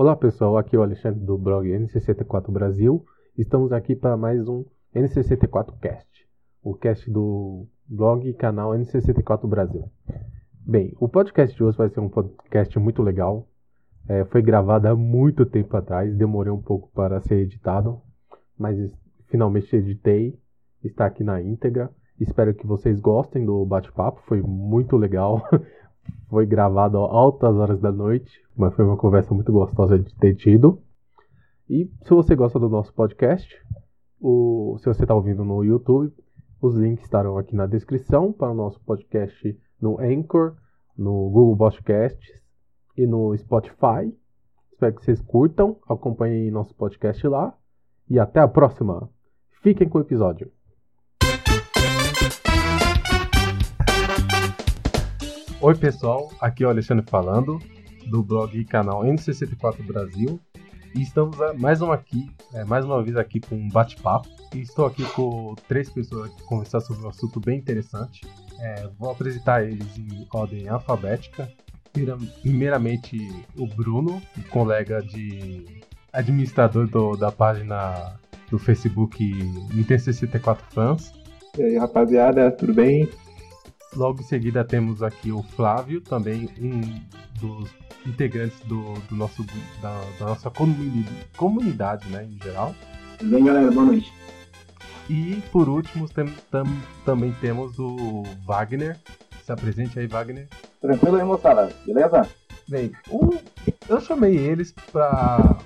Olá pessoal, aqui é o Alexandre do blog N64 Brasil. Estamos aqui para mais um N64 Cast, o cast do blog e canal N64 Brasil. Bem, o podcast de hoje vai ser um podcast muito legal. É, foi gravado há muito tempo atrás, demorei um pouco para ser editado, mas finalmente editei, está aqui na íntegra. Espero que vocês gostem do bate-papo, foi muito legal. foi gravado a altas horas da noite, mas foi uma conversa muito gostosa de ter tido. E se você gosta do nosso podcast, o, se você está ouvindo no YouTube, os links estarão aqui na descrição para o nosso podcast no Anchor, no Google Podcasts e no Spotify. Espero que vocês curtam, acompanhem nosso podcast lá e até a próxima. Fiquem com o episódio. Oi pessoal, aqui é o Alexandre falando do blog e canal N64 Brasil e estamos mais uma aqui, é, mais uma vez aqui com um bate-papo e estou aqui com três pessoas para conversar sobre um assunto bem interessante. É, vou apresentar eles em ordem alfabética. Primeiramente o Bruno, colega de administrador do, da página do Facebook Nintendo 64 Fãs. E aí rapaziada, tudo bem? Logo em seguida temos aqui o Flávio, também um dos integrantes do, do nosso, da, da, nossa comunidade, comunidade, né, em geral. Bem, galera? Boa noite. E por último tem, tam, também temos o Wagner. Se apresente aí, Wagner. Tranquilo aí, moçada, beleza? Bem, um, eu chamei eles pra.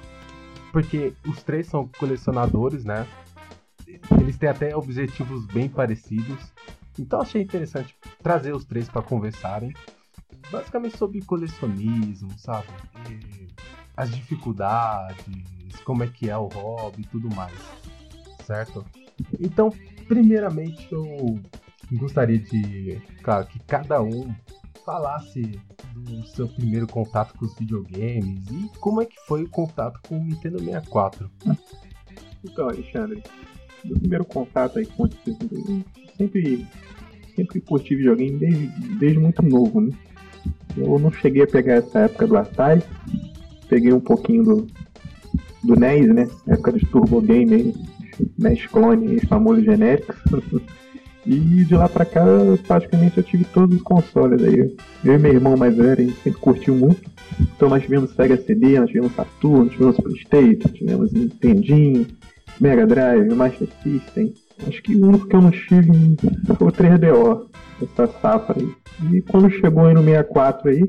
Porque os três são colecionadores, né? Eles têm até objetivos bem parecidos. Então achei interessante trazer os três para conversarem, basicamente sobre colecionismo, sabe? E as dificuldades, como é que é o hobby e tudo mais, certo? Então, primeiramente eu gostaria de, claro, que cada um falasse do seu primeiro contato com os videogames e como é que foi o contato com o Nintendo 64. Então, Alexandre, meu primeiro contato aí com o sempre, sempre curti videogame desde, desde muito novo, né? Eu não cheguei a pegar essa época do Atari, peguei um pouquinho do, do NES, né? Época dos Turbo Game NES Clone, os famosos genéricos. e de lá pra cá, praticamente eu tive todos os consoles aí. Eu e meu irmão mais velho, a gente sempre curtiu muito. Então nós tivemos Sega CD, nós tivemos Saturn, tivemos Playstation, tivemos Nintendinho, Mega Drive, Master System. Acho que o único que eu não tive foi o 3DO, essa safra aí. E quando chegou aí no 64 aí,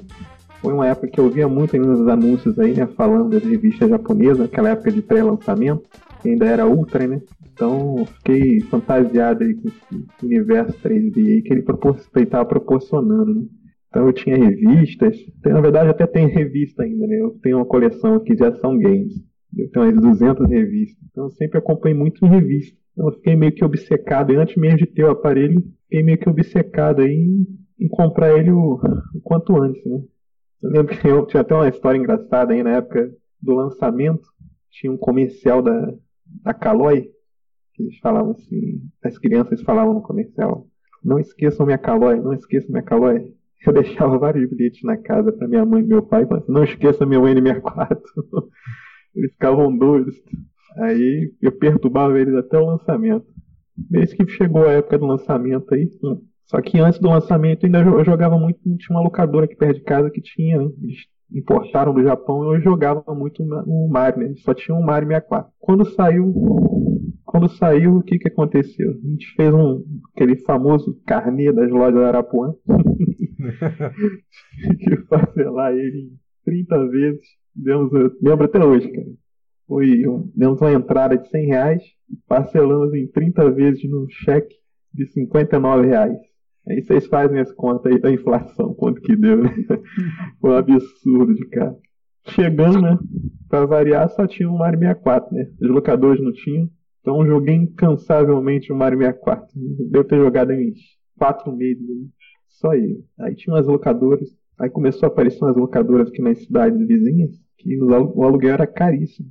foi uma época que eu via muito ainda nos anúncios aí, né, falando das revistas japonesas, aquela época de pré-lançamento, que ainda era Ultra, né? Então fiquei fantasiado aí com esse universo 3D aí que ele estava proporcionando, né? Então eu tinha revistas, na verdade até tem revista ainda, né? Eu tenho uma coleção aqui de ação games. Eu tenho umas 200 revistas. Então eu sempre acompanhei muito revista. Então eu fiquei meio que obcecado, e antes mesmo de ter o aparelho, fiquei meio que obcecado aí em, em comprar ele o, o, quanto antes, né? Eu lembro que eu tinha até uma história engraçada aí na época do lançamento. Tinha um comercial da, da Caloi, que eles falavam assim, as crianças falavam no comercial, não esqueçam minha Caloi, não esqueçam minha Caloi. Eu deixava vários bilhetes na casa para minha mãe e meu pai, assim, não esqueça meu N64. Eles ficavam doidos. Aí eu perturbava eles até o lançamento. Desde que chegou a época do lançamento aí. Só que antes do lançamento ainda eu jogava muito. Tinha uma locadora aqui perto de casa que tinha, né? Eles importaram do Japão e eu jogava muito o Mario, né? Só tinha um Mario 64. Quando saiu. Quando saiu, o que que aconteceu? A gente fez um aquele famoso carnê das lojas da Arapuã. que parcelar ele em 30 vezes. Demos, eu lembro até hoje, cara. Foi, demos uma entrada de 100 reais e parcelamos em 30 vezes no cheque de 59 reais. Aí vocês fazem as contas aí da inflação, quanto que deu, né? Foi um absurdo de cara. Chegando, né? Pra variar, só tinha o Mario 64, né? Os locadores não tinham. Então joguei incansavelmente o Mario 64. Devo ter jogado em 4 meses. Né? Só ele. Aí tinha umas locadoras. Aí começou a aparecer umas locadoras aqui nas cidades vizinhas. Que o aluguel era caríssimo.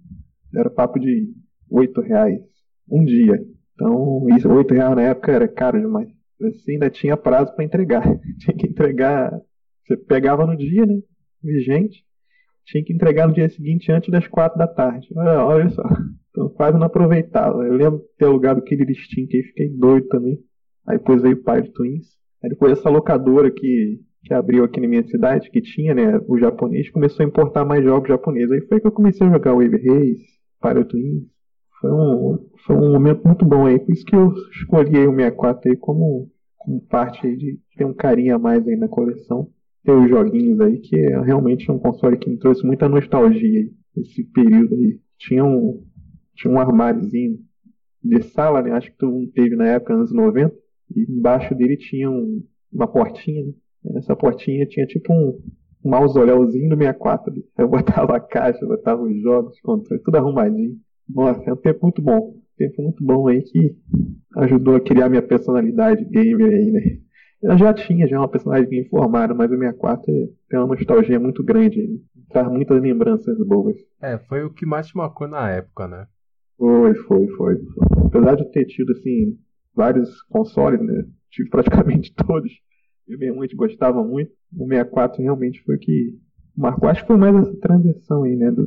Era papo de 8 reais um dia. Então, 8 reais na época era caro demais. Você ainda tinha prazo para entregar. Tinha que entregar. Você pegava no dia, né? Vigente. tinha que entregar no dia seguinte antes das quatro da tarde. Olha, olha só. Então quase não aproveitava. Eu lembro de ter alugado aquele listinho que aí fiquei doido também. Aí depois veio o Pirate Twins. Aí depois essa locadora que, que abriu aqui na minha cidade, que tinha, né, o japonês, começou a importar mais jogos japoneses. Aí foi que eu comecei a jogar Wave Race, Pirate Twins. Foi um, foi um momento muito bom aí. Por isso que eu escolhi o 64 aí como, como parte aí de ter um carinho a mais aí na coleção. Ter os joguinhos aí, que é realmente um console que me trouxe muita nostalgia aí, esse período aí. Tinha um, tinha um armáriozinho de sala, né? Acho que todo mundo teve na época, anos 90. E embaixo dele tinha um, uma portinha, né? Nessa portinha tinha tipo um, um mausoléuzinho do 64. Ali. Eu botava a caixa, botava os jogos, controle, tudo arrumadinho. Nossa, é um tempo muito bom. Um tempo muito bom aí que ajudou a criar minha personalidade gamer aí, né? Eu já tinha já uma personalidade bem formada, mas o 64 tem uma nostalgia muito grande, né? traz muitas lembranças boas. É, foi o que mais te marcou na época, né? Foi, foi, foi. Apesar de ter tido, assim, vários consoles, né? Tive praticamente todos. Eu minha mãe gostava muito. O 64 realmente foi o que marcou. Acho que foi mais essa transição aí, né? Do,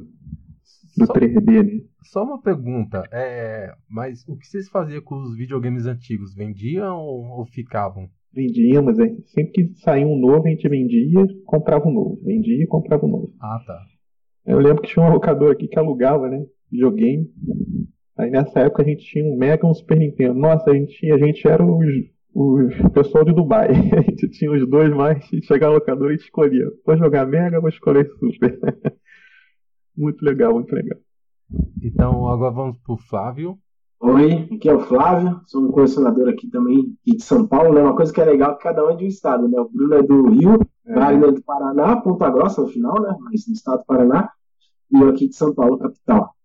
do só, 3D, né? Só uma pergunta. É, mas o que vocês faziam com os videogames antigos? Vendiam ou, ou ficavam? Vendíamos, é. sempre que saía um novo, a gente vendia comprava um novo. Vendia e comprava um novo. Ah, tá. Eu lembro que tinha um locador aqui que alugava, né? Videogame. Aí nessa época a gente tinha um Mega e um Super Nintendo. Nossa, a gente, a gente era os, os pessoal de Dubai. A gente tinha os dois mais, e chegava no locador e escolhia. Vou jogar Mega, vou escolher Super. muito legal, muito legal. Então agora vamos pro Flávio. Oi, aqui é o Flávio, sou um colecionador aqui também de São Paulo, né? Uma coisa que é legal é que cada um é de um estado, né? O Bruno é do Rio, é. Wagner é do Paraná, Ponta Grossa no final, né? Mas no estado do Paraná, e eu aqui de São Paulo, capital.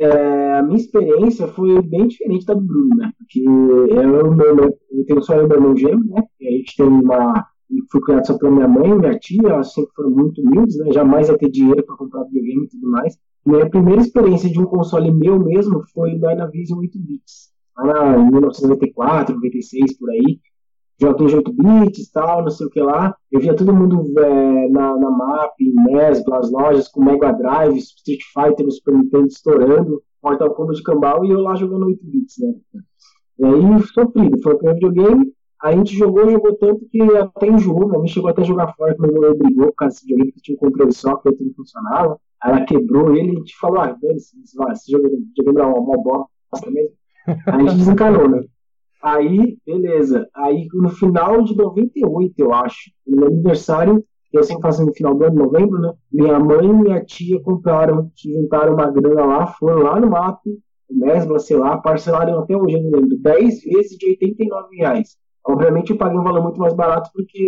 É, a minha experiência foi bem diferente da do Bruno, né? Porque eu, meu, eu tenho só eu meu irmão gêmeo, né? E a gente tem uma. Fui criado só pela minha mãe minha tia, elas sempre foram muito humildes, né? Jamais ia ter dinheiro para comprar videogame e tudo mais. Minha primeira experiência de um console meu mesmo foi o Dynavision 8 bits. Lá em 1994, 96, por aí. Joguei 8 bits tal, não sei o que lá. Eu via todo mundo é, na, na MAP, NES, nas lojas com Mega Drive, Street Fighter no Super Nintendo estourando, Mortal Kombat de Cambal e eu lá jogando 8 bits, né? E aí sofrido, foi o primeiro videogame. A gente jogou, jogou tanto que até enjoou, minha mãe chegou até a jogar fora, mas meu irmão brigou por causa desse videogame que tinha um controle só, que não funcionava. Ela quebrou ele e a gente falou, ah, dane-se, esse videogame é uma, uma bosta mesmo. Aí a gente desencanou, né? Aí, beleza. Aí no final de 98, eu acho, no meu aniversário, eu sempre faço no final do ano, novembro, né? Minha mãe e minha tia compraram, juntaram uma grana lá, foram lá no MAP, Mesbla, sei lá, parcelaram até hoje, eu não lembro, 10 vezes de 89 reais. Obviamente eu paguei um valor muito mais barato porque.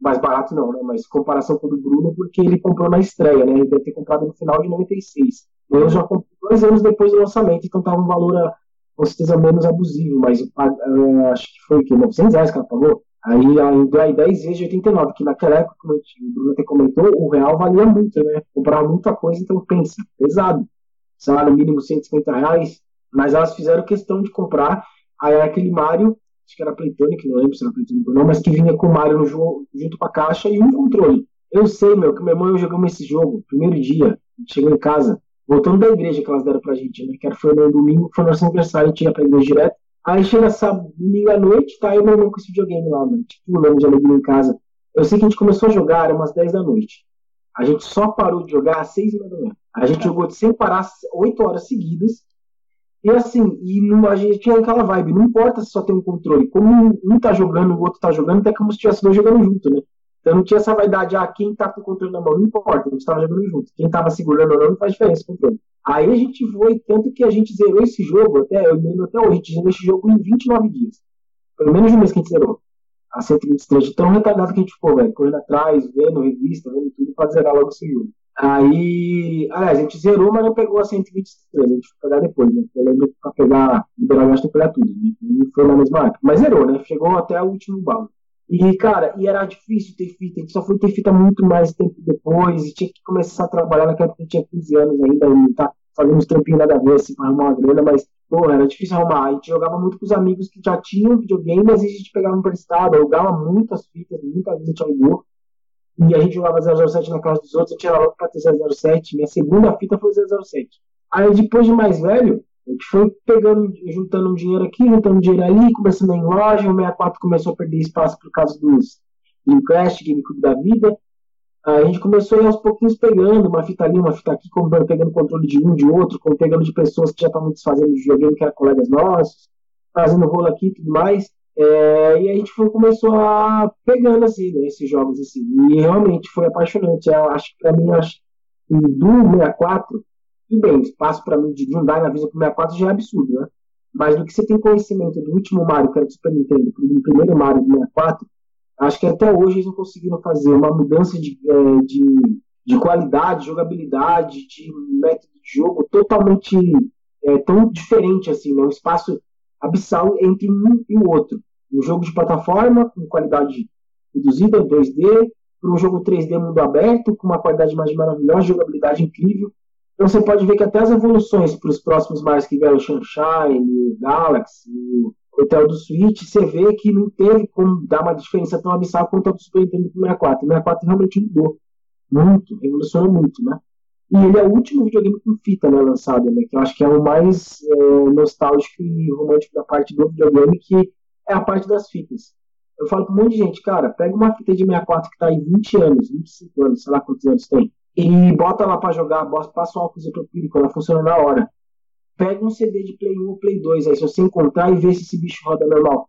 Mais barato não, né? Mas comparação com o do Bruno, porque ele comprou na estreia, né? Ele deve ter comprado no final de 96. Eu já comprei dois anos depois do lançamento, então tava um valor com certeza menos abusivo, mas uh, acho que foi que 900 reais que ela pagou. Aí aí 10 vezes de 89, que naquela época, como o Bruno até comentou, o real valia muito, né? Comprava muita coisa, então pensa, pesado. Salário mínimo 150 reais, mas elas fizeram questão de comprar. Aí aquele Mario, acho que era Playtonic, não lembro se era Playtonic ou não, mas que vinha com o Mario jogo, junto com a caixa e um controle. Eu sei, meu, que meu irmão e eu jogamos esse jogo, primeiro dia, chegou em casa, voltando da igreja que elas deram pra gente, né? Que foi no domingo, foi nosso aniversário, a gente ia pra igreja direto. Aí chega sábado, domingo à noite, tá aí meu irmão com esse videogame lá, mano. Tipo, pulando de alegria em casa. Eu sei que a gente começou a jogar, era umas 10 da noite. A gente só parou de jogar às 6 da manhã. A gente jogou sem parar 8 horas seguidas. E assim, e a gente tinha aquela vibe, não importa se só tem um controle. Como um tá jogando, o outro tá jogando, até como se tivesse dois jogando junto, né? Então não tinha essa vaidade, ah, quem tá com o controle na mão, não importa, a gente tava jogando junto. Quem tava segurando ou não, não faz diferença o controle. Aí a gente foi, tanto que a gente zerou esse jogo, até, eu lembro até hoje, a gente zerou esse jogo em 29 dias. Pelo menos um mês que a gente zerou. A 123, de tão retardado que a gente ficou, velho, correndo atrás, vendo revista, vendo tudo, pra zerar logo esse jogo. Aí, aliás, a gente zerou, mas não pegou a 123, a gente foi pegar depois, né? Eu lembro pra pegar, liberar, tem que pegar tudo, né? Não foi na mesma época. Mas zerou, né? Chegou até o último bala. E, cara, e era difícil ter fita, a gente só foi ter fita muito mais tempo depois, e tinha que começar a trabalhar naquela época, eu tinha 15 anos ainda, e tá fazendo uns trampinhos nada a ver, assim, pra arrumar uma grana, mas, pô, era difícil arrumar. A gente jogava muito com os amigos que já tinham videogame, mas a gente pegava emprestado, alugava muitas fitas, muitas vezes a gente alugou. e a gente jogava 007 na casa dos outros, eu tinha louco pra ter 007, minha segunda fita foi 007. Aí depois de mais velho, a gente foi pegando, juntando um dinheiro aqui, juntando dinheiro ali, começando em loja, o 64 começou a perder espaço por causa dos Dreamcast, GameCube da vida. A gente começou a ir aos pouquinhos pegando uma fita ali, uma fita aqui, pegando controle de um, de outro, pegando de pessoas que já estavam desfazendo de videogame, que eram colegas nossos, fazendo rolo aqui e tudo mais. É, e a gente foi, começou a pegando assim, né, esses jogos assim. E realmente foi apaixonante. Eu acho que pra mim, acho que do 64, tudo bem, espaço pra mim de um Dynavision pro 64 já é absurdo, né? Mas do que você tem conhecimento do último Mario, que era do Super Nintendo, do primeiro Mario do 64, acho que até hoje eles não conseguiram fazer uma mudança de, é, de, de qualidade, jogabilidade, de método de jogo totalmente é, tão diferente assim, né? Um espaço abissal entre um e o outro um jogo de plataforma com qualidade reduzida, 2D, para um jogo 3D mundo aberto, com uma qualidade mais maravilhosa, jogabilidade incrível. Então você pode ver que até as evoluções para os próximos mais que vieram, o Sunshine, o Galaxy, o Hotel do Switch, você vê que não teve como dar uma diferença tão abissal quanto a do Super Nintendo do 64. O 64 realmente mudou muito, revolucionou muito, né? E ele é o último videogame com fita né, lançado, né? Que eu acho que é o mais é, nostálgico e romântico da parte do videogame, que é a parte das fitas. Eu falo para um monte de gente, cara, pega uma fita de 64 que tá aí 20 anos, 25 anos, sei lá quantos anos tem, e bota lá para jogar, passa um óculos isopropílico, ela funciona na hora. Pega um CD de Play 1 ou Play 2, aí se você encontrar e ver se esse bicho roda normal.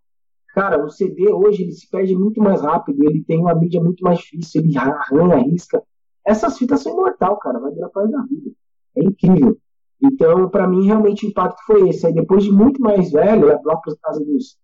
Cara, o CD hoje ele se perde muito mais rápido, ele tem uma mídia muito mais difícil, ele arranha, risca. Essas fitas são imortal, cara, vai durar para da vida. É incrível. Então, para mim, realmente o impacto foi esse. Aí, depois de muito mais velho, lá por causa dos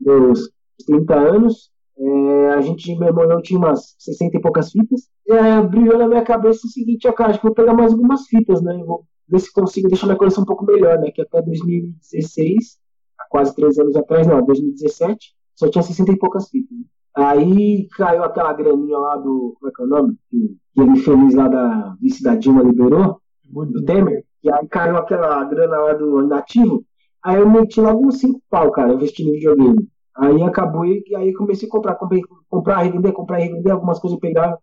meus 30 anos, é, a gente, eu tinha umas 60 e poucas fitas, é, brilhou na minha cabeça o seguinte, ó, cara, acho que vou pegar mais algumas fitas, né, vou ver se consigo deixar minha coleção um pouco melhor, né, que até 2016, há quase três anos atrás, não, 2017, só tinha 60 e poucas fitas. Né? Aí caiu aquela graninha lá do, como é que é o nome? Que, que ele feliz lá da vice da Dilma liberou, do Temer, e aí caiu aquela grana lá do nativo, Aí eu meti logo uns 5 pau, cara, investindo em videogame. Aí acabou e aí comecei a comprar, comprei, comprar, revender, comprar, revender, algumas coisas eu pegava.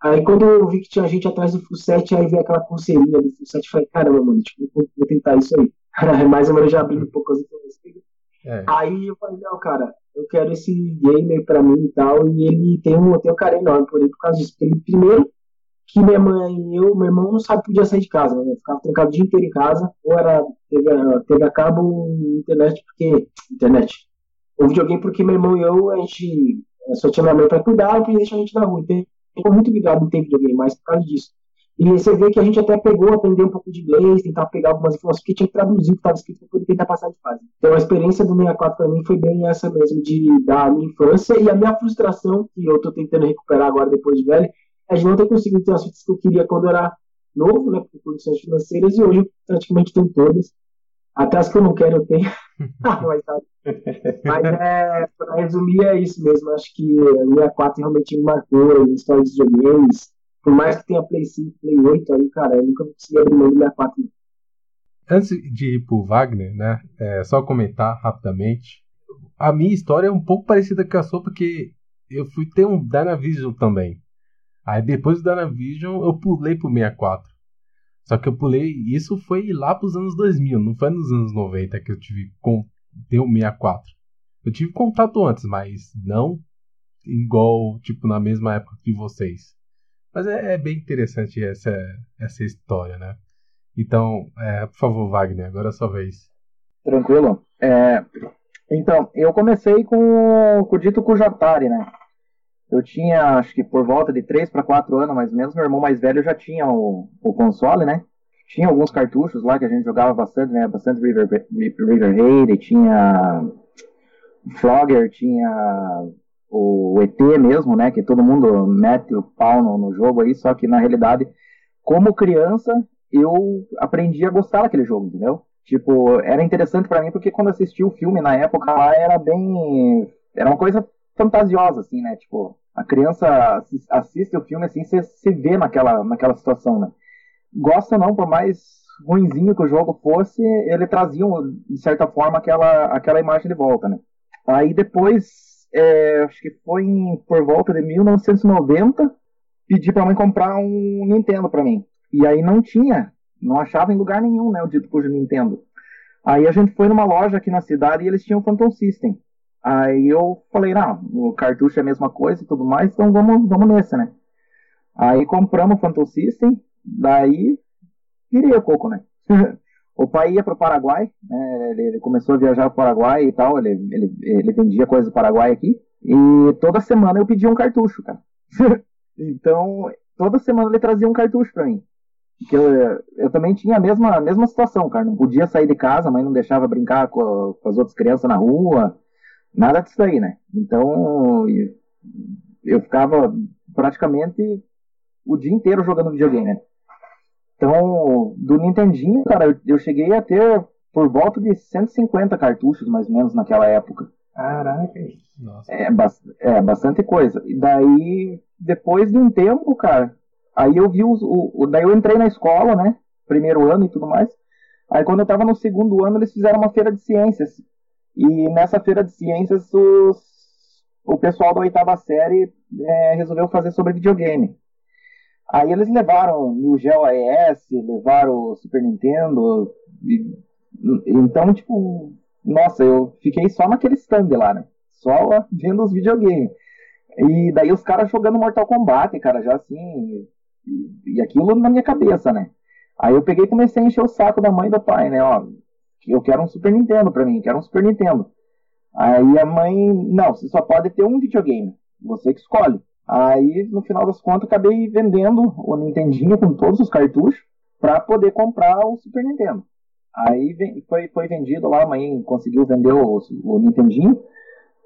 Aí quando eu vi que tinha gente atrás do Full 7, aí veio aquela pulseirinha do Full 7, falei, caramba, mano, tipo, vou, vou tentar isso aí. Mais ou menos já abrindo um pouco as informações. É. Aí eu falei, não, cara, eu quero esse gamer pra mim e tal, e ele tem um, tem um carinho enorme por ele por causa disso. Ele, primeiro, que minha mãe e eu, meu irmão, não sabe podia sair de casa, né? Ficava trancado o dia inteiro em casa, ou era TV, TV a cabo, internet, porque. Internet. O videogame, porque meu irmão e eu, a gente só tinha minha mãe pra cuidar e deixar a gente na rua. Então, ficou muito ligado tempo videogame, mas por causa disso. E você vê que a gente até pegou, aprender um pouco de inglês, tentar pegar algumas informações, porque tinha que traduzir o que estava escrito para poder tentar passar de fase. Então a experiência do 64 para mim foi bem essa mesmo, de da minha infância e a minha frustração, que eu estou tentando recuperar agora depois de velho, a gente não tem conseguido ter as fitas que eu queria quando eu era novo, né, por condições financeiras, e hoje praticamente tenho todas. Até as que eu não quero eu tenho. Mas, mas é, para resumir, é isso mesmo. Acho que o 64 realmente me marcou a história dos videogames. Por mais que tenha Play 5, Play 8 aí, cara, eu nunca consegui abrir mão do 64. Antes de ir pro Wagner, né, é, só comentar rapidamente. A minha história é um pouco parecida com a sua, porque eu fui ter um Dynavision também. Aí depois do Dynavision eu pulei pro 64. Só que eu pulei, isso foi lá pros anos 2000, não foi nos anos 90 que eu tive com o 64. Eu tive contato antes, mas não igual, tipo, na mesma época que vocês. Mas é, é bem interessante essa, essa história, né? Então, é, por favor, Wagner, agora é a sua vez. Tranquilo. É, então, eu comecei com, com o dito Kujatari, né? Eu tinha, acho que por volta de 3 para 4 anos, mais ou menos, meu irmão mais velho já tinha o, o console, né? Tinha alguns cartuchos lá que a gente jogava bastante, né? Bastante River, River Raid, tinha Frogger, tinha o ET mesmo, né? Que todo mundo mete o pau no, no jogo aí, só que na realidade, como criança, eu aprendi a gostar daquele jogo, entendeu? Tipo, era interessante para mim porque quando assisti o filme na época lá era bem. Era uma coisa fantasiosa, assim, né? Tipo, a criança assiste o filme assim, você se vê naquela, naquela situação, né? Gosta ou não, por mais ruinzinho que o jogo fosse, ele trazia, de certa forma, aquela, aquela imagem de volta, né? Aí depois, é, acho que foi em, por volta de 1990, pedi pra mãe comprar um Nintendo pra mim. E aí não tinha, não achava em lugar nenhum, né, o dito cujo Nintendo. Aí a gente foi numa loja aqui na cidade e eles tinham o Phantom System. Aí eu falei, não, o cartucho é a mesma coisa e tudo mais, então vamos, vamos nesse, né? Aí compramos o Phantom System, daí virei o coco, né? o pai ia para o Paraguai, né? ele, ele, começou a viajar para o Paraguai e tal, ele, ele, ele vendia coisas do Paraguai aqui, e toda semana eu pedia um cartucho, cara. então, toda semana ele trazia um cartucho para mim. Que eu, eu também tinha a mesma, a mesma situação, cara. Não podia sair de casa, a mãe não deixava brincar com, com as outras crianças na rua, nada disso aí, né? Então, eu, eu ficava praticamente o dia inteiro jogando videogame, né? Então, do Nintendinho, cara, eu, eu cheguei a ter por volta de 150 cartuchos, mais ou menos, naquela época. Caraca. É, é bastante coisa. E daí, depois de um tempo, cara, aí eu vi os, o, o, daí eu entrei na escola, né? Primeiro ano e tudo mais. Aí quando eu tava no segundo ano, eles fizeram uma feira de ciências. E nessa feira de ciências, os, o pessoal da oitava série é, resolveu fazer sobre videogame. Aí eles levaram o Geo AES, levaram o Super Nintendo. E, então, tipo, nossa, eu fiquei só naquele stand lá, né? Só vendo os videogames. E daí os caras jogando Mortal Kombat, cara, já assim. E, e, aquilo na minha cabeça, né? Aí eu peguei e comecei a encher o saco da mãe e do pai, né? Ó, eu quero um Super Nintendo pra mim, quero um Super Nintendo. Aí a mãe, não, você só pode ter um videogame, você que escolhe. Aí, no final das contas, acabei vendendo o Nintendinho com todos os cartuchos para poder comprar o Super Nintendo. Aí foi, foi vendido lá, a mãe conseguiu vender o, o Nintendinho.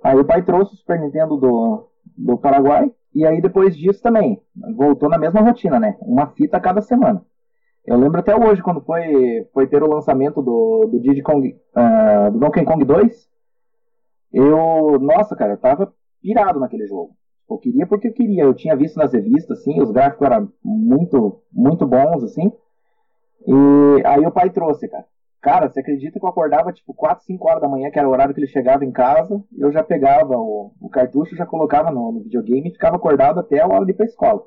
Aí o pai trouxe o Super Nintendo do, do Paraguai. E aí depois disso também, voltou na mesma rotina, né? Uma fita a cada semana. Eu lembro até hoje, quando foi, foi ter o lançamento do, do Diddy Kong, uh, do Donkey Kong 2, eu, nossa, cara, eu tava pirado naquele jogo. Eu queria porque eu queria. Eu tinha visto nas revistas, assim, os gráficos eram muito, muito bons, assim. E aí o pai trouxe, cara. Cara, você acredita que eu acordava tipo 4, 5 horas da manhã, que era o horário que ele chegava em casa, eu já pegava o, o cartucho, já colocava no, no, videogame e ficava acordado até a hora de ir pra escola.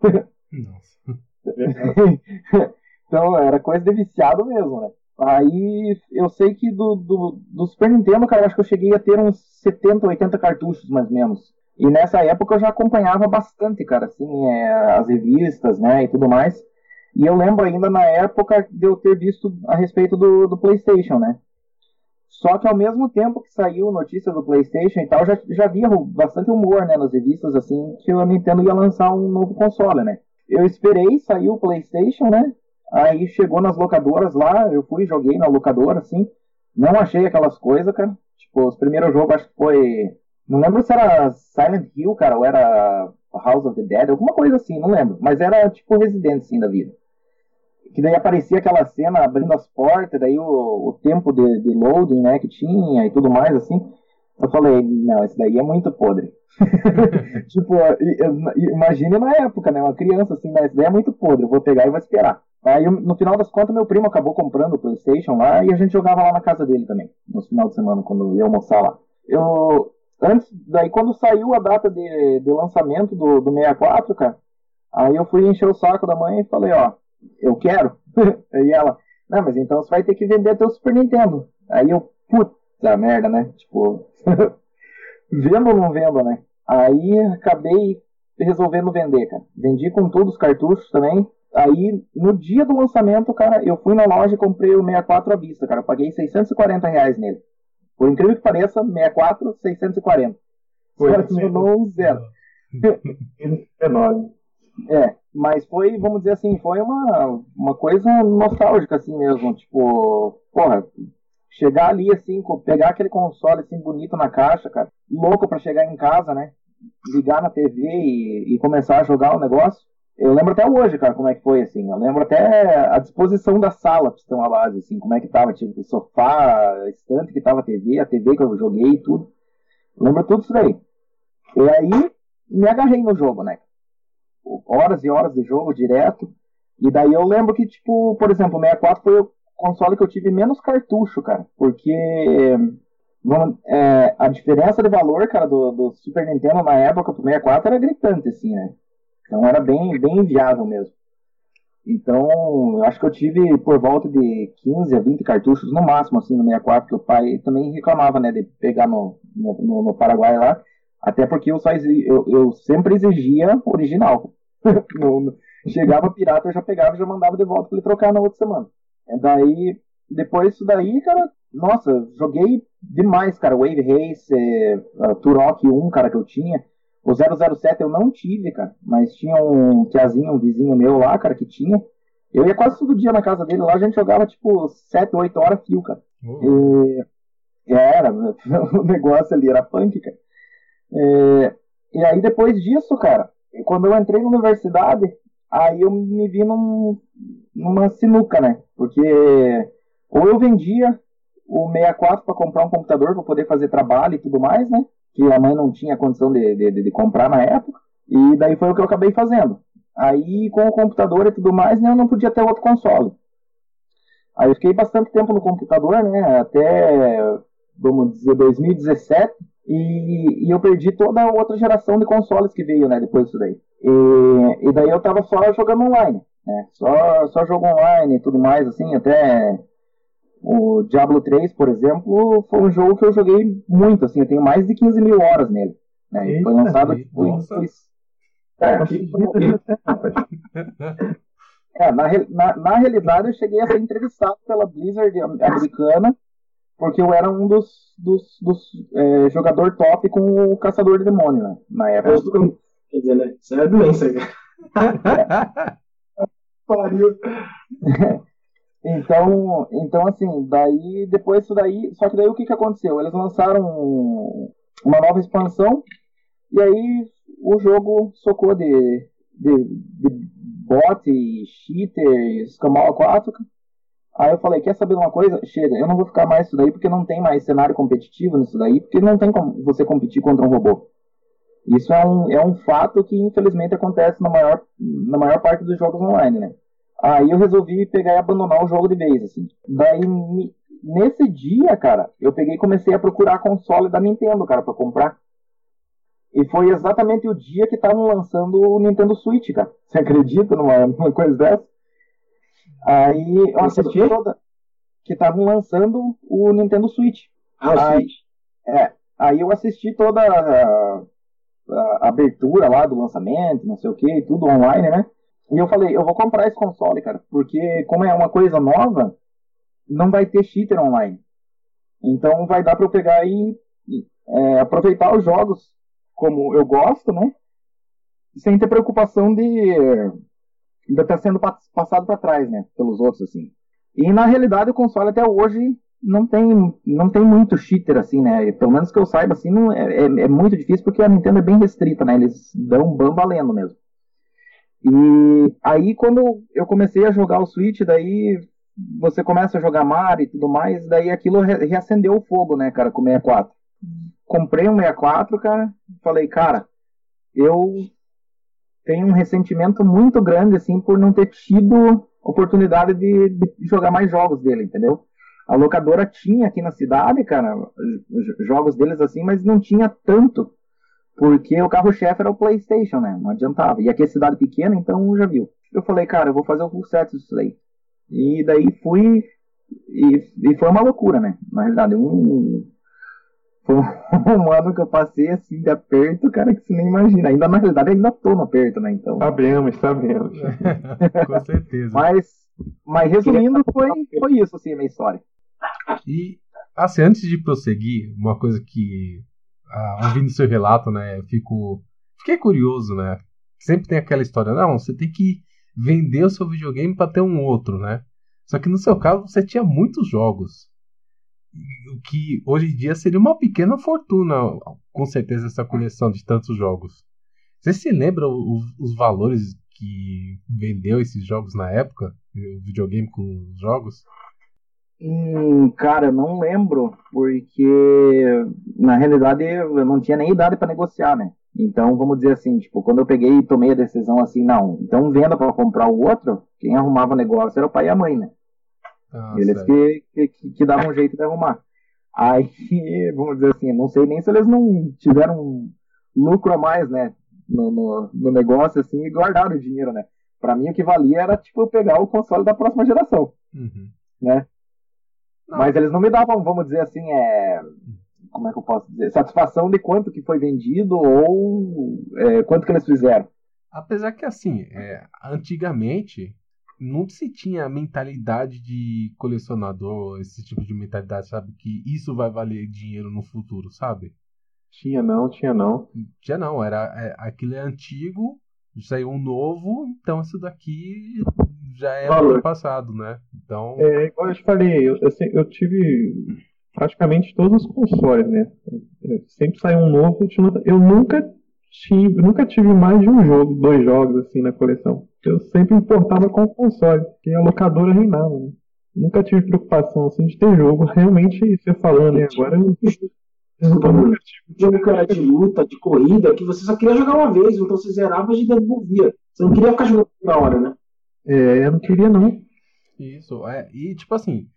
Nossa. então era coisa de viciado mesmo, né? Aí eu sei que do, do, do Super Nintendo, cara, acho que eu cheguei a ter uns 70, 80 cartuchos mais ou menos. E nessa época eu já acompanhava bastante, cara, assim, é, as revistas, né, e tudo mais. E eu lembro ainda na época de eu ter visto a respeito do, do PlayStation, né. Só que ao mesmo tempo que saiu notícia do PlayStation e tal, já, já via bastante humor, né, nas revistas, assim, que a Nintendo ia lançar um novo console, né. Eu esperei, saiu o PlayStation, né, aí chegou nas locadoras lá, eu fui, joguei na locadora, assim, não achei aquelas coisas, cara. Tipo, os primeiros jogos acho que foi não lembro se era Silent Hill, cara, ou era House of the Dead, alguma coisa assim, não lembro. Mas era tipo Resident, sim, da vida. Que daí aparecia aquela cena abrindo as portas, daí o, o tempo de, de loading, né, que tinha e tudo mais, assim. Eu falei, não, esse daí é muito podre. tipo, imagine na época, né, uma criança assim, mas daí é muito podre, eu vou pegar e vou esperar. Aí, no final das contas, meu primo acabou comprando o PlayStation lá e a gente jogava lá na casa dele também, no final de semana, quando ia almoçar lá. Eu, antes, daí quando saiu a data de, de lançamento do, do 64, cara, aí eu fui encher o saco da mãe e falei, ó, eu quero. e ela, não, mas então você vai ter que vender teu Super Nintendo. Aí eu, puta merda, né? Tipo, vendo ou não vendo, né? Aí acabei resolvendo vender, cara. Vendi com todos os cartuchos também. Aí, no dia do lançamento, cara, eu fui na loja e comprei o 64 à vista, cara. Eu paguei 640 reais nele. Por incrível que pareça, 64, 640. Foi um zero. Enorme. É, mas foi, vamos dizer assim, foi uma, uma coisa nostálgica assim mesmo, tipo, porra, chegar ali assim, pegar aquele console assim bonito na caixa, cara, louco para chegar em casa, né? Ligar na TV e, e começar a jogar o negócio. Eu lembro até hoje, cara, como é que foi, assim. Eu lembro até a disposição da sala, você ter uma base, assim, como é que tava, tipo, o sofá, a estante que tava a TV, a TV que eu joguei e tudo. Eu lembro tudo isso daí. E aí, me agarrei no jogo, né? Horas e horas de jogo direto. E daí eu lembro que, tipo, por exemplo, o 64 foi console que eu tive menos cartucho, cara. Porque vamos, é, a diferença de valor, cara, do, do Super Nintendo na época pro 64 era gritante, assim, né? Então era bem, bem inviável mesmo. Então, eu acho que eu tive por volta de 15 a 20 cartuchos no máximo, assim, no 64, que o pai também reclamava, né, de pegar no, no, no Paraguai lá, até porque eu, só eu, eu sempre exigia original. chegava pirata, eu já pegava e já mandava de volta para ele trocar na outra semana. E daí, depois disso daí, cara, nossa, joguei demais, cara. Wave Race, uh, Turok 1, cara, que eu tinha. O 007 eu não tive, cara, mas tinha um tiazinho, um vizinho meu lá, cara, que tinha. Eu ia quase todo dia na casa dele lá, a gente jogava tipo 7, 8 horas fio, cara. Uhum. E, era, o negócio ali era punk, cara. E, e aí depois disso, cara, quando eu entrei na universidade, aí eu me vi num, numa sinuca, né? Porque ou eu vendia o 64 para comprar um computador para poder fazer trabalho e tudo mais, né? Que a mãe não tinha condição de, de, de, comprar na época. E daí foi o que eu acabei fazendo. Aí com o computador e tudo mais, né, eu não podia ter outro console. Aí eu fiquei bastante tempo no computador, né? Até, vamos dizer, 2017. E, e, eu perdi toda a outra geração de consoles que veio, né, depois disso daí. E, e daí eu tava só jogando online, né, só, só jogo online e tudo mais, assim, até o Diablo 3, por exemplo, foi um jogo que eu joguei muito, assim, eu tenho mais de 15 mil horas nele. Né? Eita, foi lançado tipo, em... É, é, na, na, na realidade eu cheguei a ser entrevistado pela Blizzard americana porque eu era um dos, dos, dos é, jogador top com o Caçador de Demônio, né? Na época. Quer dizer, né? Isso é doença, cara. Pariu. Então, então, assim, daí, depois disso daí, só que daí o que que aconteceu? Eles lançaram uma nova expansão, e aí o jogo socou de, de, de bot, cheater, escamal 4, Aí eu falei, quer saber de uma coisa? Chega, eu não vou ficar mais isso daí porque não tem mais cenário competitivo nisso daí, porque não tem como você competir contra um robô. Isso é um, é um fato que infelizmente acontece na maior, na maior parte dos jogos online, né? Aí eu resolvi pegar e abandonar o jogo de vez, assim. Daí, nesse dia, cara, eu peguei e comecei a procurar console da Nintendo, cara, para comprar. E foi exatamente o dia que estavam lançando o Nintendo Switch, cara. Você acredita numa, numa coisa dessa? Aí eu assisti toda. Que estavam lançando o Nintendo Switch. Ah, o aí, Switch. É. Aí eu assisti toda a, a, abertura lá do lançamento, não sei o que, tudo online, né? E eu falei, eu vou comprar esse console, cara, porque como é uma coisa nova, não vai ter cheater online. Então vai dar para eu pegar e é, aproveitar os jogos como eu gosto, né? Sem ter preocupação de ainda está sendo passado para trás, né, pelos outros assim. E na realidade o console até hoje não tem não tem muito cheater assim, né? Pelo menos que eu saiba assim, não é, é, é muito difícil porque a Nintendo é bem restrita, né? Eles dão ban valendo mesmo. E aí quando eu comecei a jogar o Switch, daí você começa a jogar Mario e tudo mais, daí aquilo reacendeu o fogo, né, cara, com o 64. Comprei um 64, cara, falei, cara, eu tem um ressentimento muito grande, assim, por não ter tido oportunidade de, de jogar mais jogos dele, entendeu? A locadora tinha aqui na cidade, cara, jogos deles assim, mas não tinha tanto. Porque o carro-chefe era o PlayStation, né? Não adiantava. E aqui é cidade pequena, então já viu. Eu falei, cara, eu vou fazer o full set disso daí. E daí fui. E, e foi uma loucura, né? Na realidade, um, foi um ano que eu passei assim de aperto, cara, que você nem imagina. Ainda na realidade ainda tô no aperto, né? Então. Sabemos, sabemos. Com certeza. Mas, mas resumindo, foi, foi isso, assim, a minha história. E, assim, antes de prosseguir, uma coisa que, ah, ouvindo seu relato, né, eu fico. Fiquei curioso, né? Sempre tem aquela história, não, você tem que vender o seu videogame para ter um outro, né? Só que no seu caso você tinha muitos jogos o que hoje em dia seria uma pequena fortuna, com certeza, essa coleção de tantos jogos. Você se lembra os, os valores que vendeu esses jogos na época? O videogame com os jogos? Hum, cara, não lembro, porque na realidade eu não tinha nem idade para negociar, né? Então, vamos dizer assim, tipo, quando eu peguei e tomei a decisão assim, não, então venda para comprar o outro, quem arrumava negócio era o pai e a mãe, né? Ah, eles que, que, que, davam um jeito de arrumar. Aí, vamos dizer assim, não sei nem se eles não tiveram lucro a mais, né? no, no, no negócio assim e guardaram o dinheiro, né? Pra mim o que valia era tipo pegar o console da próxima geração, Uhum. né? Não. Mas eles não me davam, vamos dizer assim, é, como é que eu posso dizer, satisfação de quanto que foi vendido ou é, quanto que eles fizeram. Apesar que assim, é, antigamente não se tinha a mentalidade de colecionador, esse tipo de mentalidade, sabe? Que isso vai valer dinheiro no futuro, sabe? Tinha não, tinha não. Já não, era é, aquilo é antigo, saiu um novo, então isso daqui já é Valor. do passado, né? Então, É, igual eu te falei, eu, se- eu tive praticamente todos os consoles, né? Eu- Sempre saiu um novo, eu tinha- eu nunca tive, nunca tive mais de um jogo, dois jogos assim na coleção. Eu sempre importava com o console, porque a locadora reinava, né? Nunca tive preocupação assim de ter jogo. Realmente, você falando, né? Agora eu, jogo que era de luta, de corrida, que você só queria jogar uma vez, então você zerava e devolvia. Você não queria ficar jogando toda hora, né? É, eu não queria não. isso. É, e tipo assim,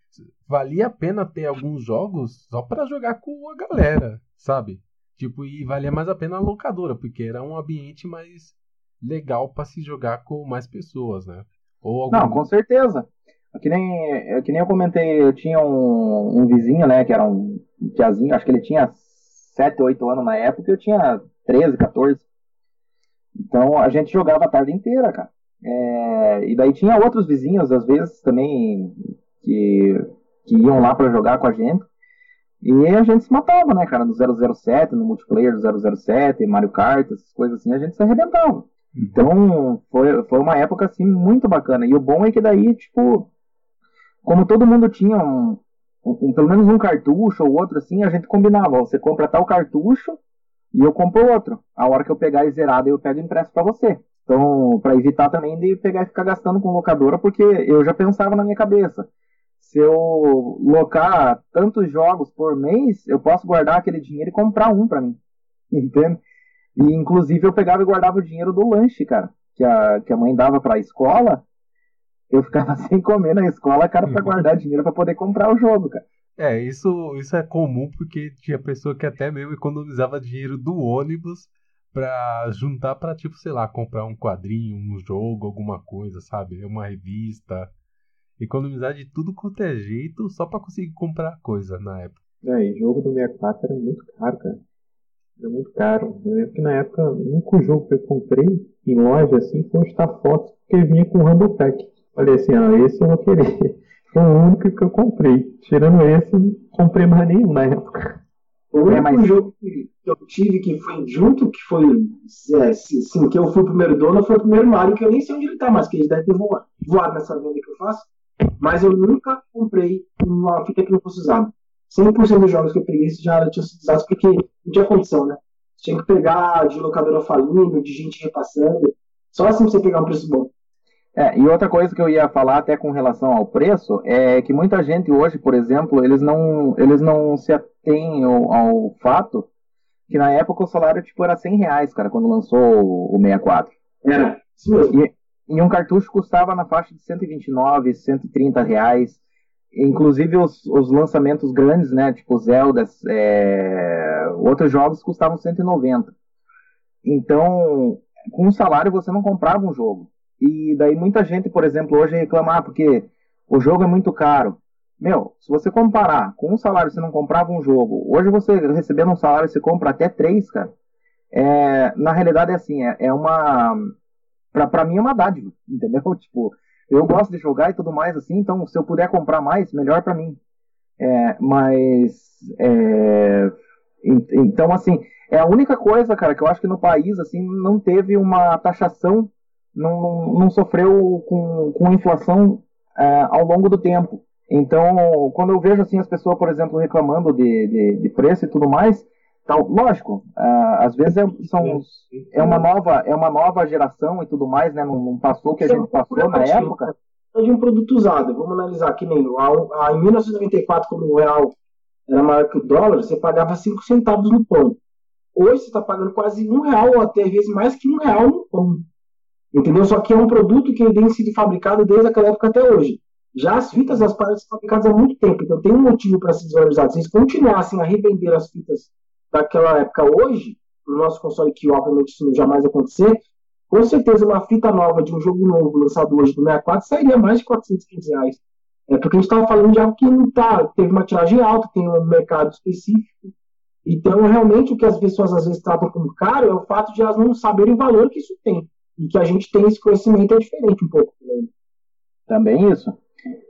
valia a pena ter alguns jogos só pra jogar com a galera, sabe? Tipo, e valia mais a pena a locadora, porque era um ambiente mais legal pra se jogar com mais pessoas, né? Ou algum... Não, com certeza. É Que nem, é que nem eu comentei, eu tinha um, um vizinho, né, que era um tiazinho, acho que ele tinha 7, 8 anos na época, eu tinha 13, 14. Então a gente jogava a tarde inteira, cara. É, e daí tinha outros vizinhos, às vezes, também, que, que iam lá pra jogar com a gente. E a gente se matava, né, cara, no 007, no multiplayer do 007, Mario Kart, essas coisas assim, a gente se arrebentava. Então, foi, foi uma época, assim, muito bacana. E o bom é que daí, tipo, como todo mundo tinha um, um- pelo menos um cartucho ou outro, assim, a gente combinava. Você compra tal cartucho e eu compro outro. A hora que eu pegar e zerar, daí eu pego empresto pra você. Então, pra evitar também de pegar e ficar gastando com locadora, porque eu já pensava na minha cabeça. Se eu locar tantos jogos por mês, eu posso guardar aquele dinheiro e comprar um pra mim. Entende? E inclusive eu pegava e guardava o dinheiro do lanche, cara, que a, que a mãe dava pra escola. Eu ficava sem comer na escola, cara, pra guardar dinheiro pra poder comprar o jogo, cara. É, isso, isso é comum porque tinha pessoa que até mesmo economizava dinheiro do ônibus pra juntar pra, tipo, sei lá, comprar um quadrinho, um jogo, alguma coisa, sabe? Uma revista. Economizar de tudo quanto é jeito só pra conseguir comprar coisa na época. É, e jogo do 64 era muito caro, cara. Era muito caro. Eu lembro que na época, o único jogo que eu comprei em loja assim foi o Star Fox, porque vinha com o Rumble Pack. Falei assim, ah, esse eu vou querer. Foi o único que eu comprei. Tirando esse, não comprei mais nenhum na época. O único É, mas- jogo que eu tive que foi junto, que foi, é, sim, sim, que eu fui o primeiro dono, foi o primeiro Mario, que eu nem sei onde ele tá, mas que ele deve ter voado, voado nessa venda que eu faço. Mas eu nunca comprei uma fita que não fosse usada. 100% dos jogos que eu peguei já tinham sido usados porque não tinha condição, né? Tinha que pegar de locadora falindo, de gente repassando. Só assim você pegar um preço bom. É, e outra coisa que eu ia falar até com relação ao preço é que muita gente hoje, por exemplo, eles não, eles não se atêm ao, ao fato que na época o salário tipo era 100 reais, cara, quando lançou o, o 64. Era, isso mesmo. E um cartucho custava na faixa de 129, 130 reais. Inclusive os, os lançamentos grandes, né? Tipo Zelda, é, outros jogos custavam 190. Então, com um salário você não comprava um jogo. E daí muita gente, por exemplo, hoje reclama ah, porque o jogo é muito caro. Meu, se você comparar com um salário você não comprava um jogo, hoje você recebendo um salário você compra até três, cara. É, na realidade é assim, é, é uma pra, pra mim é uma dádiva, entendeu? Tipo, eu gosto de jogar e tudo mais assim, então se eu puder comprar mais, melhor pra mim. É, mas, é, en- então assim, é a única coisa, cara, que eu acho que no país, assim, não teve uma taxação, não, não sofreu com, com inflação é, ao longo do tempo. Então, quando eu vejo, assim, as pessoas, por exemplo, reclamando de, de, de preço e tudo mais, tal, lógico, ah, às vezes é, são, os- é uma nova é uma nova geração e tudo mais, né? Não, não passou o que a é gente passou na procura época. de um produto usado. Vamos analisar que nem a, a, em 1994, quando o real era maior que o dólar, você pagava 5 centavos no pão. Hoje você está pagando quase um real ou até às vezes mais que um real no pão. Entendeu? Só que é um produto que tem sido fabricado desde aquela época até hoje. Já as fitas, as paradas são fabricadas há muito tempo, então tem um motivo para se desvalorizar. Se eles continuassem a revender as fitas daquela época hoje, no nosso console, que obviamente isso jamais acontecer, com certeza uma fita nova de um jogo novo lançado hoje do 64 sairia mais de 400, 500 reais. É porque a gente estava falando de algo que não tá, teve uma tiragem alta, tem um mercado específico. Então, realmente, o que as pessoas às vezes tratam como caro é o fato de elas não saberem o valor que isso tem. E que a gente tem esse conhecimento é diferente um pouco. Também isso.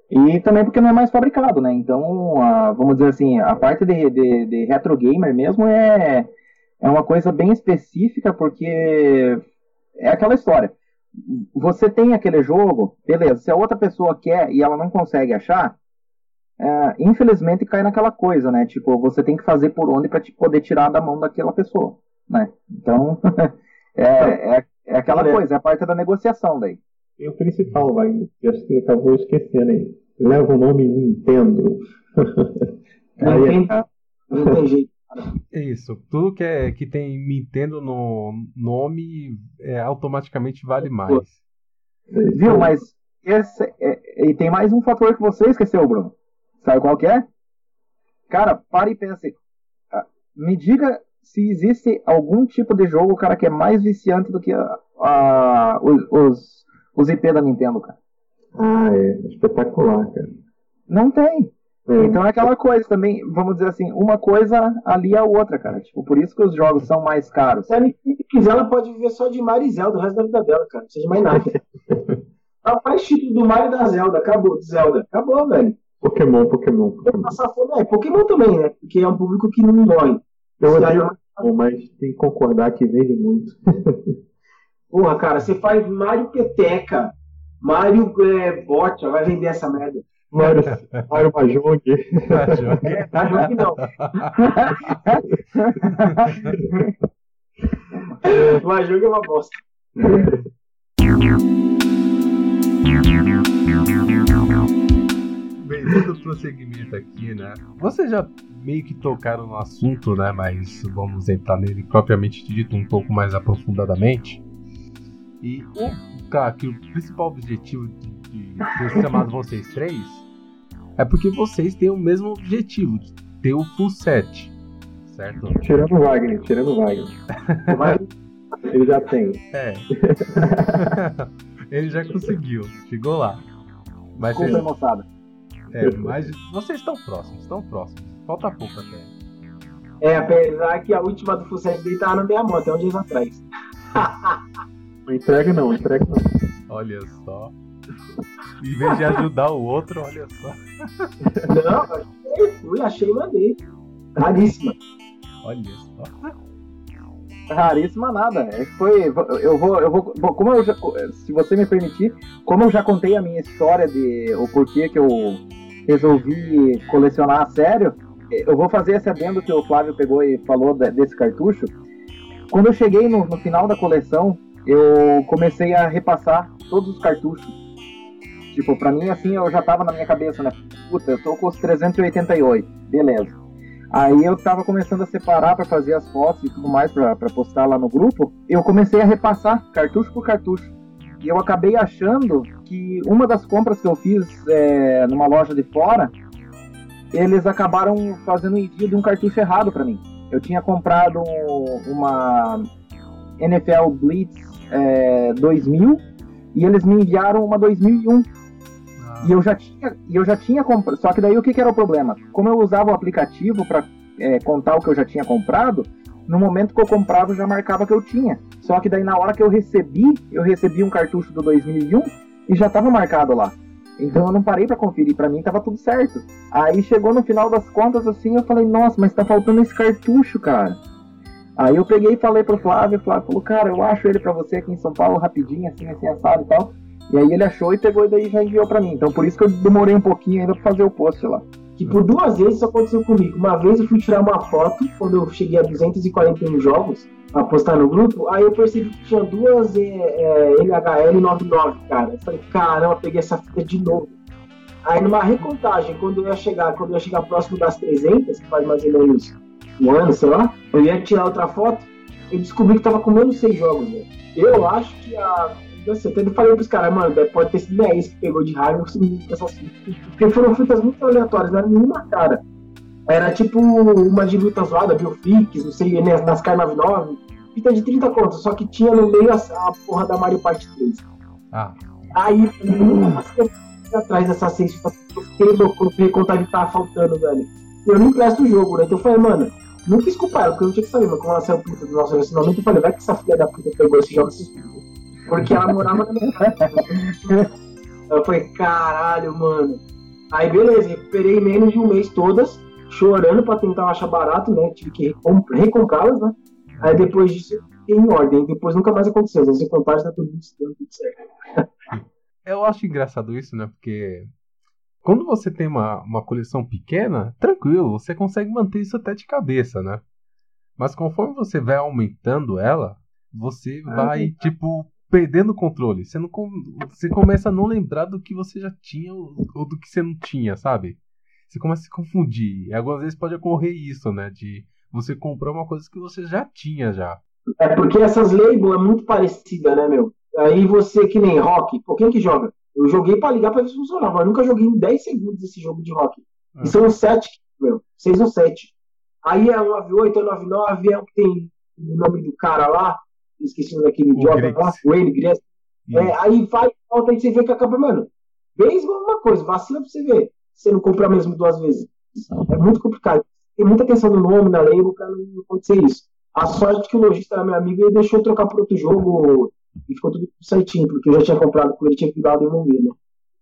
E também porque não é mais fabricado, né? Então, a, vamos dizer assim, a parte de, de, de retro gamer mesmo é, é uma coisa bem específica, porque é aquela história. Você tem aquele jogo, beleza, se a outra pessoa quer e ela não consegue achar, é, infelizmente cai naquela coisa, né? Tipo, você tem que fazer por onde para te poder tirar da mão daquela pessoa, né? Então, é, é, é, aquela é. coisa, é a parte da negociação daí. E o principal, vai, acho que acabou esquecendo aí. Leva o nome Nintendo. aí, não tem jeito. Isso, tudo que, é, que tem Nintendo no nome é, automaticamente vale mais. Viu, mas esse, é, e tem mais um fator que você esqueceu, Bruno. Sabe qual que é? Cara, pare e pense. Ah, me diga se existe algum tipo de jogo, cara, que é mais viciante do que a, a, os, os, os IP da Nintendo, cara. Ah, é. Espetacular, cara. Não tem. É. Então é aquela coisa também, vamos dizer assim, uma coisa ali a outra, cara. Tipo, por isso que os jogos são mais caros. Se ela quiser, ela pode viver só de Mario e Zelda o resto da vida dela, cara. Não seja mais nada. ela faz título do Mario e da Zelda, acabou, Zelda. Acabou, velho. Pokémon, Pokémon, Pokémon. É, Pokémon também, né? Porque é um público que não morre. Eu odeio, mas tem que concordar que vende muito. Porra, cara, você faz Mario Peteca, Mario é, Bota, vai vender essa merda. Mário, Mário Mahjong. Mahjong não. Mahjong é uma bosta. Bem, dando prosseguimento aqui, né? Vocês já meio que tocaram no assunto, né? Mas vamos entrar nele propriamente dito um pouco mais aprofundadamente. E o, cara, que o principal objetivo de, de ter chamado vocês três é porque vocês têm o mesmo objetivo, de ter o full set. Certo? Tirando o Wagner, tirando o Wagner. Mas ele já tem. É. ele já conseguiu, chegou lá. Mas Desculpa, vocês... moçada. É, mas vocês estão próximos, estão próximos. Falta pouco até. É, apesar que a última do full set dele tava na minha mão, até um dia atrás. não entrega não, entrega não. Olha só. Em vez de ajudar o outro, olha só. Não, achei, fui, achei e mandei. Raríssima. Olha só. Raríssima nada. É foi. Eu vou. Eu vou. Como eu já, se você me permitir, como eu já contei a minha história de o porquê que eu resolvi colecionar a sério, eu vou fazer esse adendo que o Flávio pegou e falou desse cartucho. Quando eu cheguei no, no final da coleção, eu comecei a repassar todos os cartuchos Tipo, pra mim, assim, eu já tava na minha cabeça, né? Puta, eu tô com os 388, beleza. Aí eu tava começando a separar para fazer as fotos e tudo mais para postar lá no grupo. Eu comecei a repassar cartucho por cartucho. E eu acabei achando que uma das compras que eu fiz é, numa loja de fora, eles acabaram fazendo envio de um cartucho errado para mim. Eu tinha comprado uma NFL Blitz é, 2000 e eles me enviaram uma 2001 e eu já tinha, e eu já tinha comprado. Só que daí o que, que, era o problema? Como eu usava o aplicativo para é, contar o que eu já tinha comprado, no momento que eu comprava eu já marcava que eu tinha. Só que daí na hora que eu recebi, eu recebi um cartucho do 2001 e já estava marcado lá. Então eu não parei para conferir, para mim tava tudo certo. Aí chegou no final das contas assim, eu falei: "Nossa, mas tá faltando esse cartucho, cara". Aí eu peguei e falei pro Flávio, o Flávio falou: "Cara, eu acho ele para você aqui em São Paulo rapidinho assim, assim assado e tal". E aí ele achou e pegou e daí já enviou para mim. Então por isso que eu demorei um pouquinho ainda pra fazer o post lá. Que por duas vezes isso aconteceu comigo. Uma vez eu fui tirar uma foto quando eu cheguei a 241 jogos pra postar no grupo. Aí eu percebi que tinha duas é, é, LHL 99, cara. Eu falei, caramba, peguei essa fita de novo. Aí numa recontagem, quando eu ia chegar, quando eu ia chegar próximo das 300, que faz mais ou menos um ano, sei lá, eu ia tirar outra foto, eu descobri que tava com menos seis jogos, né? Eu acho que a assim, eu até falei pros caras, mano, pode ter sido 10 que pegou de raiva essas Porque foram frutas muito aleatórias, não era nenhuma cara. Era tipo uma de luta zoada, Bioflix, não sei, NASCAR 99. Fita de 30 contas, só que tinha no meio a, a porra da Mario Party 3. Ah. Aí, eu atrás dessa cesta, eu fiquei louco, eu fiquei contar de estar faltando, velho. E eu não empresto o jogo, né? Então eu falei, mano, não quis culpar ela, porque eu não tinha que saber, mas como ela saiu puta do nosso relacionamento, eu falei, vai que essa filha da puta pegou esse jogo esses Porque ela morava na minha casa. Eu falei, caralho, mano. Aí beleza, recuperei menos de um mês todas, chorando pra tentar achar barato, né? Tive que recomprá-las, né? Aí depois disso eu fiquei em ordem. Depois nunca mais aconteceu. As recompras tá tudo, tudo certo. Eu acho engraçado isso, né? Porque quando você tem uma, uma coleção pequena, tranquilo, você consegue manter isso até de cabeça, né? Mas conforme você vai aumentando ela, você ah, vai, é. tipo, perdendo o controle. Você, não, você começa a não lembrar do que você já tinha ou, ou do que você não tinha, sabe? Você começa a se confundir. E algumas vezes pode ocorrer isso, né? De você comprar uma coisa que você já tinha já. É porque essas labels é muito parecida, né, meu? Aí você que nem rock, pô, quem que joga? Eu joguei pra ligar pra ver se funcionava. Eu nunca joguei em 10 segundos esse jogo de rock. E são 7, meu. 6 ou 7. Aí é o 98, é o 99, é o que tem o nome do cara lá. Esqueci o daquele idiota lá, o N, Gress. É, aí vai, volta e você vê que acaba, mano. Mesmo uma coisa, vacila pra você ver. Você não compra mesmo duas vezes. É muito complicado. Tem muita atenção no nome, na lei, pra não acontecer isso. A sorte que o lojista era meu amigo e deixou eu trocar por outro jogo e ficou tudo certinho, porque eu já tinha comprado com ele, tinha que dar o devolver, né?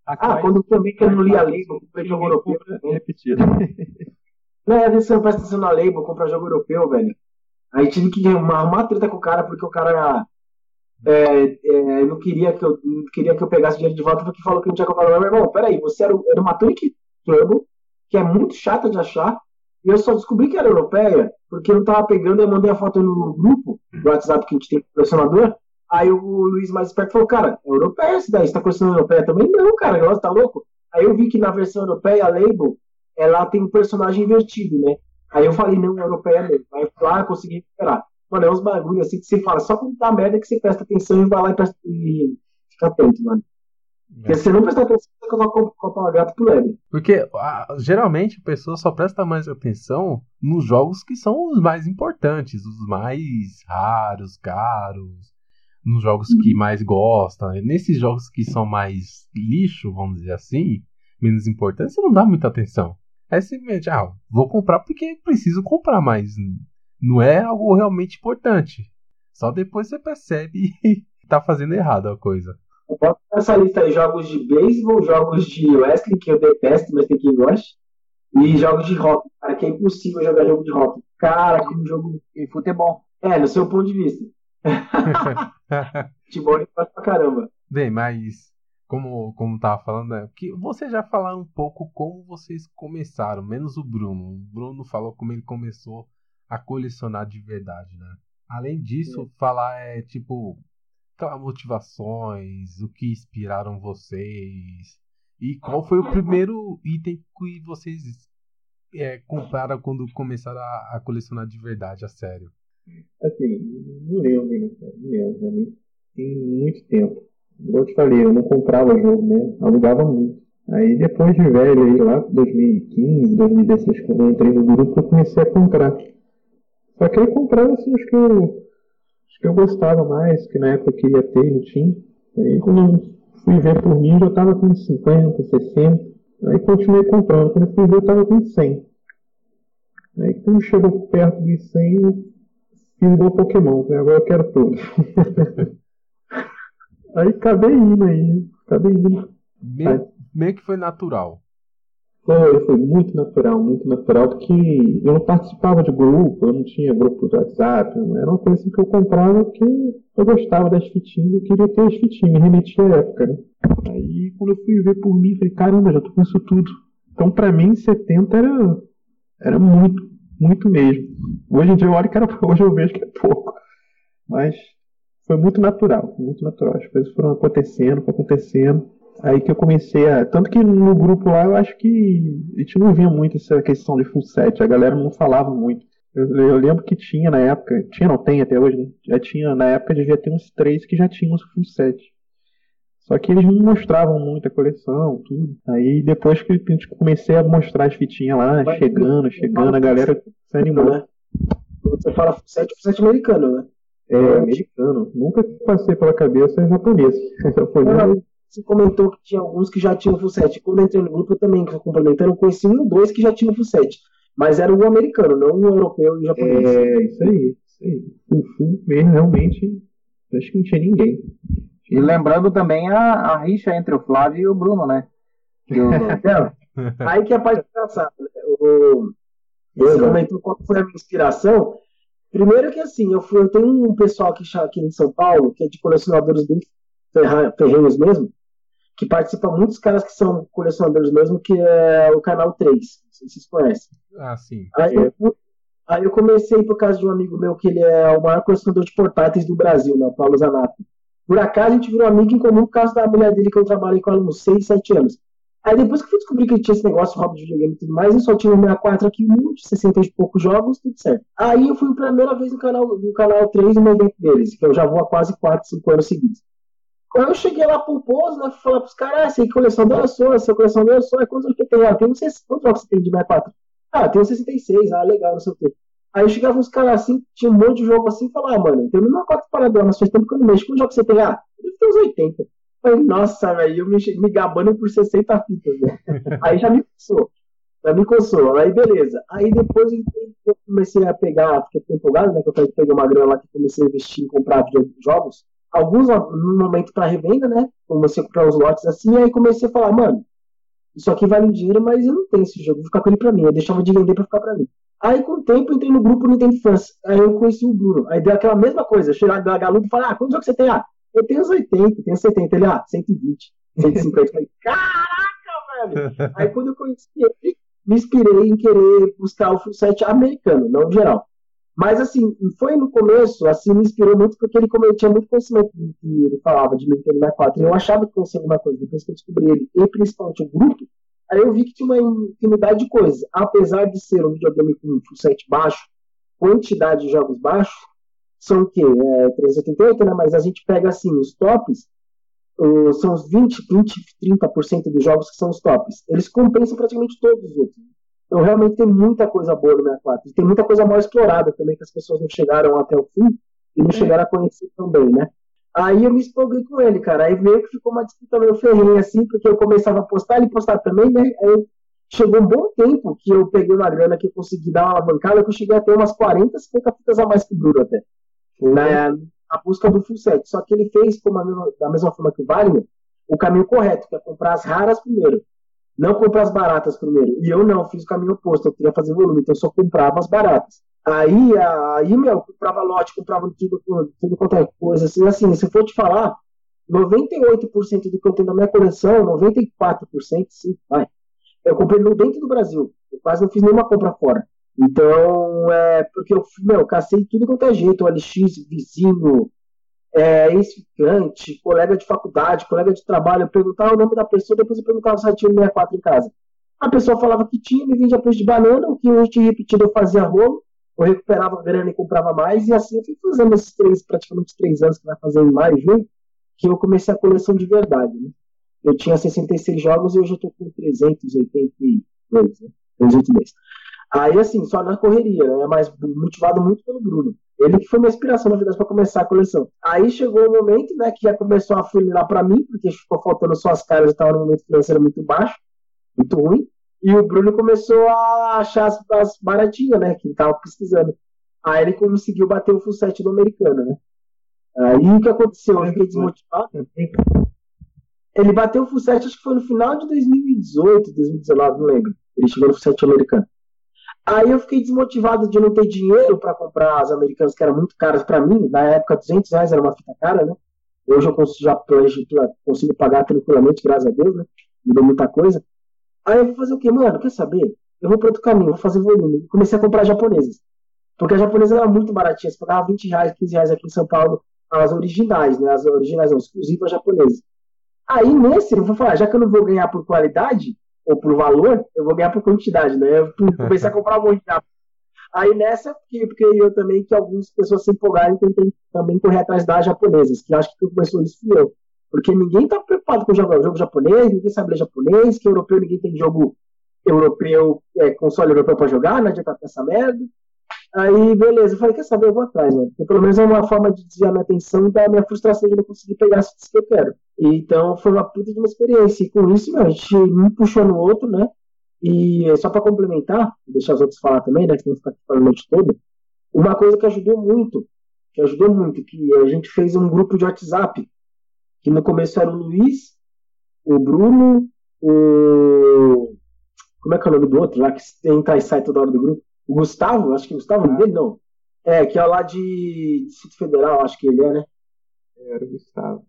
Ah, quando também que eu não li a lei, eu comprei jogo europeu. Repetido. Não, às vezes você não presta atenção na lei, vou comprar jogo europeu, velho. Aí tive que arrumar treta com o cara, porque o cara é, é, não, queria que eu, não queria que eu pegasse dinheiro de volta, porque falou que não tinha comprado. Meu irmão, peraí, você era, era uma Tunic Turbo, que é muito chata de achar, e eu só descobri que era europeia, porque eu não tava pegando, eu mandei a foto no grupo do WhatsApp que a gente tem com o colecionador, Aí o Luiz mais esperto falou, cara, é europeia esse daí, você tá colecionando europeia também? Não, cara, você tá louco? Aí eu vi que na versão europeia, a label, ela tem um personagem invertido, né? Aí eu falei, não, europeia mesmo. Aí lá, consegui recuperar. Mano, é uns bagulho assim que você fala, só quando dá merda que você presta atenção e vai lá e, presta, e fica atento, mano. Porque se você não prestar atenção, você coloca o gato pro leve. Porque a, geralmente a pessoa só presta mais atenção nos jogos que são os mais importantes, os mais raros, caros, nos jogos que uhum. mais gosta. Nesses jogos que são mais lixo, vamos dizer assim, menos importantes, você não dá muita atenção. É simplesmente, ah, vou comprar porque preciso comprar, mas não é algo realmente importante. Só depois você percebe que tá fazendo errado a coisa. Eu posso nessa lista aí jogos de beisebol, jogos de wrestling, que eu detesto, mas tem quem gosta, e jogos de rock. Cara, que é impossível jogar jogo de rock. Cara, como jogo. E futebol. É, no seu ponto de vista. Futebol é pra caramba. Bem, mas como como tava falando, né, que você já falou um pouco como vocês começaram, menos o Bruno. O Bruno falou como ele começou a colecionar de verdade, né? Além disso, Sim. falar é tipo motivações, o que inspiraram vocês e qual foi o primeiro item que vocês é, compraram quando começaram a, a colecionar de verdade, a sério. Assim, não lembro, né, Não lembro, realmente. Tem muito tempo. Igual eu te falei, eu não comprava jogo, né? Alugava muito. Aí depois de velho, aí lá 2015, 2016, quando eu entrei no grupo, eu comecei a comprar. Só que eu comprava assim, os que eu, os que eu gostava mais, que na época eu queria ter e não tinha. Aí quando eu fui ver por mim, já tava com 50, 60. Aí continuei comprando. Quando eu fui ver, eu tava com 100. Aí quando chegou perto dos 100, eu fiz igual Pokémon, né? agora eu quero tudo. aí acabei indo aí, acabei indo. Meio, meio que foi natural. Foi, foi muito natural, muito natural, porque eu não participava de grupo, eu não tinha grupo de WhatsApp, era uma coisa assim que eu comprava porque eu gostava das fitinhas, eu queria ter as fitinhas, me remetia à época, né? Aí quando eu fui ver por mim, falei, caramba, já tô com isso tudo. Então pra mim 70 era, era muito, muito mesmo. Hoje em dia eu olho que era, hoje eu vejo que é pouco. Mas foi muito natural, muito natural. As coisas foram acontecendo, foram acontecendo. Aí que eu comecei a. Tanto que no grupo lá eu acho que a gente não via muito essa questão de full set, a galera não falava muito. Eu, eu lembro que tinha na época, tinha, não tem até hoje, né? Já tinha, na época devia ter uns três que já tinham full set. Só que eles não mostravam muita coleção, tudo. Aí depois que eu comecei a mostrar as fitinhas lá, Mas, chegando, chegando, a galera se animou. Né? Você fala Fuset, Fuset americano, né? É, americano. Nunca passei pela cabeça japonês. japonês. Você comentou que tinha alguns que já tinham Fuset. Quando eu entrei no grupo, eu também, complementando, eu conheci um ou dois que já tinham Fuset. Mas era o americano, não o europeu e o japonês. É, isso aí. Isso aí. O Fu mesmo, realmente, acho que não tinha ninguém. E lembrando também a, a rixa entre o Flávio e o Bruno, né? Que o... aí que é a parte engraçada. Né? O... Você comentou qual foi a minha inspiração. Primeiro que assim, eu, fui, eu tenho um pessoal aqui, aqui em São Paulo, que é de colecionadores bem ferrenhos mesmo, que participa muitos caras que são colecionadores mesmo, que é o canal 3. Não sei se vocês conhecem. Ah, sim. Aí, eu, aí eu comecei por causa de um amigo meu que ele é o maior colecionador de portáteis do Brasil, né, o Paulo Zanato. Por acaso a gente virou amigo em comum por causa da mulher dele que eu trabalhei com ela uns 6, 7 anos. Aí depois que eu fui descobrir que tinha esse negócio de hobby de videogame e tudo mais, eu só tinha o 64 aqui, muito, 60 e poucos jogos, tudo certo. Aí eu fui a primeira vez no canal, no canal 3 no evento deles, que eu já vou há quase 4, 5 anos seguidos. Quando eu cheguei lá pro Pouso, né, fui falar pros caras, ah, você colecionador eu sou, essa colecionador eu sou, é quantos que tem? Ah, tem jogos você tem de 64? Ah, tem uns 66, ah, legal, não sei o quê. Aí chegava uns caras assim, tinha um monte de jogo assim, e falava, ah, mano, tem uma 4 paradona, mas faz tempo que eu não mexo, quantos jogos você tem? Ah, deve ter uns 80. Falei, nossa, velho, eu me, me gabando por 60 fitas, né? Aí já me coçou. Já me coçou. Aí beleza. Aí depois eu comecei a pegar, fiquei empolgado, né? Que eu peguei uma grana lá que comecei a investir em comprar jogos. Alguns no momento para revenda, né? Comecei a comprar uns lotes assim, aí comecei a falar, mano, isso aqui vale dinheiro, mas eu não tenho esse jogo, vou ficar com ele pra mim. Eu deixava de vender pra ficar pra mim. Aí, com o tempo, entrei no grupo Nintendo Fans. Aí eu conheci o Bruno. Aí deu aquela mesma coisa. Cheguei da Galupo e falei, ah, quantos jogos você tem? Ah, eu tenho uns 80, tenho 70. Ele, ah, 120, 150. Eu falei, caraca, velho! Aí quando eu conheci ele, me inspirei em querer buscar o full set americano, não geral. Mas assim, foi no começo, assim, me inspirou muito porque ele, como ele tinha muito conhecimento do que ele falava de Nintendo 64, eu achava que conhecia alguma coisa, depois que eu descobri ele, e principalmente o grupo, aí eu vi que tinha uma infinidade de coisas. Apesar de ser um videogame com um full set baixo, quantidade de jogos baixos, são o quê? É, 388, né? Mas a gente pega assim, os tops, são os 20, 20, 30% dos jogos que são os tops. Eles compensam praticamente todos os outros. Então realmente tem muita coisa boa no 64. E tem muita coisa mal explorada também, que as pessoas não chegaram até o fim e não é. chegaram a conhecer também, né? Aí eu me empolguei com ele, cara. Aí veio que ficou uma disputa meio ferrinha, assim, porque eu começava a postar, ele postar também, né? Aí chegou um bom tempo que eu peguei uma grana que eu consegui dar uma bancada, que eu cheguei a ter umas 40, 50 fitas a mais que duro até na, na busca do full set. Só que ele fez, como a, da mesma forma que o Wagner, o caminho correto, que é comprar as raras primeiro. Não comprar as baratas primeiro. E eu não, fiz o caminho oposto, eu queria fazer volume, então eu só comprava as baratas. Aí, aí meu, eu comprava lote, comprava tudo, tudo quanto é coisa, assim, assim, se for te falar, 98% do que eu tenho na minha coleção, 94%, sim, vai. Eu comprei dentro do Brasil. Eu quase não fiz nenhuma compra fora. Então, é, porque eu, meu, cacei tudo quanto é jeito, LX, vizinho, é, ex-ficante, colega de faculdade, colega de trabalho, eu perguntava o nome da pessoa, depois eu perguntava se ela tinha 64 em casa. A pessoa falava que tinha, me vendia preço de banana, o que eu tinha repetido eu fazia rolo, eu recuperava grana e comprava mais, e assim eu fui fazendo esses três, praticamente três anos que vai fazer em maio, junho, que eu comecei a coleção de verdade. Né? Eu tinha 66 jogos e hoje eu estou com 382, né? 382. Aí, assim, só na correria, né? Mas motivado muito pelo Bruno. Ele que foi minha inspiração, na verdade, para começar a coleção. Aí chegou o momento, né, que já começou a funilar para mim, porque ficou faltando só as caras, estava no momento financeiro muito baixo, muito ruim. E o Bruno começou a achar as, as baratinhas, né, que ele tava pesquisando. Aí ele conseguiu bater o full set do americano, né. Aí o que aconteceu? Eu fiquei desmotivado. Ele bateu o full set, acho que foi no final de 2018, 2019, não lembro. Ele chegou no full set americano. Aí eu fiquei desmotivado de não ter dinheiro para comprar as americanas, que eram muito caras para mim. Na época, 200 reais era uma fita cara, né? Hoje eu consigo, já consigo pagar tranquilamente, graças a Deus, né? Mudou muita coisa. Aí eu vou fazer o quê? Mano, quer saber? Eu vou para outro caminho, vou fazer volume. Comecei a comprar japonesas. Porque as japonesas eram muito baratinhas. Você pagava 20 reais, 15 reais aqui em São Paulo, as originais, né? As originais não, exclusivas japonesas. Aí nesse, eu vou falar, já que eu não vou ganhar por qualidade, ou por valor, eu vou ganhar por quantidade, né? Eu comecei a comprar muito Aí nessa, porque, porque eu também, que algumas pessoas se empolgaram e tentei também correr atrás das japonesas, que acho que começou isso fui eu. Porque ninguém tá preocupado com jogo, jogo japonês, ninguém sabe ler japonês, que europeu ninguém tem jogo europeu, é, console europeu pra jogar, não adianta essa merda. Aí, beleza, eu falei, quer saber, eu vou atrás, né? Porque pelo menos é uma forma de desviar minha atenção da minha frustração de não conseguir pegar as que eu quero. Então, foi uma puta de uma experiência. E com isso, a gente um puxou no outro, né? E só para complementar, deixar os outros falar também, né? Que não ficar falando a noite toda. Uma coisa que ajudou muito, que ajudou muito, que a gente fez um grupo de WhatsApp, que no começo era o Luiz, o Bruno, o. Como é que é o nome do outro lá, que entra e sai toda hora do grupo? O Gustavo, acho que o Gustavo ah. dele, não. É, que é lá de Distrito Federal, acho que ele é, né? Era o Gustavo.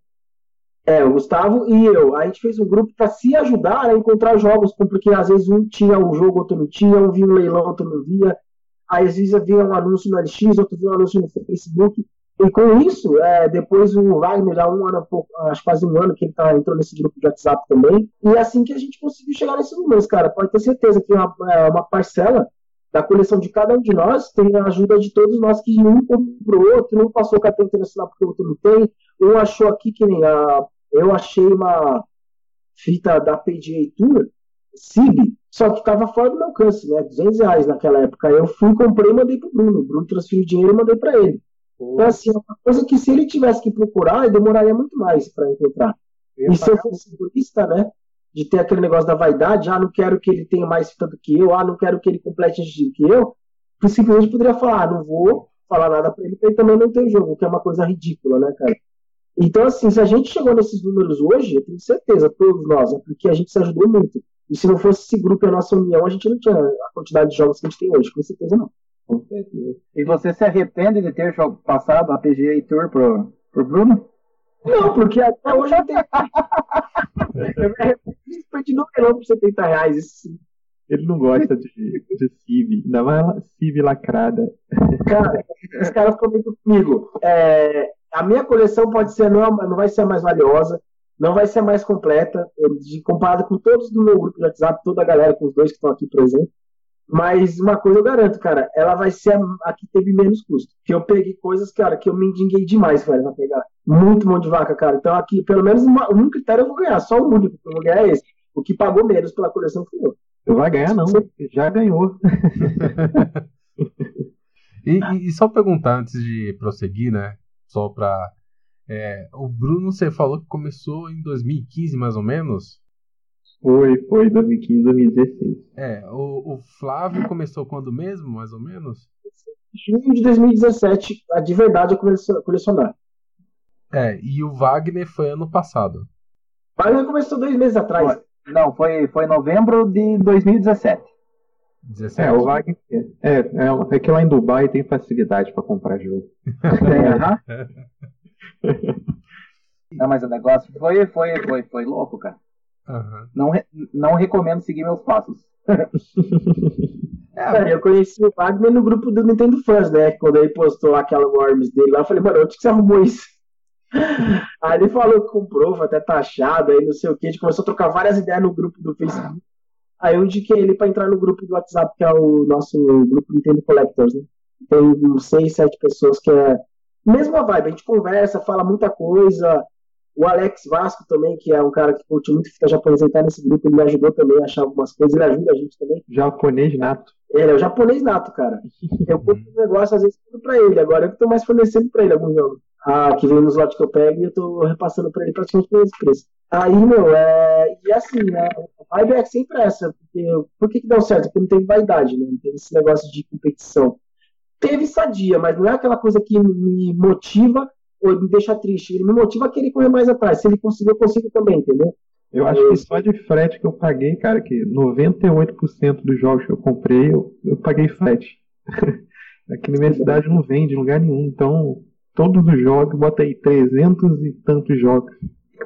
É, o Gustavo e eu. A gente fez um grupo para se ajudar a encontrar jogos, porque às vezes um tinha um jogo, outro não tinha, um via um leilão, outro não via. Aí às vezes havia um anúncio no LX, outro via um anúncio no Facebook. E com isso, é, depois o Wagner, já um ano, acho quase um ano que ele tá, entrou nesse grupo de WhatsApp também. E é assim que a gente conseguiu chegar nesses números, cara. Pode ter certeza que uma, é, uma parcela da coleção de cada um de nós tem a ajuda de todos nós que um comprou o outro, um passou cartão internacional porque o outro não tem, um achou aqui que nem a. Eu achei uma fita da PGA Tour, CIB, só que estava fora do meu alcance, né? 200 reais naquela época. Eu fui, comprei e mandei pro Bruno. O Bruno transferiu dinheiro e mandei para ele. Então, assim, é uma coisa que se ele tivesse que procurar, demoraria muito mais para encontrar. E se eu fosse turista, né? de ter aquele negócio da vaidade, ah, não quero que ele tenha mais fita do que eu, ah, não quero que ele complete antes do que eu, simplesmente poderia falar, ah, não vou falar nada para ele, porque ele também não tem jogo, que é uma coisa ridícula, né, cara? Então, assim, se a gente chegou nesses números hoje, eu tenho certeza, todos nós, é porque a gente se ajudou muito. E se não fosse esse grupo e a nossa união, a gente não tinha a quantidade de jogos que a gente tem hoje, com certeza não. Com certeza. E você se arrepende de ter passado a PGA Tour pro, pro Bruno? Não, porque até hoje eu tenho. eu me arrependo de número por 70 reais. Isso. Ele não gosta de, de CIV, ainda mais CIV lacrada. Cara, os caras comentam comigo. É, a minha coleção pode ser, não, não vai ser a mais valiosa, não vai ser a mais completa, de, comparado com todos do meu grupo de WhatsApp, toda a galera, com os dois que estão aqui presentes. Mas uma coisa eu garanto, cara, ela vai ser a, a que teve menos custo. Que eu peguei coisas, cara, que eu me endinguei demais, velho, pra pegar. Muito mão de vaca, cara. Então aqui, pelo menos uma, um critério eu vou ganhar, só o único que eu vou ganhar é esse. O que pagou menos pela coleção foi eu. Você vai ganhar, não. Já ganhou. e, e, só perguntar antes de prosseguir, né? Só pra. É, o Bruno, você falou que começou em 2015, mais ou menos? Foi, foi 2015, 2016. É, o, o Flávio começou quando mesmo, mais ou menos? Junho de 2017, de verdade, eu colecionar. É, e o Wagner foi ano passado. Wagner começou dois meses atrás. Foi, não, foi, foi novembro de 2017. 17. É, o Wagner. É, é, é que lá em Dubai tem facilidade para comprar jogo. não, mas o negócio foi, foi, foi, foi louco, cara. Uhum. Não, não recomendo seguir meus passos. é, eu conheci o Wagner no grupo do Nintendo Fans, né? Quando ele postou aquela Worms dele lá, eu falei, mano, onde que você arrumou isso? Aí ele falou que comprou, foi até taxado, aí não sei o que. A gente começou a trocar várias ideias no grupo do Facebook. Aí eu indiquei ele para entrar no grupo do WhatsApp, que é o nosso grupo Nintendo Collectors, né? Tem uns seis, sete pessoas que é mesma vibe, a gente conversa, fala muita coisa, o Alex Vasco também, que é um cara que curte muito fita japonesa, ele tá nesse grupo, ele me ajudou também a achar algumas coisas, ele ajuda a gente também. Japonês nato. Ele é o japonês nato, cara. Eu compro um negócio, às vezes, tudo pra ele. Agora eu tô mais fornecendo pra ele alguns jogos. Ah, que vem nos lotes que eu pego e eu tô repassando pra ele praticamente pelo preço. Aí, meu, é. E assim, né? A vibe é sempre essa. Porque, por que, que deu certo? Porque não teve vaidade, né? Não teve esse negócio de competição. Teve sadia, mas não é aquela coisa que me motiva ou me deixa triste. Ele me motiva a querer correr mais atrás. Se ele conseguir, eu consigo também, entendeu? Eu acho que só de frete que eu paguei, cara, que 98% dos jogos que eu comprei, eu, eu paguei frete. Aqui na minha cidade não vende em lugar nenhum. Então, todos os jogos, bota aí 300 e tantos jogos.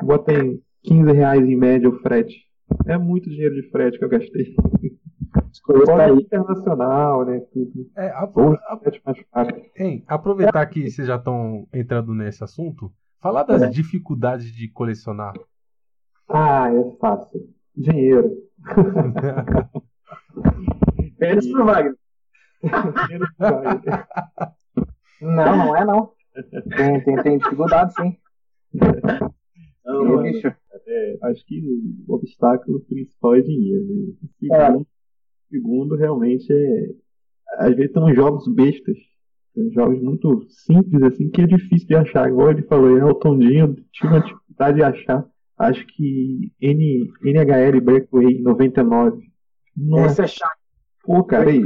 Bota aí 15 reais em média o frete. É muito dinheiro de frete que eu gastei. Escolha internacional, né? Tudo. É, a, a, a, hein, aproveitar que vocês já estão entrando nesse assunto, falar das é. dificuldades de colecionar. Ah, é fácil. Dinheiro. Menos pro Wagner. Não, não é não. Tem, tem, tem dificuldade sim. Não, bicho. É, acho que o obstáculo principal é dinheiro. Né? Segundo, é. Segundo, realmente é. Às vezes são jogos bestas. Tem jogos muito simples, assim, que é difícil de achar. Igual ele falou, Elton John, tive uma dificuldade de achar. Acho que N, NHL Breakaway 99. Nossa. Esse é chato. Pô, cara, aí.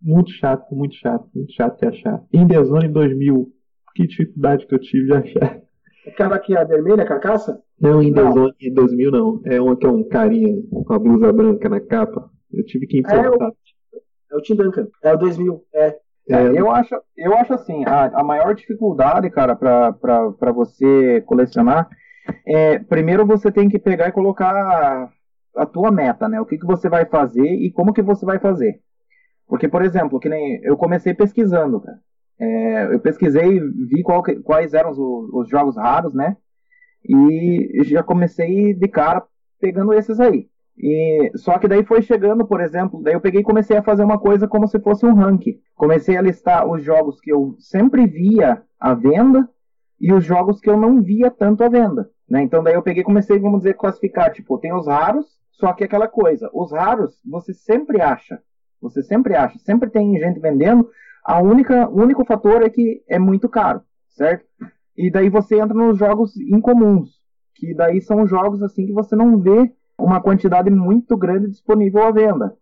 Muito chato, muito chato, muito chato de achar. In The Zone 2000. Que dificuldade que eu tive de achar. Aquela que é a vermelha, a carcaça? Não, In The Zone 2000 não. É uma que é um carinha com a blusa branca na capa. Eu tive que enfrentar. É, o, é o Tim Duncan. É o 2000. É. É, eu, acho, eu acho assim, a, a maior dificuldade, cara, para você colecionar é, primeiro você tem que pegar e colocar a, a tua meta, né? O que, que você vai fazer e como que você vai fazer. Porque, por exemplo, que nem eu comecei pesquisando, cara. É, eu pesquisei, vi qual, quais eram os, os, jogos raros, né? E já comecei de cara pegando esses aí. E, só que daí foi chegando, por exemplo, daí eu peguei e comecei a fazer uma coisa como se fosse um ranking. Comecei a listar os jogos que eu sempre via à venda e os jogos que eu não via tanto à venda. Né? Então daí eu peguei e comecei, vamos dizer, classificar, tipo, tem os raros, só que aquela coisa, os raros você sempre acha, você sempre acha, sempre tem gente vendendo, a única, o único fator é que é muito caro, certo? E daí você entra nos jogos incomuns, que daí são jogos assim que você não vê uma quantidade muito grande disponível à venda.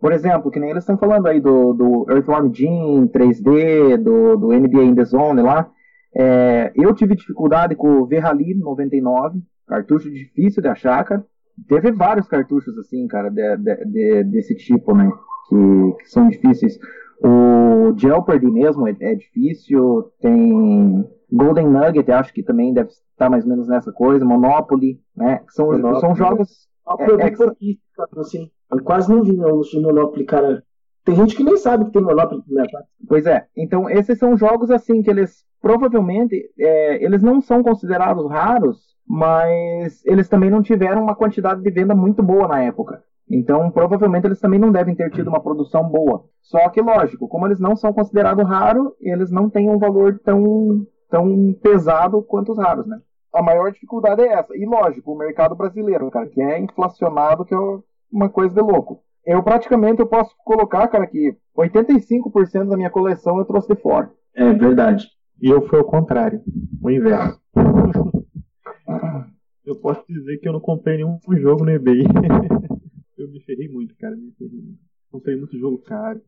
Por exemplo, que nem eles estão falando aí do, do Earthworm Jim 3D, do, do NBA in the Zone lá, é, eu tive dificuldade com o Verrali 99, cartucho difícil de achar, cara. Teve vários cartuchos assim, cara, de, de, de, desse tipo, né? Que, que, são difíceis. O Jeopardy mesmo é, é, difícil. Tem Golden Nugget, acho que também deve estar mais ou menos nessa coisa. Monopoly, né? São, Monopoly, são jogos. É, é, assim. Eu quase não vi os de Monopoly, cara. Tem gente que nem sabe que tem Monopoly no mercado. Pois é. Então, esses são jogos assim que eles provavelmente é, eles não são considerados raros, mas eles também não tiveram uma quantidade de venda muito boa na época. Então, provavelmente eles também não devem ter tido uma produção boa. Só que, lógico, como eles não são considerados raros, eles não têm um valor tão, tão pesado quanto os raros, né? A maior dificuldade é essa. E, lógico, o mercado brasileiro, cara, que é inflacionado, que é uma coisa de louco. Eu praticamente eu posso colocar, cara, que 85% da minha coleção eu trouxe de fora. É verdade. E eu fui ao contrário, o inverso. eu posso dizer que eu não comprei nenhum jogo no eBay. eu me ferrei muito, cara, me ferrei muito. Comprei muito jogo caro,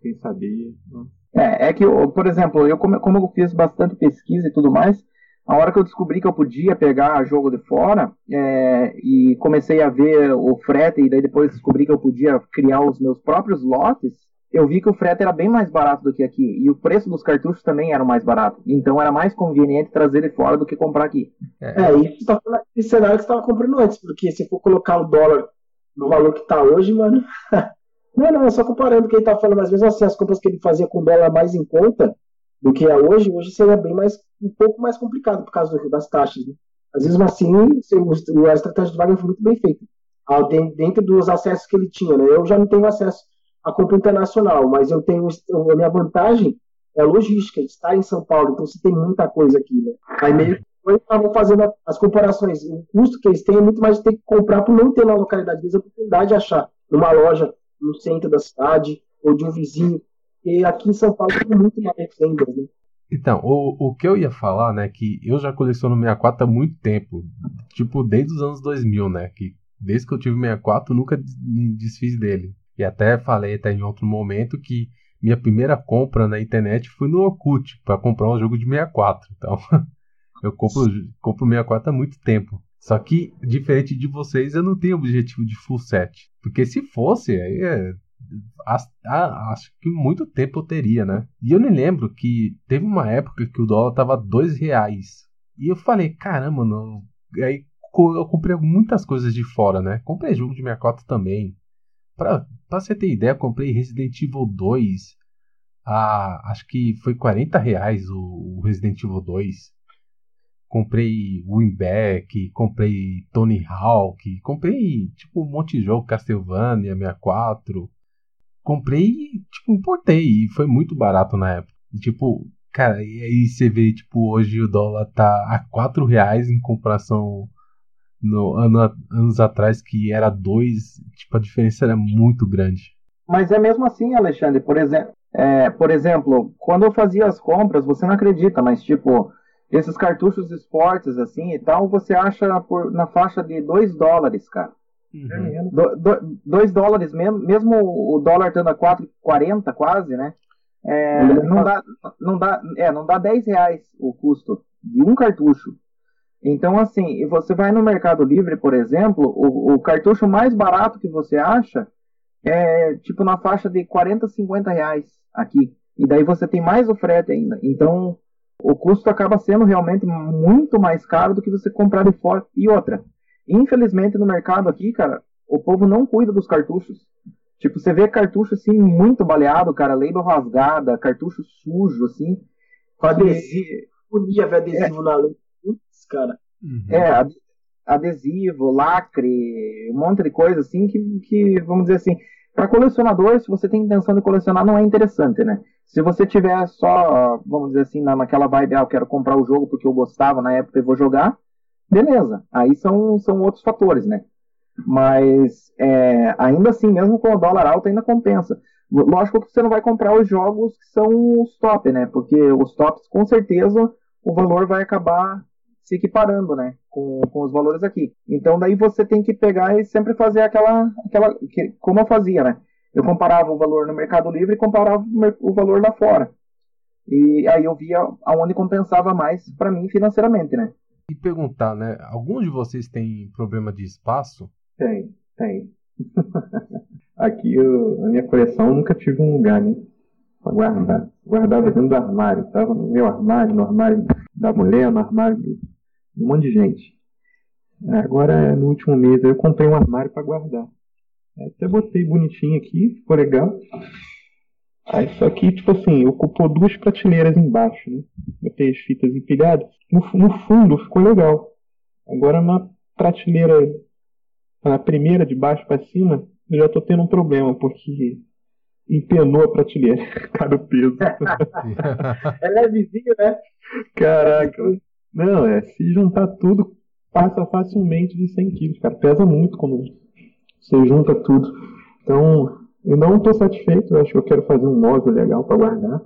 sem saber. É, é que, por exemplo, eu como, como eu fiz bastante pesquisa e tudo mais, a hora que eu descobri que eu podia pegar jogo de fora é, e comecei a ver o frete e daí depois descobri que eu podia criar os meus próprios lotes, eu vi que o frete era bem mais barato do que aqui. E o preço dos cartuchos também era mais barato. Então era mais conveniente trazer de fora do que comprar aqui. É, é e tá falando esse cenário que você estava comprando antes, porque se for colocar o dólar no valor que está hoje, mano. não, não, só comparando o que ele está falando, às vezes assim, as compras que ele fazia com dólar mais em conta do que é hoje, hoje seria bem mais, um pouco mais complicado por causa das taxas. Né? Às vezes, assim, a estratégia do Wagner foi muito bem feita. Dentro dos acessos que ele tinha, né? Eu já não tenho acesso a compra internacional, mas eu tenho a minha vantagem é a logística, de estar em São Paulo, então você tem muita coisa aqui, né? Aí meio que eu estava fazendo as comparações, o custo que eles têm é muito mais de ter que comprar por não ter na localidade deles a oportunidade de achar numa loja no centro da cidade ou de um vizinho. E aqui em São Paulo tem muito mais vendas, né? Então, o, o que eu ia falar, né, que eu já coleciono 64 há muito tempo, tipo, desde os anos 2000, né, que desde que eu tive 64 nunca me desfiz dele. E até falei até em outro momento que minha primeira compra na internet foi no Orkut para comprar um jogo de 64. Então, eu compro, compro 64 há muito tempo. Só que, diferente de vocês, eu não tenho objetivo de full set. Porque se fosse, aí é, acho que muito tempo eu teria, né? E eu me lembro que teve uma época que o dólar tava dois reais. E eu falei, caramba, não. Aí eu comprei muitas coisas de fora, né? Comprei jogo de 64 também. Pra, pra você ter ideia, comprei Resident Evil 2 a. Acho que foi 40 reais o, o Resident Evil 2. Comprei Winback, comprei Tony Hawk, comprei tipo um monte de jogo, Castlevania 64. Comprei tipo, importei e foi muito barato na época. E, tipo, cara, e aí você vê, tipo, hoje o dólar tá a 4 reais em comparação no ano, anos atrás que era dois, tipo, a diferença era muito grande. Mas é mesmo assim, Alexandre, por exemplo, é, por exemplo, quando eu fazia as compras, você não acredita, mas tipo, esses cartuchos esportes assim e tal, você acha por, na faixa de 2 dólares, cara. 2 uhum. dólares mesmo, mesmo o dólar estando a 4,40 quase, né? É, não, dá, não, dá, é, não dá 10 reais o custo de um cartucho. Então, assim, você vai no Mercado Livre, por exemplo, o, o cartucho mais barato que você acha é tipo na faixa de 40, 50 reais aqui. E daí você tem mais o frete ainda. Então, o custo acaba sendo realmente muito mais caro do que você comprar de fora. E outra, infelizmente no mercado aqui, cara, o povo não cuida dos cartuchos. Tipo, você vê cartucho assim muito baleado, cara, label rasgada, cartucho sujo, assim. Com adesivo, podia ver adesivo é, na lei. Putz, cara. Uhum. É, adesivo, lacre, um monte de coisa assim que, que vamos dizer assim, para colecionador, se você tem intenção de colecionar, não é interessante, né? Se você tiver só, vamos dizer assim, naquela vibe, ah, eu quero comprar o jogo porque eu gostava na época e vou jogar, beleza. Aí são, são outros fatores, né? Mas é, ainda assim, mesmo com o dólar alto, ainda compensa. Lógico que você não vai comprar os jogos que são os top, né? Porque os tops, com certeza, o valor vai acabar se equiparando, né? Com, com os valores aqui. Então daí você tem que pegar e sempre fazer aquela. aquela que, como eu fazia, né? Eu comparava o valor no Mercado Livre e comparava o valor lá fora. E aí eu via aonde compensava mais para mim financeiramente, né? E perguntar, né? Alguns de vocês têm problema de espaço? Tem, tem. Aqui eu, a minha coleção nunca tive um lugar, né? Pra guardar. Guardava dentro do armário. Tava no meu armário, no armário da mulher, no armário de um monte de gente. Agora, no último mês, eu comprei um armário para guardar. Até botei bonitinho aqui, ficou legal. Aí isso aqui, tipo assim, ocupou duas prateleiras embaixo, né? Botei as fitas empilhadas. No, no fundo ficou legal. Agora na prateleira, na primeira de baixo para cima, eu já tô tendo um problema, porque empenou a prateleira. Cara, o peso. é levezinho, né? Caraca. Não, é, se juntar tudo, passa facilmente de 100 quilos, cara. Pesa muito quando você junta tudo. Então, eu não estou satisfeito, eu acho que eu quero fazer um móvel legal para guardar.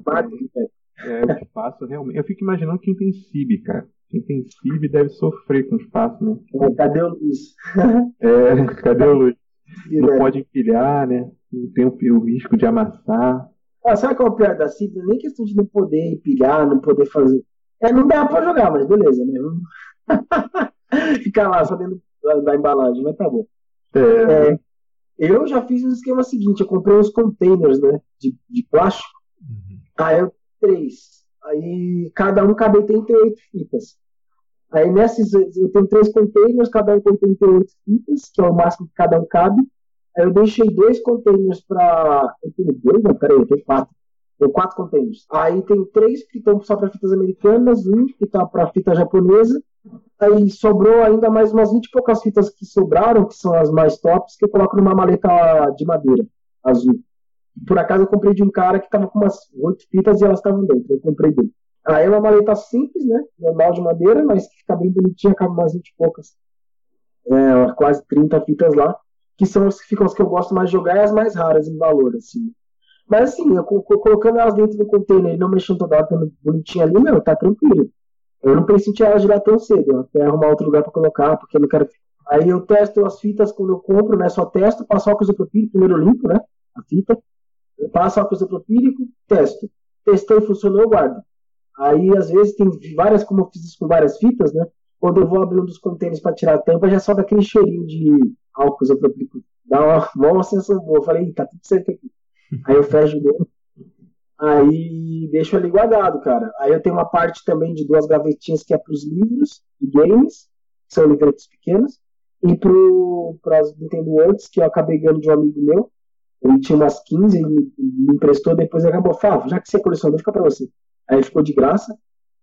É, o espaço realmente. Eu fico imaginando quem tem CIB, cara. Quem tem CIB deve sofrer com espaço, né? É, cadê o Luiz? é, cadê o Luiz? Não é. pode empilhar, né? Tem o, o risco de amassar. Ah, sabe qual é o pior da CIB? Nem questão de não poder empilhar, não poder fazer. É, não dá pra jogar, mas beleza, né? Ficar lá só dentro da embalagem, mas tá bom. É. É, eu já fiz o esquema seguinte, eu comprei uns containers, né, de, de plástico. Uhum. Aí eu três. Aí cada um cabe 88 fitas. Aí nesses eu tenho três containers, cada um tem 38 fitas, que é o máximo que cada um cabe. Aí eu deixei dois containers para. Eu tenho dois? Não, peraí, eu tenho quatro. Tem quatro containers. Aí tem três que estão só para fitas americanas, um que está para fita japonesa Aí sobrou ainda mais umas 20 e poucas fitas que sobraram, que são as mais tops, que eu coloco numa maleta de madeira azul. Por acaso eu comprei de um cara que tava com umas oito fitas e elas estavam dentro. Eu comprei dele. Aí é uma maleta simples, né? Normal de madeira, mas que fica bem bonitinha, cabe umas 20 e poucas. É, quase 30 fitas lá. Que são as que ficam as que eu gosto mais de jogar e as mais raras em valor, assim. Mas assim, colocando elas dentro do container e não mexendo toda hora, bonitinha ali, meu, tá tranquilo. Eu não pensei em tirar ela de lá tão cedo, eu até arrumar outro lugar para colocar, porque eu não quero. Aí eu testo as fitas quando eu compro, né? Só testo, passo álcool isopropílico, primeiro limpo, né? A fita. Eu passo álcool isopropílico, testo. Testei, funcionou, guardo. Aí, às vezes, tem várias, como eu fiz isso com várias fitas, né? Quando eu vou abrir um dos contêineres para tirar a tampa, já sobe aquele cheirinho de álcool isopropílico. Dá uma, uma sensação boa. Eu falei, tá tudo certo aqui. Aí eu fecho o Aí deixo ali guardado, cara. Aí eu tenho uma parte também de duas gavetinhas que é para os livros de games, que são livretos pequenos, e para as Nintendo Worlds, que eu acabei ganhando de um amigo meu. Ele tinha umas 15, ele me, emprestou, depois ele acabou, Fábio, já que você colecionou, fica para você. Aí ficou de graça,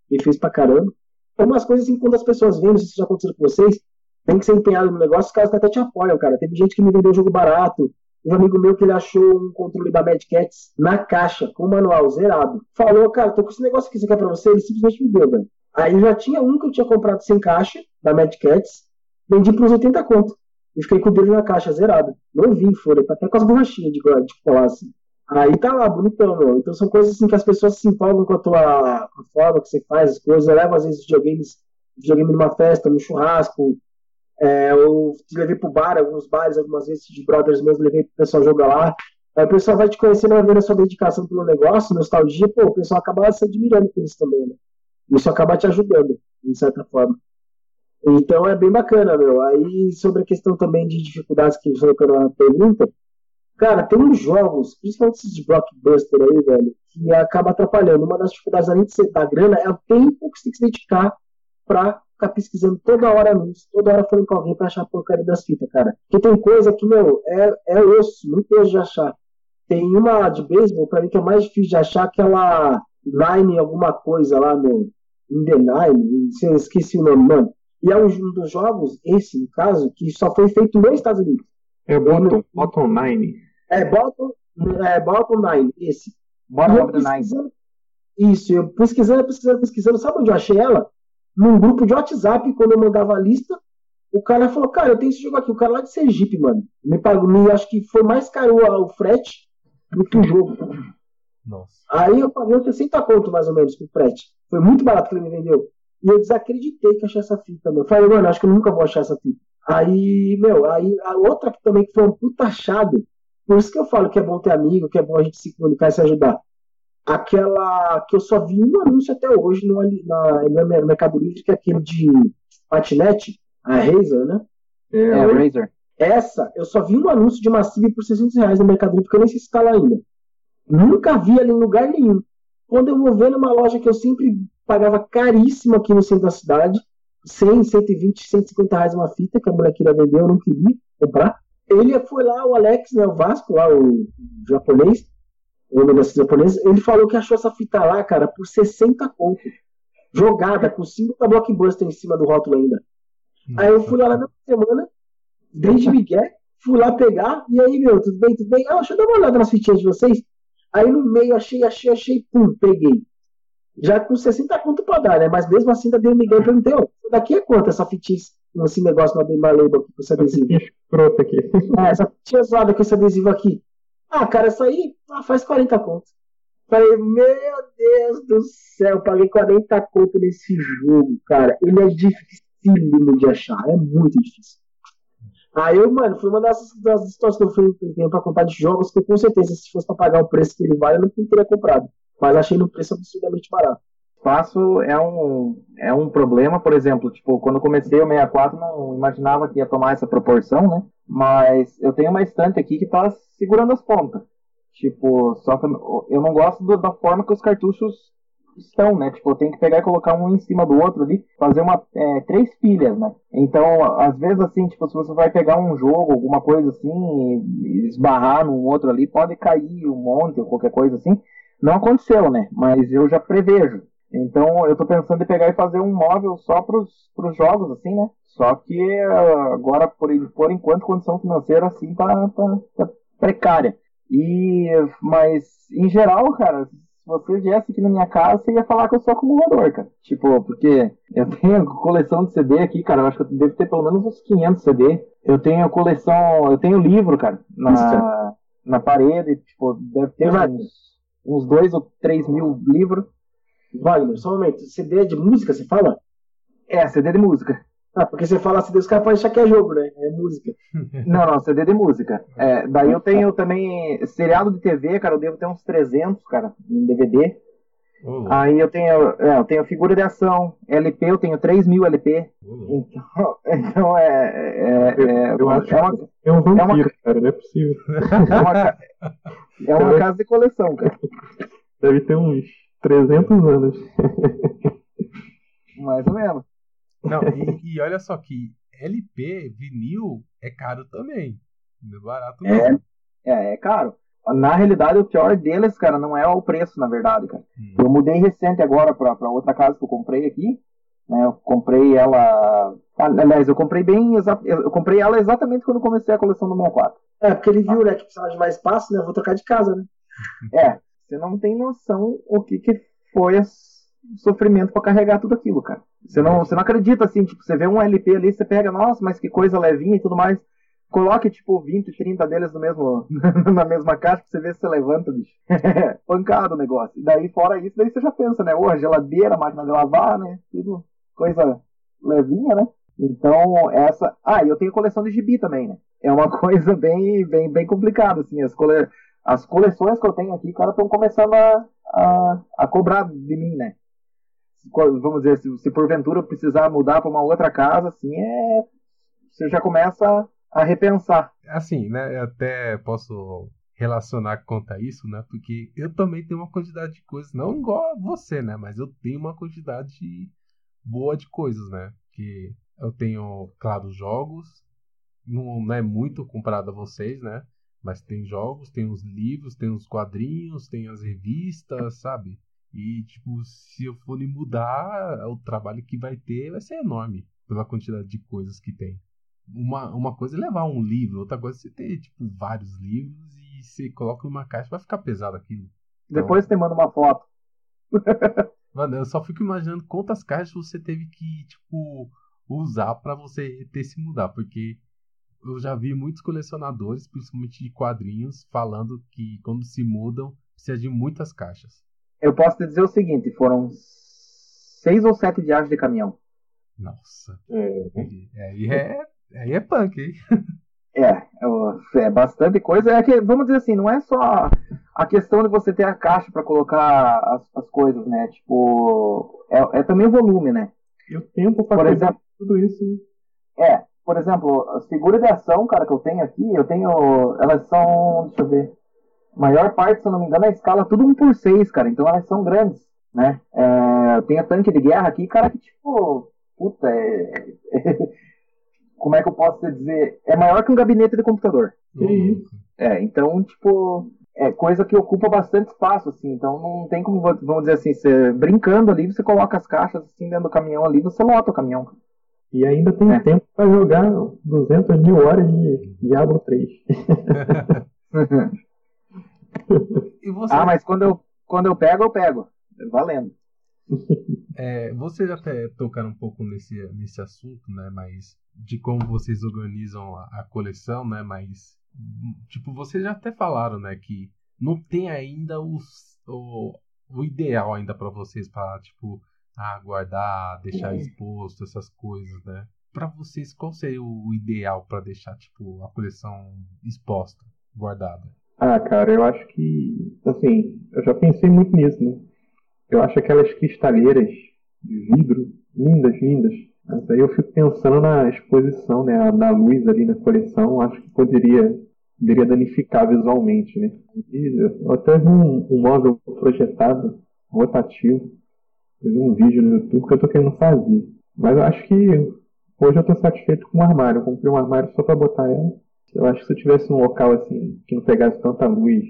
e fez pra caramba. Tem umas coisas assim, quando as pessoas vêm, não sei se já aconteceu com vocês, tem que ser empenhado no negócio, os caras até te apoiam, cara. Teve gente que me vendeu jogo barato, um amigo meu que ele achou um controle da Mad Cats na caixa, com o manual zerado. Falou, cara, tô com esse negócio aqui, você quer pra você? Ele simplesmente me deu, velho. Aí já tinha um que eu tinha comprado sem caixa, da Mad Cats. Vendi por uns 80 conto. E fiquei com o dele na caixa, zerado. Não vi, folha, tá até com as borrachinhas de, de colar, assim. Aí tá lá, bonitão, meu. Então são coisas assim que as pessoas se empolgam com a tua a forma que você faz as coisas. Eu levo às vezes videogames, videogame numa festa, num churrasco. É, eu te levei pro bar, alguns bares, algumas vezes de brothers meus, levei pro pessoal jogar lá. Aí o pessoal vai te conhecendo, vai vendo a sua dedicação pelo negócio, nostalgia, pô, o pessoal acaba se admirando com isso também, né? Isso acaba te ajudando, de certa forma. Então é bem bacana, meu. Aí sobre a questão também de dificuldades que você colocou na pergunta, cara, tem uns jogos, principalmente esses de blockbuster aí, velho, que acaba atrapalhando. Uma das dificuldades, além de ser da grana, é o tempo que você tem que se dedicar pra ficar pesquisando toda hora anúncio, toda hora falando com alguém pra achar a porcaria das fitas, cara. Porque tem coisa que, meu, é, é osso, muito osso de achar. Tem uma de beisebol, pra mim, que é mais difícil de achar, aquela Nine alguma coisa lá, meu. In the Nine, esqueci o nome, mano. E é um dos jogos, esse, no caso, que só foi feito nos Estados Unidos. É Bottom, Bottom Nine. É Bottom, é Bottom Nine, esse. Bottom Nine. Isso, eu pesquisando, pesquisando, pesquisando. Sabe onde eu achei ela? Num grupo de WhatsApp, quando eu mandava a lista, o cara falou, cara, eu tenho esse jogo aqui. O cara lá de Sergipe, mano. Me pagou, me, acho que foi mais caro o frete do que o jogo. Nossa. Aí eu paguei uns 60 conto, mais ou menos, pro frete. Foi muito barato que ele me vendeu. E eu desacreditei que achei essa fita, meu. Eu falei, mano, acho que eu nunca vou achar essa fita. Aí, meu, aí a outra que também que foi um puta achado. Por isso que eu falo que é bom ter amigo, que é bom a gente se comunicar e se ajudar. Aquela que eu só vi um anúncio até hoje no, na, no Mercado Livre, que é aquele de patinete, a Razer, né? É, é a Razer. Essa, eu só vi um anúncio de Massive por 600 reais no Mercado Livre, porque eu nem sei se está lá ainda. Nunca vi ali em lugar nenhum. Quando eu vou ver numa loja que eu sempre pagava caríssimo aqui no centro da cidade, 100, 120, 150 reais uma fita que a mulher queria vender, eu não queria comprar. Ele foi lá, o Alex, né, o Vasco, lá, o japonês, o negócio japonês, ele falou que achou essa fita lá, cara, por 60 conto. Jogada, com símbolo da Blockbuster em cima do rótulo ainda. Aí eu fui lá na semana, desde Miguel, fui lá pegar, e aí, meu, tudo bem, tudo bem? Ah, deixa eu dar uma olhada nas fitinhas de vocês. Aí no meio, achei, achei, achei, pum, peguei já com 60 conto pra dar, né? Mas mesmo assim ainda dei um Miguel e perguntei, ó, daqui é quanto essa fitinha, esse negócio na Maleba aqui com esse adesivo? Pronto aqui. É, essa fitinha zoada com esse adesivo aqui. Ah, cara, essa aí ah, faz 40 conto. Falei, meu Deus do céu, paguei 40 conto nesse jogo, cara. Ele é dificílimo de achar, é muito difícil. Aí eu, mano, foi uma das, histórias que eu fui tenho pra contar de jogos que com certeza, se fosse pra pagar o preço que ele vale, eu não teria comprado mas achei no preço absurdamente barato. Espaço é um, é um problema, por exemplo, tipo, quando eu comecei o 64 não imaginava que ia tomar essa proporção, né? Mas eu tenho uma estante aqui que tá segurando as pontas. Tipo, só que eu não gosto do, da forma que os cartuchos estão, né? Tipo, eu tenho que pegar e colocar um em cima do outro ali, fazer uma é, três pilhas, né? Então, às vezes assim, tipo, se você vai pegar um jogo, alguma coisa assim, e esbarrar num outro ali, pode cair um monte ou qualquer coisa assim. Não aconteceu, né? Mas eu já prevejo. Então eu tô pensando em pegar e fazer um móvel só pros, pros jogos, assim, né? Só que uh, agora, por, por enquanto, condição financeira assim tá, tá, tá, precária. E, mas, em geral, cara, se você viesse aqui na minha casa, você ia falar que eu sou acumulador, cara. Tipo, porque eu tenho coleção de CD aqui, cara. Eu acho que eu devo ter pelo menos uns 500 CD. Eu tenho coleção, eu tenho livro, cara, na, na parede. Tipo, deve ter uns uns dois ou três mil livros. Wagner, só um momento. CD de música, você fala? É, CD de música. Ah, porque você fala CD, os caras podem achar que é jogo, né? É música. não, não, CD de música. É, daí eu tenho também seriado de TV, cara, eu devo ter uns 300, cara, em DVD. Uhum. Aí eu tenho, é, eu tenho figura de ação, LP, eu tenho 3 mil LP. Uhum. Então, então é, é, é, eu, acho é uma, é um vampiro, é uma, cara, não é possível. É uma, é uma casa de coleção, cara. Deve ter uns 300 anos. Mais ou menos. Não, e, e, olha só que LP, vinil, é caro também. Não é barato não. É, é, é caro. Na realidade, o pior deles, cara, não é o preço, na verdade, cara. Hum. Eu mudei recente agora pra, pra outra casa que eu comprei aqui. Né? Eu comprei ela. Aliás, eu comprei bem. Eu comprei ela exatamente quando comecei a coleção do 64. É, porque ele viu, né, que precisava de mais espaço, né? Eu vou trocar de casa, né? É, você não tem noção o que, que foi o sofrimento para carregar tudo aquilo, cara. Você não, você não acredita assim, tipo, você vê um LP ali, você pega, nossa, mas que coisa levinha e tudo mais. Coloque, tipo, 20, 30 deles no mesmo, na mesma caixa pra você ver se você levanta, bicho. Pancado o negócio. E daí, fora isso, daí você já pensa, né? Ô, geladeira, máquina de lavar, né? Tudo coisa levinha, né? Então, essa. Ah, eu tenho coleção de gibi também, né? É uma coisa bem, bem, bem complicada, assim. As, cole... As coleções que eu tenho aqui, cara, estão começando a, a, a cobrar de mim, né? Vamos dizer, se, se porventura eu precisar mudar para uma outra casa, assim, é. Você já começa a repensar. Assim, né? Eu até posso relacionar quanto a isso, né? Porque eu também tenho uma quantidade de coisas, não igual a você, né? Mas eu tenho uma quantidade boa de coisas, né? Que eu tenho, claro, jogos, não, não é muito comparado a vocês, né? Mas tem jogos, tem os livros, tem os quadrinhos, tem as revistas, sabe? E, tipo, se eu for me mudar, o trabalho que vai ter vai ser enorme pela quantidade de coisas que tem uma, uma coisa é levar um livro, outra coisa é você ter, tipo, vários livros e você coloca numa caixa, vai ficar pesado aquilo. Então, Depois você manda uma foto. Mano, eu só fico imaginando quantas caixas você teve que, tipo, usar para você ter se mudar, porque eu já vi muitos colecionadores, principalmente de quadrinhos, falando que quando se mudam, precisa de muitas caixas. Eu posso te dizer o seguinte, foram seis ou sete viagens de caminhão. Nossa. É. Aí é Aí é punk, hein? É, é, é bastante coisa. É que, vamos dizer assim, não é só a questão de você ter a caixa para colocar as, as, coisas, né? Tipo, é, é também o volume, né? E o tempo para exemplo, tudo isso. É, por exemplo, as figuras de ação, cara, que eu tenho aqui, eu tenho. Elas são. Deixa eu ver. Maior parte, se eu não me engano, é a escala tudo 1 por 6 cara. Então elas são grandes, né? É, eu tenho tanque de guerra aqui, cara, que tipo. Puta, é. como é que eu posso dizer? É maior que um gabinete de computador. Uhum. É, então, tipo, é coisa que ocupa bastante espaço, assim. Então não tem como, vamos dizer assim, você brincando ali, você coloca as caixas assim dentro do caminhão ali, você lota o caminhão. E ainda tem é. tempo para jogar 200 mil horas de Diablo 3. ah, mas quando eu, quando eu pego, eu pego. Valendo. É, vocês até tocaram um pouco nesse, nesse assunto, né? Mas de como vocês organizam a, a coleção, né? Mas tipo, vocês já até falaram, né? Que não tem ainda os, o, o ideal ainda para vocês para tipo ah, guardar, deixar exposto essas coisas, né? Para vocês, qual seria o ideal para deixar tipo a coleção exposta, guardada? Ah, cara, eu acho que assim, eu já pensei muito nisso, né? Eu acho aquelas cristaleiras de vidro lindas, lindas. Mas aí eu fico pensando na exposição, né, na luz ali na coleção, acho que poderia, poderia danificar visualmente, né. E até um, um móvel projetado, rotativo, eu vi um vídeo no YouTube que eu tô querendo fazer. Mas eu acho que hoje eu tô satisfeito com o armário. Eu comprei um armário só para botar ela. Eu acho que se eu tivesse um local assim, que não pegasse tanta luz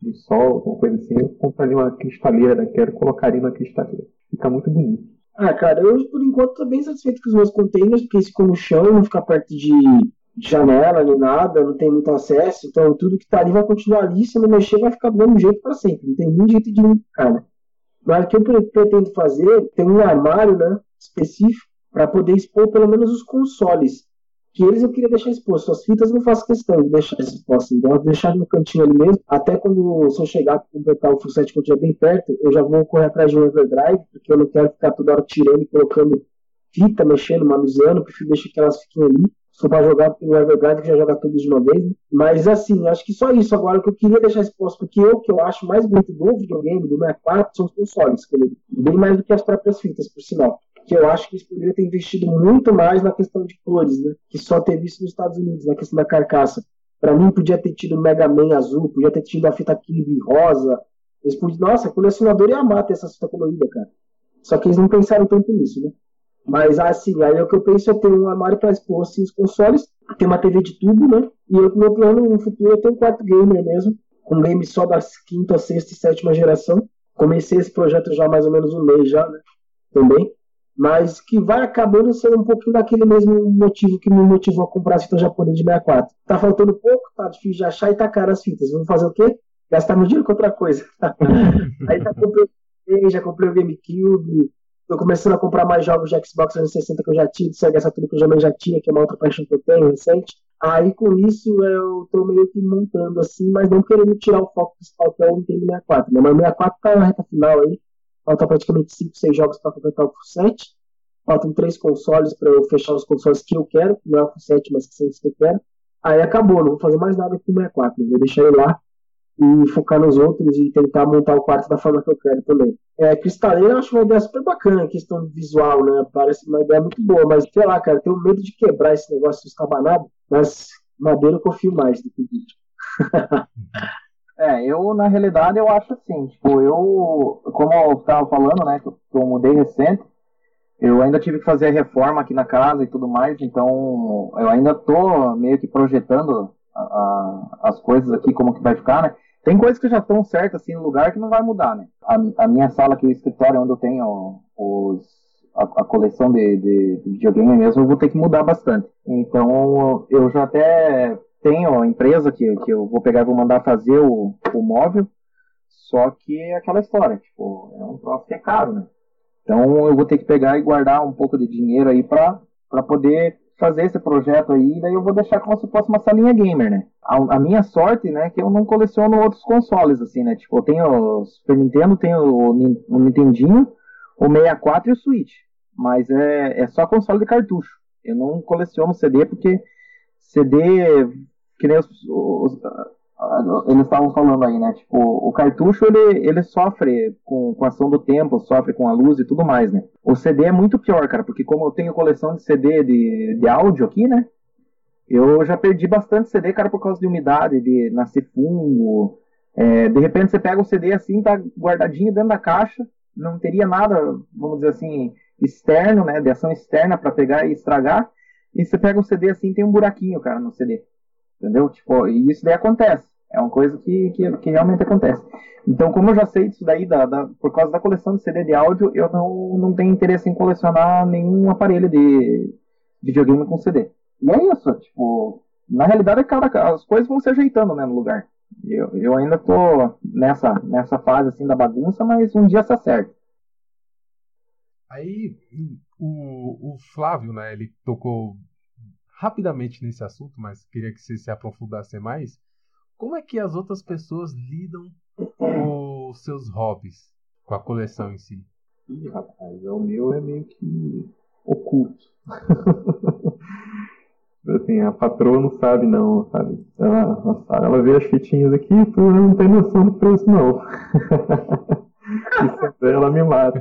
de sol, alguma coisa assim, eu compraria uma cristaleira, quero colocaria uma cristaleira. Fica muito bonito. Ah, cara, eu por enquanto tô bem satisfeito com os meus containers, porque ficam no chão, não fica perto de, janela nem nada, não tem muito acesso, então tudo que tá ali vai continuar ali, se não mexer vai ficar do mesmo jeito para sempre, não tem nenhum jeito de né? Mas o que eu pretendo fazer, tem um armário, né, específico, para poder expor pelo menos os consoles que eles eu queria deixar exposto. As fitas não faço questão de deixar exposto. Então, eu deixar no cantinho ali mesmo. Até quando, se eu chegar para completar o full set quando estiver bem perto, eu já vou correr atrás de um overdrive, porque eu não quero ficar toda hora tirando e colocando fita, mexendo, manuseando. Prefiro deixar que elas fiquem ali. For para jogar no overdrive, já joga tudo de uma vez. Né? Mas assim, acho que só isso. Agora, que eu queria deixar exposto, porque eu, que eu acho mais bonito do videogame, do 64, são os consoles. Bem mais do que as próprias fitas, por sinal que eu acho que eles poderiam ter investido muito mais na questão de cores, né? Que só teve isso nos Estados Unidos, na questão da carcaça. Para mim, podia ter tido Mega Man azul, podia ter tido a fita Kirby rosa. Eles podiam, nossa, colecionador ia amar ter essa fita colorida, cara. Só que eles não pensaram tanto nisso, né? Mas assim, aí o que eu penso é ter um armário para expor assim, os consoles, ter uma TV de tubo, né? E eu, meu plano no futuro é ter um quarto gamer mesmo, com game só da quinta, sexta e sétima geração. Comecei esse projeto já há mais ou menos um mês já, né? Também mas que vai acabando sendo um pouquinho daquele mesmo motivo que me motivou a comprar as fitas japonesas de 64. Tá faltando pouco, tá difícil de achar e tá caro as fitas. Vamos fazer o quê? Gastar meu dinheiro com outra coisa. Aí já comprei, já comprei o GameCube, tô começando a comprar mais jogos de Xbox 360 que eu já de Sega Saturn que eu também já tinha, que é uma outra paixão que eu tenho recente. Aí com isso eu tô meio que montando assim, mas não querendo tirar o foco principal que é o Nintendo 64. Né? Mas o 64 tá na reta final aí, falta praticamente 5, 6 jogos para completar o full set. Faltam 3 consoles para eu fechar os consoles que eu quero, não é o full set, mas que são os que eu quero. Aí acabou, não vou fazer mais nada com o 64, vou deixar ele lá e focar nos outros e tentar montar o quarto da forma que eu quero também. É, cristaleira eu acho uma ideia super bacana, a questão visual, né? Parece uma ideia muito boa, mas sei lá, cara, tenho medo de quebrar esse negócio escabanado, mas madeira eu confio mais do que vídeo. é, eu na realidade eu acho assim, tipo, eu, como eu estava falando, né, que eu mudei recente, eu ainda tive que fazer a reforma aqui na casa e tudo mais, então eu ainda tô meio que projetando a, a, as coisas aqui, como que vai ficar, né? Tem coisas que já estão certas assim no lugar que não vai mudar, né? A, a minha sala aqui, o escritório onde eu tenho os, a, a coleção de, de, de, videogame mesmo, eu vou ter que mudar bastante. Então eu já até tenho a empresa que, que eu vou pegar e vou mandar fazer o, o móvel, só que é aquela história, tipo, é um troço que é caro, né? Então eu vou ter que pegar e guardar um pouco de dinheiro aí para poder fazer esse projeto aí, daí eu vou deixar como se fosse uma salinha gamer, né? A, a, minha sorte, né, é que eu não coleciono outros consoles, assim, né? Tipo, eu tenho o Super Nintendo, tenho o, o Nintendinho, o 64 e o Switch. Mas é, é só console de cartucho. Eu não coleciono CD porque CD, que nem os, os eles estavam falando aí, né? Tipo, o cartucho ele, ele sofre com, com a ação do tempo, sofre com a luz e tudo mais, né? O CD é muito pior, cara, porque como eu tenho coleção de CD de, de áudio aqui, né? Eu já perdi bastante CD, cara, por causa de umidade, de nascer fungo. É, de repente você pega o CD assim, tá guardadinho dentro da caixa, não teria nada, vamos dizer assim, externo, né? De ação externa para pegar e estragar. E você pega o CD assim, tem um buraquinho, cara, no CD. Entendeu? Tipo, e isso daí acontece. É uma coisa que, que, que, realmente acontece. Então, como eu já sei disso daí, da, da, por causa da coleção de CD de áudio, eu não, não tenho interesse em colecionar nenhum aparelho de videogame com CD. E é isso, tipo, na realidade, cara, as coisas vão se ajeitando, né, no lugar. Eu, eu ainda tô nessa, nessa fase, assim, da bagunça, mas um dia se acerta. Aí, o, o Flávio, né, ele tocou rapidamente nesse assunto, mas queria que você se aprofundasse mais. Como é que as outras pessoas lidam com os seus hobbies, com a coleção em si? Ih, rapaz, o meu é meio que oculto. assim, a patroa não sabe não, sabe? Ela, ela vê as fitinhas aqui e tu não tem noção do preço não. Isso ela me mata.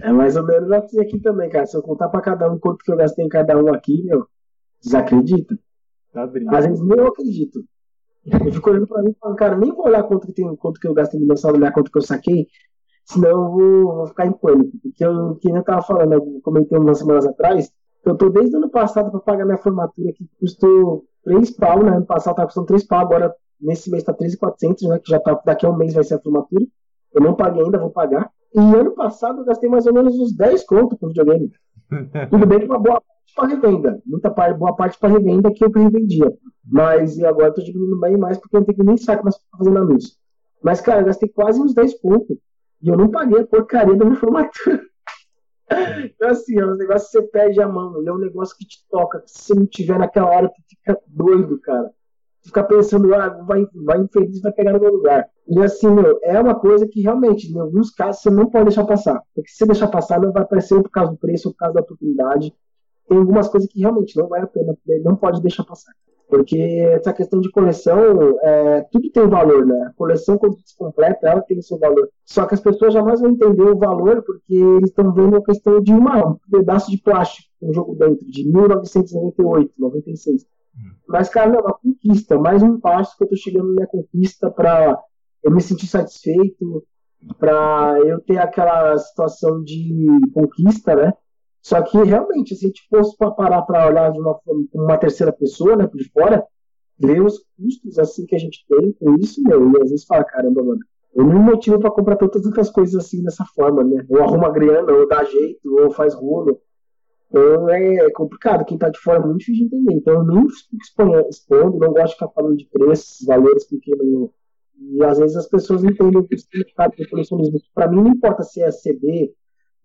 É mais ou menos assim aqui também, cara. Se eu contar pra cada um quanto que eu gastei em cada um aqui, meu, desacredita. Tá Às vezes nem eu acredito. Eu fico olhando pra mim e falo, cara, nem vou olhar quanto que, tem, quanto que eu gastei no meu saldo, olhar quanto que eu saquei, senão eu vou, vou ficar em pânico. Porque eu, que eu tava falando, eu comentei umas semanas atrás, eu tô desde o ano passado pra pagar minha formatura, que custou 3 pau, né? Ano passado tava custando 3 pau, agora nesse mês tá 3,400, né? Que já tá, daqui a um mês vai ser a formatura. Eu não paguei ainda, vou pagar. E ano passado eu gastei mais ou menos uns 10 contos com videogame. Tudo bem que uma boa para revenda. Muita parte, boa parte para revenda que eu revendia. Mas e agora estou diminuindo bem mais porque eu não tenho nem saco mais para fazer anúncio. Mas, cara, eu gastei quase uns 10 pontos. E eu não paguei a porcaria da minha formatura. Então, assim, é um negócio que você perde a mão. É um negócio que te toca. Que se você não tiver naquela hora, tu fica doido, cara. Tu fica pensando, ah, vai, vai infeliz, vai pegar no meu lugar. E assim, meu, é uma coisa que realmente, em alguns casos, você não pode deixar passar. Porque se você deixar passar, não vai aparecer por causa do preço, ou por causa da oportunidade tem algumas coisas que realmente não vale a pena, não pode deixar passar. Porque essa questão de coleção, é, tudo tem valor, né? A coleção, quando se completa, ela tem o seu valor. Só que as pessoas jamais vão entender o valor porque eles estão vendo a questão de uma, um pedaço de plástico, um jogo dentro, de 1998, 96. Hum. Mas, cara, não, é uma conquista, mais um passo que eu tô chegando na minha conquista para eu me sentir satisfeito, para eu ter aquela situação de conquista, né? Só que realmente, se a gente fosse para parar para olhar de uma, uma terceira pessoa, né, por fora, ver os custos assim que a gente tem com isso, meu, e às vezes fala, caramba, mano, eu não motivo para comprar tantas outras coisas assim dessa forma, né? Ou arruma grana, ou dá jeito, ou faz rolo. Então é complicado, quem tá de fora é muito difícil de entender. Então eu nem fico expondo, não gosto de ficar falando de preços, valores, porque não, E às vezes as pessoas entendem o significado do colecionismo. Para mim, não importa se é CD,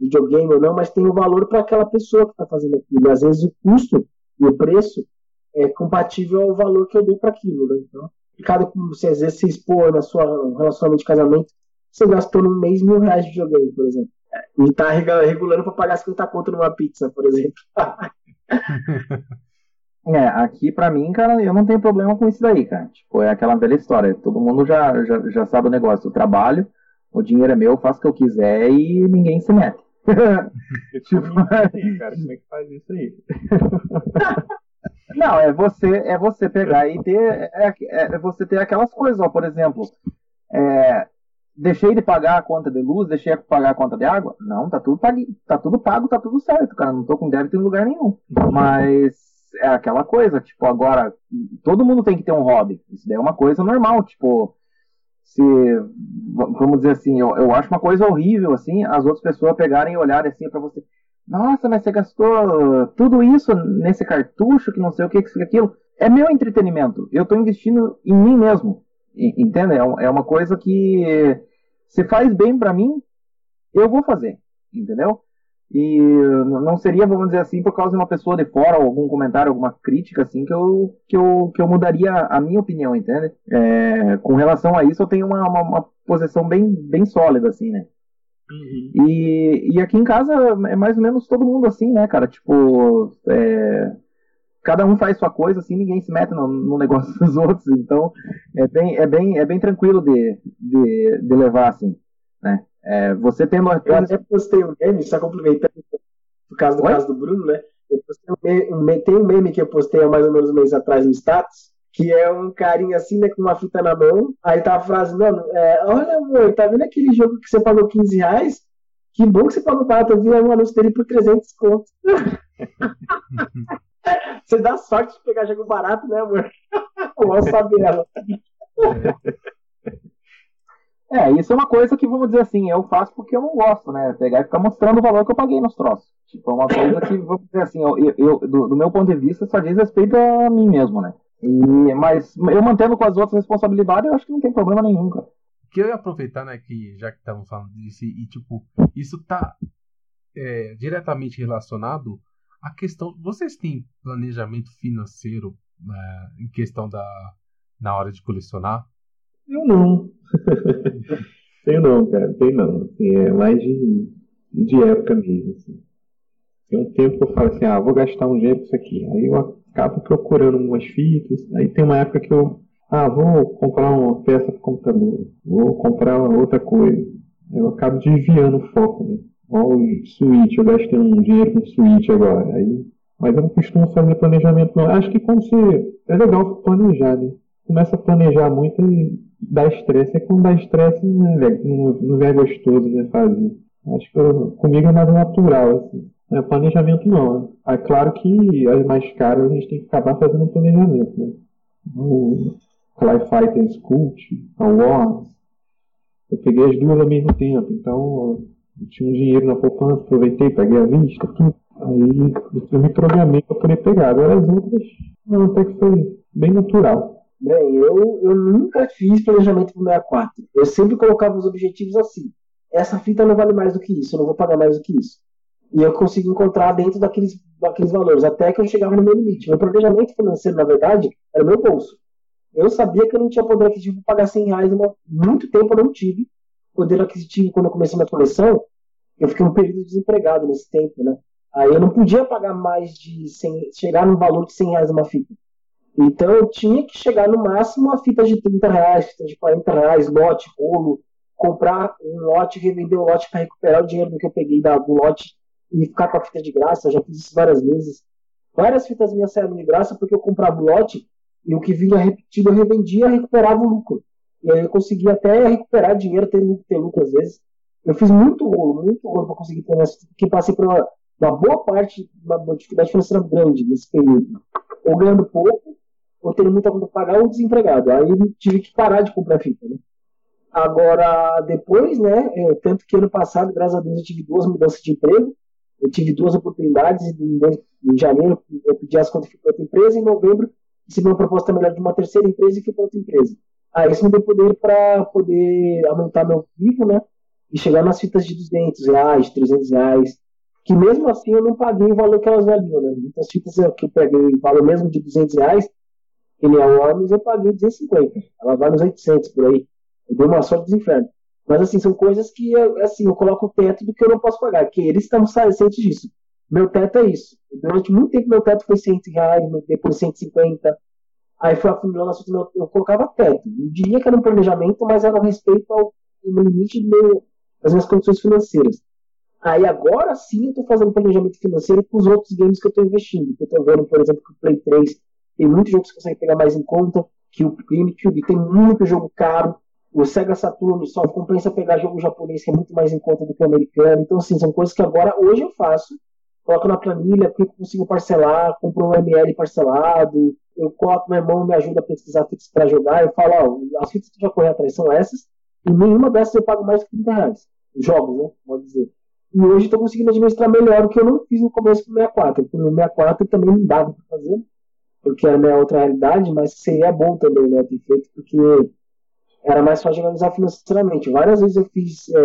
videogame ou não, mas tem o um valor para aquela pessoa que está fazendo aquilo. Às vezes o custo e o preço é compatível ao valor que eu dou para aquilo. Né? Então, cada você às vezes se expor na sua relacionamento de casamento, você gastou no mês mil reais de videogame, por exemplo. E está regulando para pagar 50 conto numa pizza, por exemplo. É, aqui pra mim, cara, eu não tenho problema com isso daí, cara. Tipo, é aquela velha história. Todo mundo já, já, já sabe o negócio. Eu trabalho, o dinheiro é meu, eu faço o que eu quiser e ninguém se mete. Tipo, cara, como é que faz isso aí? não, é você, é você pegar e ter. É, é você ter aquelas coisas, ó, por exemplo. É, deixei de pagar a conta de luz, deixei de pagar a conta de água? Não, tá tudo pago, tá tudo pago, tá tudo certo, cara. Não tô com débito em lugar nenhum. Mas é aquela coisa, tipo, agora, todo mundo tem que ter um hobby. Isso daí é uma coisa normal, tipo, se, vamos dizer assim, eu, eu acho uma coisa horrível, assim, as outras pessoas pegarem e olharem assim para você, nossa, mas você gastou tudo isso nesse cartucho, que não sei o que, que aquilo. É meu entretenimento, eu tô investindo em mim mesmo, entende? É, é uma coisa que se faz bem para mim, eu vou fazer, entendeu? E não seria, vamos dizer assim, por causa de uma pessoa de fora, ou algum comentário, alguma crítica, assim, que eu, que eu, que eu mudaria a minha opinião, entende? É, com relação a isso, eu tenho uma, uma, uma posição bem, bem sólida, assim, né? Uhum. E, e aqui em casa é mais ou menos todo mundo assim, né, cara? Tipo, é, cada um faz sua coisa, assim, ninguém se mete no, no, negócio dos outros, então é bem, é bem, é bem tranquilo de, de, de levar, assim, né? É, você tendo. Eu até postei um meme, só complementando por causa do Oi? caso do Bruno, né? Eu postei um meme, um, tem um meme que eu postei há mais ou menos um mês atrás no status, que é um carinha assim, né, com uma fita na mão. Aí tá a frase, mano, é, olha, amor, tá vendo aquele jogo que você pagou 15 reais? Que bom que você pagou barato, eu vi um anúncio dele por 300 contos. você dá sorte de pegar jogo barato, né, amor? Vou saber ela. É, isso é uma coisa que, vamos dizer assim, eu faço porque eu não gosto, né? Pegar e ficar mostrando o valor que eu paguei nos troços. Tipo, é uma coisa que, vamos dizer assim, eu, eu do, do, meu ponto de vista, só diz respeito a mim mesmo, né? E, mas eu mantendo com as outras responsabilidades, eu acho que não tem problema nenhum, cara. Que eu ia aproveitar, né, que já que estamos falando disso, e, tipo, isso tá é, diretamente relacionado à questão. Vocês têm planejamento financeiro é, em questão da na hora de colecionar? Eu não. tem não, cara, tem não. Assim, é mais de, de época mesmo. Assim. Tem um tempo que eu falo assim, ah, vou gastar um dinheiro com isso aqui. Aí eu acabo procurando umas fitas. Aí tem uma época que eu, ah, vou comprar uma peça o computador, vou comprar outra coisa. Eu acabo desviando o foco, né? Olha o eu gastei um dinheiro com Switch agora. Aí, mas eu não costumo fazer planejamento não. Acho que quando você. É legal planejar, né? Começa a planejar muito e dá estresse. É quando dá estresse é, não, não é gostoso né, fazer. Acho que eu, comigo é mais natural, assim. É, planejamento não. Né? É claro que as mais caras a gente tem que acabar fazendo um planejamento, né? O Fly Fighters Cult, a Wars. Eu peguei as duas ao mesmo tempo, então eu tinha um dinheiro na poupança, aproveitei, peguei a vista, tudo. Aí eu me programei para poder pegar. Agora as outras, não, até que foi bem natural. Bem, eu, eu nunca fiz planejamento para o 64. Eu sempre colocava os objetivos assim. Essa fita não vale mais do que isso, eu não vou pagar mais do que isso. E eu consigo encontrar dentro daqueles, daqueles valores, até que eu chegava no meu limite. Meu planejamento financeiro, na verdade, era o meu bolso. Eu sabia que eu não tinha poder aquisitivo para pagar 100 reais. Muito tempo eu não tive poder aquisitivo quando eu comecei minha coleção. Eu fiquei um período desempregado nesse tempo, né? Aí eu não podia pagar mais de 100, chegar no valor de 100 reais uma fita. Então eu tinha que chegar no máximo a fitas de 30 reais, fitas de 40 reais, lote, rolo, comprar um lote, revender o lote para recuperar o dinheiro que eu peguei do lote e ficar com a fita de graça. Eu já fiz isso várias vezes. Várias fitas minhas saíram de graça porque eu comprava o lote e o que vinha repetido eu revendia e recuperava o lucro. E aí eu conseguia até recuperar dinheiro, ter lucro, ter lucro às vezes. Eu fiz muito rolo, muito rolo para conseguir ter nessa, porque passei por uma, uma boa parte, uma dificuldade financeira grande nesse período. Ou ganhando pouco, ou tendo muita conta para pagar ou desempregado. Aí tive que parar de comprar fita, né? Agora, depois, né, eu, tanto que ano passado, graças a Deus, eu tive duas mudanças de emprego, eu tive duas oportunidades, em, em janeiro eu pedi as contas para outra empresa, em novembro recebi uma proposta melhor de uma terceira empresa e fui para outra empresa. Aí isso me deu poder para poder aumentar meu vivo, né? E chegar nas fitas de 200 reais, 300 reais. Que mesmo assim eu não paguei o valor que elas valiam, né? Muitas fitas que eu peguei valor mesmo de 200 reais, que nem a Warner, eu paguei 250. Ela vale uns 800 por aí. Eu dei uma sorte dos infernos. Mas assim, são coisas que assim, eu coloco o teto do que eu não posso pagar, que eles estão cientes disso. Meu teto é isso. Durante muito tempo meu teto foi 100 reais, depois 150. Aí foi afunilando assunto, eu, eu colocava teto. Eu diria que era um planejamento, mas era um respeito ao limite meu, das minhas condições financeiras. Aí agora sim eu estou fazendo planejamento financeiro com os outros games que eu estou investindo. Eu estou vendo, por exemplo, que o Play 3 tem muitos jogos que você consegue pegar mais em conta, que o GameCube tem muito jogo caro, o Sega Saturn só compensa pegar jogo japonês que é muito mais em conta do que o americano. Então, assim, são coisas que agora, hoje eu faço. Coloco na planilha, porque consigo parcelar, compro um ML parcelado. Eu coloco meu irmão, me ajuda a pesquisar fitas para jogar. Eu falo, ó, as fitas que já corri atrás são essas. E nenhuma dessas eu pago mais de 30 reais. Jogos, né? Pode dizer. E hoje estou conseguindo administrar melhor o que eu não fiz no começo do 64. Porque no 64 também não dava para fazer, porque era a minha outra realidade, mas seria bom também, né, ter feito, porque era mais fácil organizar financeiramente. Várias vezes eu fiz, é,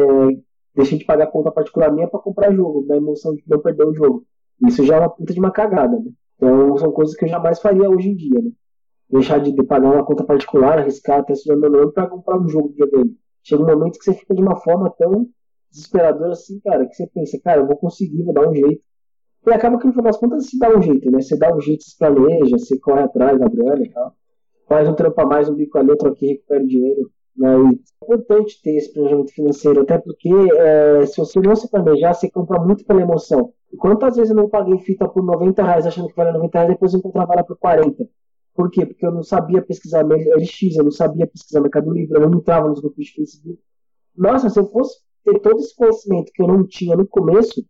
deixei de pagar conta particular minha para comprar jogo, da emoção de não perder o jogo. Isso já é uma puta de uma cagada, né? Então são coisas que eu jamais faria hoje em dia, né? Deixar de pagar uma conta particular, arriscar até se meu nome para comprar um jogo de videogame. Chega um momento que você fica de uma forma tão desesperadora assim, cara, que você pensa, cara, eu vou conseguir, vou dar um jeito. E acaba que no final das contas se dá um jeito, né? Você dá um jeito, se planeja, você corre atrás da grana e tal faz um trampo a mais, um bico ali, outro aqui, recupera o dinheiro. Mas é importante ter esse planejamento financeiro, até porque é, se você não se planejar, você compra muito pela emoção. quantas vezes eu não paguei fita por 90 reais achando que valia 90 reais, depois eu encontrava ela por 40? Por quê? Porque eu não sabia pesquisar LX, eu não sabia pesquisar Mercado Livre, eu não entrava nos grupos de Facebook. Nossa, se eu fosse ter todo esse conhecimento que eu não tinha no começo,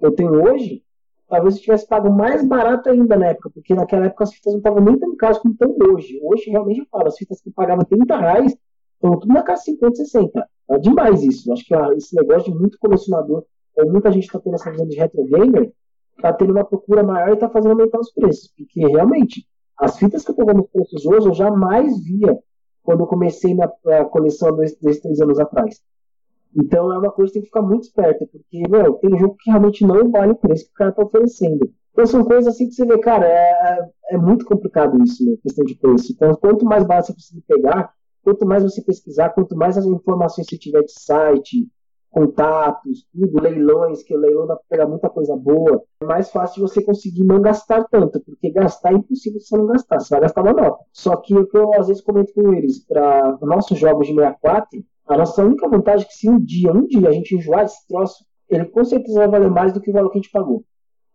eu tenho hoje, talvez eu tivesse pago mais barato ainda na época, porque naquela época as fitas não estavam nem tão caras como estão hoje. Hoje, realmente, eu falo, as fitas que eu pagava 30 reais estão tudo na casa 50, 60. É demais isso. Acho que esse negócio de muito colecionador, muita gente está tendo essa visão de retro gamer, está tendo uma procura maior e está fazendo aumentar os preços. Porque, realmente, as fitas que eu estou vendo os preços hoje, eu jamais via quando eu comecei minha coleção desses três anos atrás. Então é uma coisa que tem que ficar muito esperta, porque, meu, tem jogo que realmente não vale o preço que o cara tá oferecendo. Então são coisas assim que você vê, cara, é, é muito complicado isso, né, questão de preço. Então, quanto mais barato você conseguir pegar, quanto mais você pesquisar, quanto mais as informações você tiver de site, contatos, tudo, leilões, que o leilão dá para pegar muita coisa boa, é mais fácil você conseguir não gastar tanto, porque gastar é impossível se você não gastar, você vai gastar uma nota. Só que o que eu às vezes comento com eles, para nossos jogos de 64, a nossa única vantagem é que se um dia, um dia a gente enjoar esse troço, ele com certeza vai valer mais do que o valor que a gente pagou.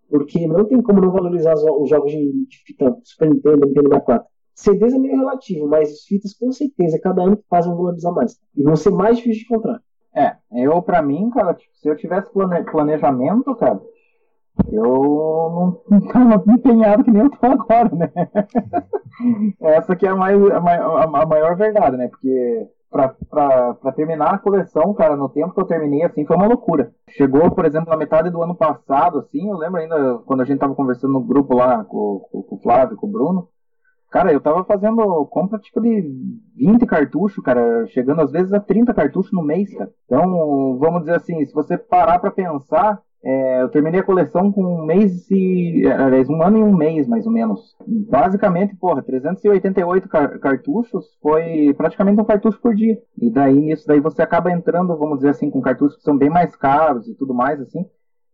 Porque não tem como não valorizar os jogos de, de fita Super Nintendo, Nintendo 64. CDs é meio relativo, mas os fitas com certeza, cada ano que fazem valorizar mais. E vão ser mais difíceis de encontrar. É, eu pra mim, cara, tipo, se eu tivesse plane planejamento, cara, eu não estava empenhado que nem eu tô agora, né? Essa que é a, mais, a, a maior verdade, né? Porque para terminar a coleção, cara, no tempo que eu terminei, assim, foi uma loucura. Chegou, por exemplo, na metade do ano passado, assim, eu lembro ainda quando a gente tava conversando no grupo lá com, com, com o Flávio, com o Bruno. Cara, eu tava fazendo compra tipo de 20 cartuchos, cara, chegando às vezes a 30 cartuchos no mês, cara. Então, vamos dizer assim, se você parar para pensar, é, eu terminei a coleção com um mês e. Aliás, um ano e um mês, mais ou menos. Basicamente, porra, 388 car cartuchos foi praticamente um cartucho por dia. E daí, nisso daí, você acaba entrando, vamos dizer assim, com cartuchos que são bem mais caros e tudo mais, assim.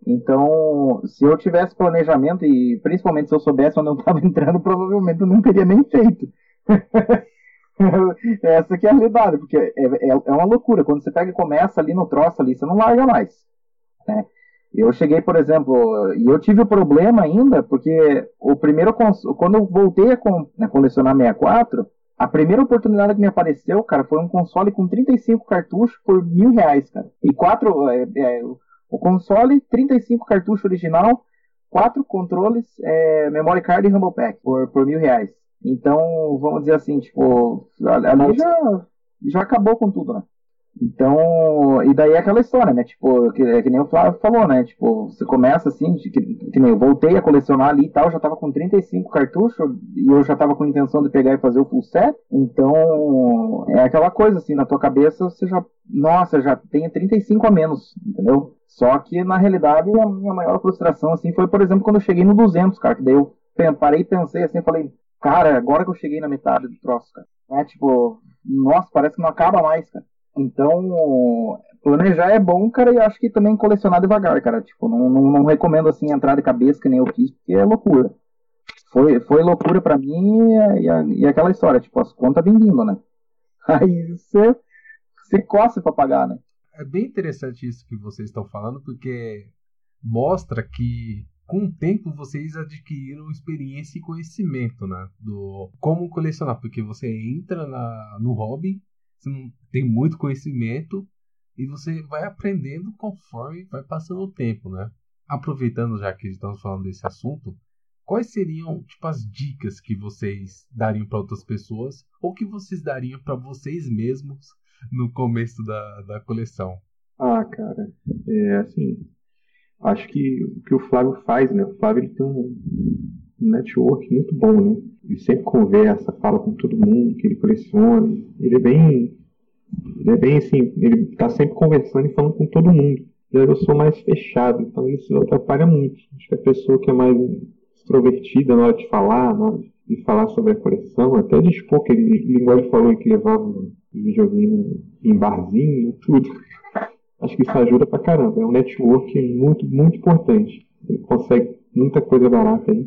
Então, se eu tivesse planejamento, e principalmente se eu soubesse onde eu estava entrando, provavelmente eu não teria nem feito. Essa que é a realidade, porque é, é, é, uma loucura. Quando você pega e começa ali no troço ali, você não larga mais. Né? Eu cheguei, por exemplo, e eu tive o problema ainda, porque o primeiro quando eu voltei a né, colecionar 64, a primeira oportunidade que me apareceu, cara, foi um console com 35 cartuchos por mil reais, cara. E quatro. É, é, o console, 35 cartuchos original, quatro controles, é, memory card e Rumble Pack por, por mil reais. Então, vamos dizer assim, tipo, ali já, já acabou com tudo, né? Então, e daí é aquela história, né? Tipo, que, é que nem o Flávio falou, né? Tipo, você começa assim, que, que nem eu voltei a colecionar ali e tal, já tava com 35 cartuchos e eu já tava com intenção de pegar e fazer o full set. Então, é aquela coisa assim, na tua cabeça você já, nossa, já tem 35 a menos, entendeu? Só que na realidade a minha maior frustração assim foi, por exemplo, quando eu cheguei no 200, cara, que daí eu parei e pensei assim, falei, cara, agora que eu cheguei na metade do troço, cara. É tipo, nossa, parece que não acaba mais, cara. Então, planejar é bom, cara, e acho que também colecionar devagar, cara. Tipo, não, não, não recomendo assim entrar de cabeça que nem eu quis, porque é loucura. Foi, foi loucura para mim e, e, e, aquela história, tipo, as contas vindo, né? Aí você, você coça pra pagar, né? É bem interessante isso que vocês estão falando, porque mostra que com o tempo vocês adquiriram experiência e conhecimento, né? Do como colecionar, porque você entra na, no hobby você não tem muito conhecimento e você vai aprendendo conforme vai passando o tempo, né? Aproveitando já que estamos falando desse assunto, quais seriam tipo as dicas que vocês dariam para outras pessoas ou que vocês dariam para vocês mesmos no começo da, da coleção? Ah, cara, é assim, acho que o que o Flávio faz, né? O Flávio ele tem um, network muito bom, né? Ele sempre conversa, fala com todo mundo que ele coleciona. Ele é bem. Ele é bem assim, ele está sempre conversando e falando com todo mundo. Eu sou mais fechado, então isso atrapalha muito. Acho que a pessoa que é mais extrovertida na hora de falar, na hora de falar sobre a coleção, até de expor que ele, igual ele falou que levava videogame em barzinho tudo. Acho que isso ajuda pra caramba. É um network muito, muito importante. Ele consegue muita coisa barata aí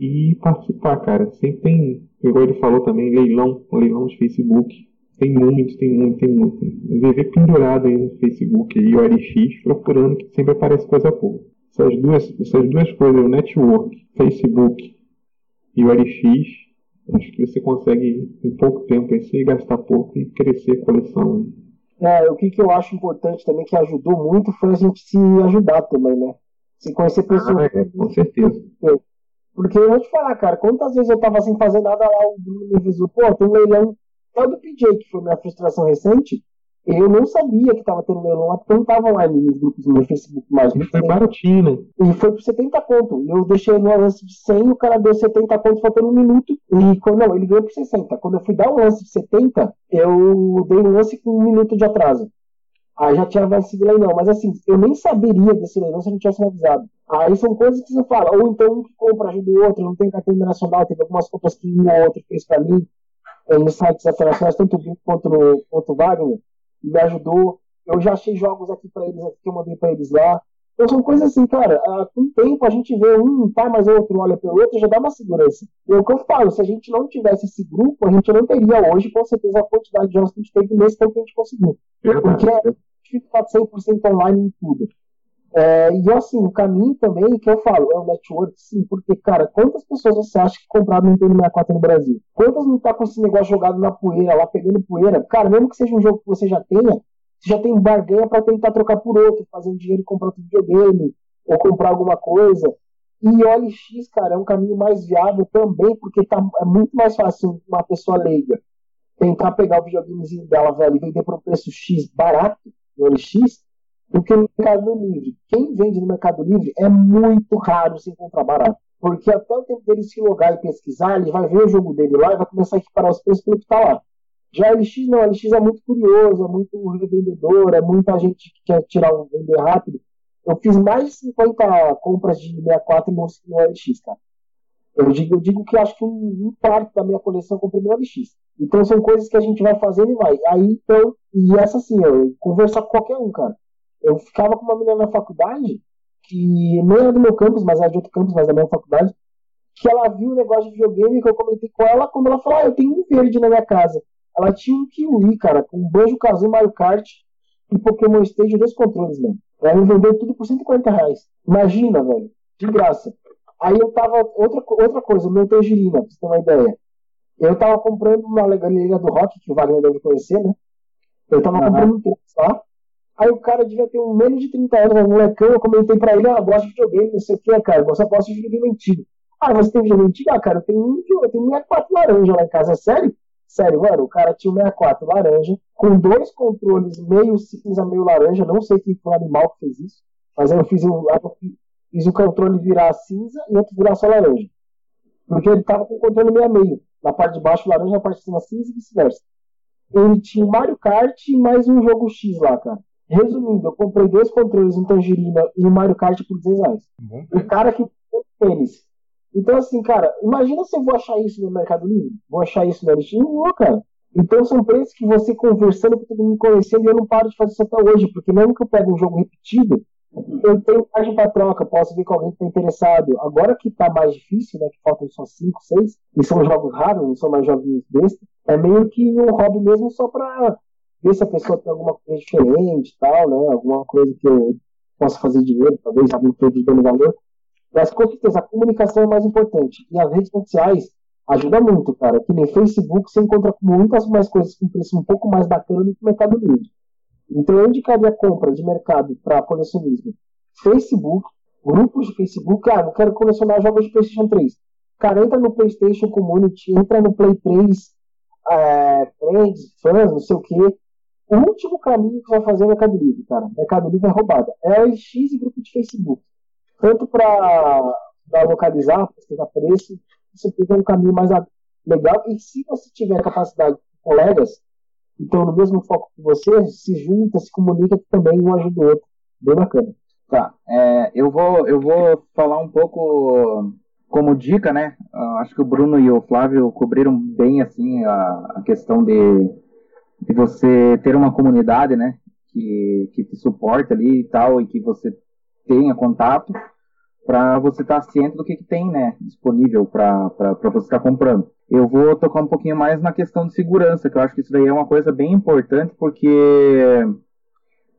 e participar, cara. Sempre tem, igual ele falou também, leilão, leilão de Facebook. Tem muito, tem muito, tem muito. Viver pendurado aí no Facebook e o LX procurando que sempre aparece coisa boa. Essas duas, essas duas coisas, o network, Facebook e o LX, acho que você consegue em pouco tempo aí, gastar pouco e crescer a coleção. É, o que, que eu acho importante também, que ajudou muito, foi a gente se ajudar também, né? Se conhecer pessoas. Ah, é, com certeza. Porque eu vou te falar, cara, quantas vezes eu tava sem fazer nada lá, o Bruno me avisou, pô, tem um leilão, o do PJ, que foi minha frustração recente, eu não sabia que tava tendo leilão lá, porque eu não tava lá nos grupos do meu Facebook mais. E foi baratinho, né? E foi por 70 conto. Eu deixei no lance de 100, o cara deu 70 conto faltando um minuto. E quando, não, ele ganhou por 60. Quando eu fui dar um lance de 70, eu dei um lance com um minuto de atraso. Aí já tinha vencido o leilão. Mas assim, eu nem saberia desse leilão se eu não tivesse me avisado. Aí são coisas que você fala, ou então um que compra ajuda o outro, não tem cartão internacional, teve algumas compras que um ou outro fez para mim, é, nos sites internacionais, tanto o Vico quanto, quanto o Wagner, me ajudou. Eu já achei jogos aqui para eles, aqui que eu mandei para eles lá. Então são coisas assim, cara, com o tempo a gente vê um, tá, mas outro olha pelo outro, já dá uma segurança. E é o que eu falo, se a gente não tivesse esse grupo, a gente não teria hoje, com certeza, a quantidade de jogos que a gente teve nesse tempo que a gente conseguiu. Porque fica 100% online em tudo. É, e assim, o caminho também que eu falo é o network, sim, porque, cara, quantas pessoas você acha que compraram Nintendo 64 no Brasil? Quantas não tá com esse negócio jogado na poeira, lá pegando poeira? Cara, mesmo que seja um jogo que você já tenha, você já tem barganha para tentar trocar por outro, fazer um dinheiro e comprar outro videogame, ou comprar alguma coisa. E OLX, cara, é um caminho mais viável também, porque tá, é muito mais fácil uma pessoa leiga tentar pegar o videogamezinho dela, velho, e vender por um preço X barato no OLX, do que no Mercado Livre. Quem vende no Mercado Livre é muito raro se encontrar barato. Porque até o tempo dele se logar e pesquisar, ele vai ver o jogo dele lá e vai começar a equiparar os preços pelo que está lá. Já a LX não, a LX é muito curioso, é muito revendedor, é muita gente que quer tirar um vender rápido. Eu fiz mais de 50 compras de 64 no, no LX, cara. Eu digo, eu digo que acho que um, um quarto da minha coleção eu comprei no LX. Então são coisas que a gente vai fazendo e vai. Aí então, e essa assim, eu conversar com qualquer um, cara. Eu ficava com uma menina na faculdade, que não era do meu campus, mas era de outro campus, mas da minha faculdade, que ela viu o negócio de videogame que eu comentei com ela quando ela falou: Ah, eu tenho um verde na minha casa. Ela tinha um Kiwi, cara, com Banjo Kazooie, Mario Kart e Pokémon Stage, dois controles, mano. Ela me vendeu tudo por 140 reais. Imagina, velho. De graça. Aí eu tava. Outra, outra coisa, meu tangerina, pra você ter uma ideia. Eu tava comprando uma galeria do rock, que o Wagner deve conhecer, né? Eu tava uhum. comprando um tênis lá. Aí o cara devia ter um menos de 30 anos, um molecão, eu comentei pra ele, ah, gosto de videogame, não sei o que, cara, você gosta de videogame antigo. Ah, você tem videogame antigo? Ah, cara, eu tenho um eu tenho um 64 laranja lá em casa, sério? Sério, mano, o cara tinha um 64 laranja, com dois controles meio cinza, meio laranja. Não sei quem foi o animal que fez isso, mas eu fiz, um, eu fiz o controle virar cinza e outro virar só laranja. Porque ele tava com o controle meio a meio. Na parte de baixo laranja, na parte de cima cinza e vice-versa. Ele tinha Mario Kart e mais um jogo X lá, cara. Resumindo, eu comprei dois controles, um Tangerina e um Mario Kart por 200 reais. O cara que tem tênis. Então, assim, cara, imagina se eu vou achar isso no Mercado Livre. Vou achar isso no LX? Não vou, cara. Então, são preços que você conversando com todo mundo conhecendo, eu não paro de fazer isso até hoje, porque mesmo que eu pego um jogo repetido, eu tenho margem para troca, posso ver que alguém está interessado. Agora que está mais difícil, né, que faltam só 5, 6, e são jogos raros, não são mais joguinhos bestas, é meio que um hobby mesmo só para ver se a pessoa tem alguma coisa diferente tal, né, alguma coisa que eu possa fazer dinheiro, talvez algum produto dando valor. Mas com certeza a comunicação é mais importante. E as redes sociais ajuda muito, cara. Que nem Facebook você encontra muitas mais coisas com preço um pouco mais bacana do que o Mercado Livre. Então eu indicaria compra de mercado para colecionismo. Facebook, grupos de Facebook, ah, eu quero colecionar jogos de PlayStation 3. Cara, entra no PlayStation Community, entra no Play 3, é, Friends, fãs, não sei o quê. O último caminho que vai fazer é o Mercado Livre, cara. Mercado Livre é roubada. É LX e grupo de Facebook. Tanto para localizar, pesquisar preço, você fica um caminho mais legal. E se você tiver capacidade de colegas então, no mesmo foco que você, se junta, se comunica, que também um ajuda o outro. Bem bacana. Tá, é, eu, vou, eu vou falar um pouco como dica, né? Uh, acho que o Bruno e o Flávio cobriram bem assim a, a questão de, de você ter uma comunidade, né? Que, que te suporta ali e tal, e que você tenha contato para você estar tá ciente do que, que tem né, disponível para você estar tá comprando. Eu vou tocar um pouquinho mais na questão de segurança, que eu acho que isso daí é uma coisa bem importante, porque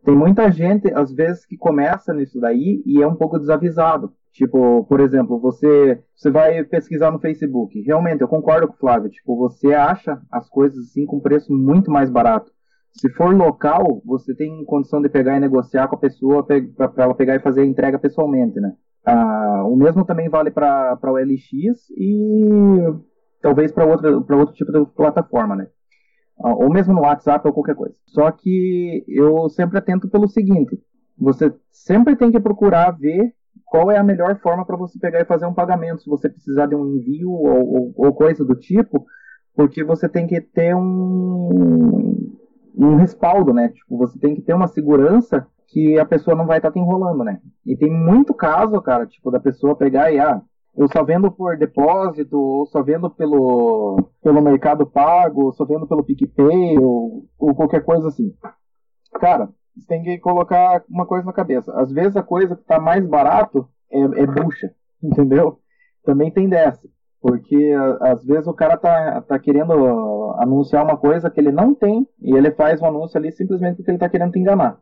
tem muita gente, às vezes, que começa nisso daí e é um pouco desavisado. Tipo, por exemplo, você, você vai pesquisar no Facebook. Realmente, eu concordo com o Flávio. Tipo, você acha as coisas assim com preço muito mais barato. Se for local, você tem condição de pegar e negociar com a pessoa para ela pegar e fazer a entrega pessoalmente, né? Ah, o mesmo também vale para o LX e talvez para outro, tipo de plataforma, né? Ah, ou mesmo no WhatsApp ou qualquer coisa. Só que eu sempre atento pelo seguinte: você sempre tem que procurar ver qual é a melhor forma para você pegar e fazer um pagamento, se você precisar de um envio ou, ou, ou coisa do tipo, porque você tem que ter um, um respaldo, né? Tipo, você tem que ter uma segurança que a pessoa não vai estar tá te enrolando, né? E tem muito caso, cara, tipo, da pessoa pegar e, ah, eu só vendo por depósito, ou só vendo pelo, pelo Mercado Pago, ou só vendo pelo PicPay, ou, ou qualquer coisa assim. Cara, você tem que colocar uma coisa na cabeça. Às vezes a coisa que tá mais barato é, é bucha, entendeu? Também tem dessa. Porque às vezes o cara tá, tá querendo anunciar uma coisa que ele não tem e ele faz um anúncio ali simplesmente porque ele tá querendo te enganar.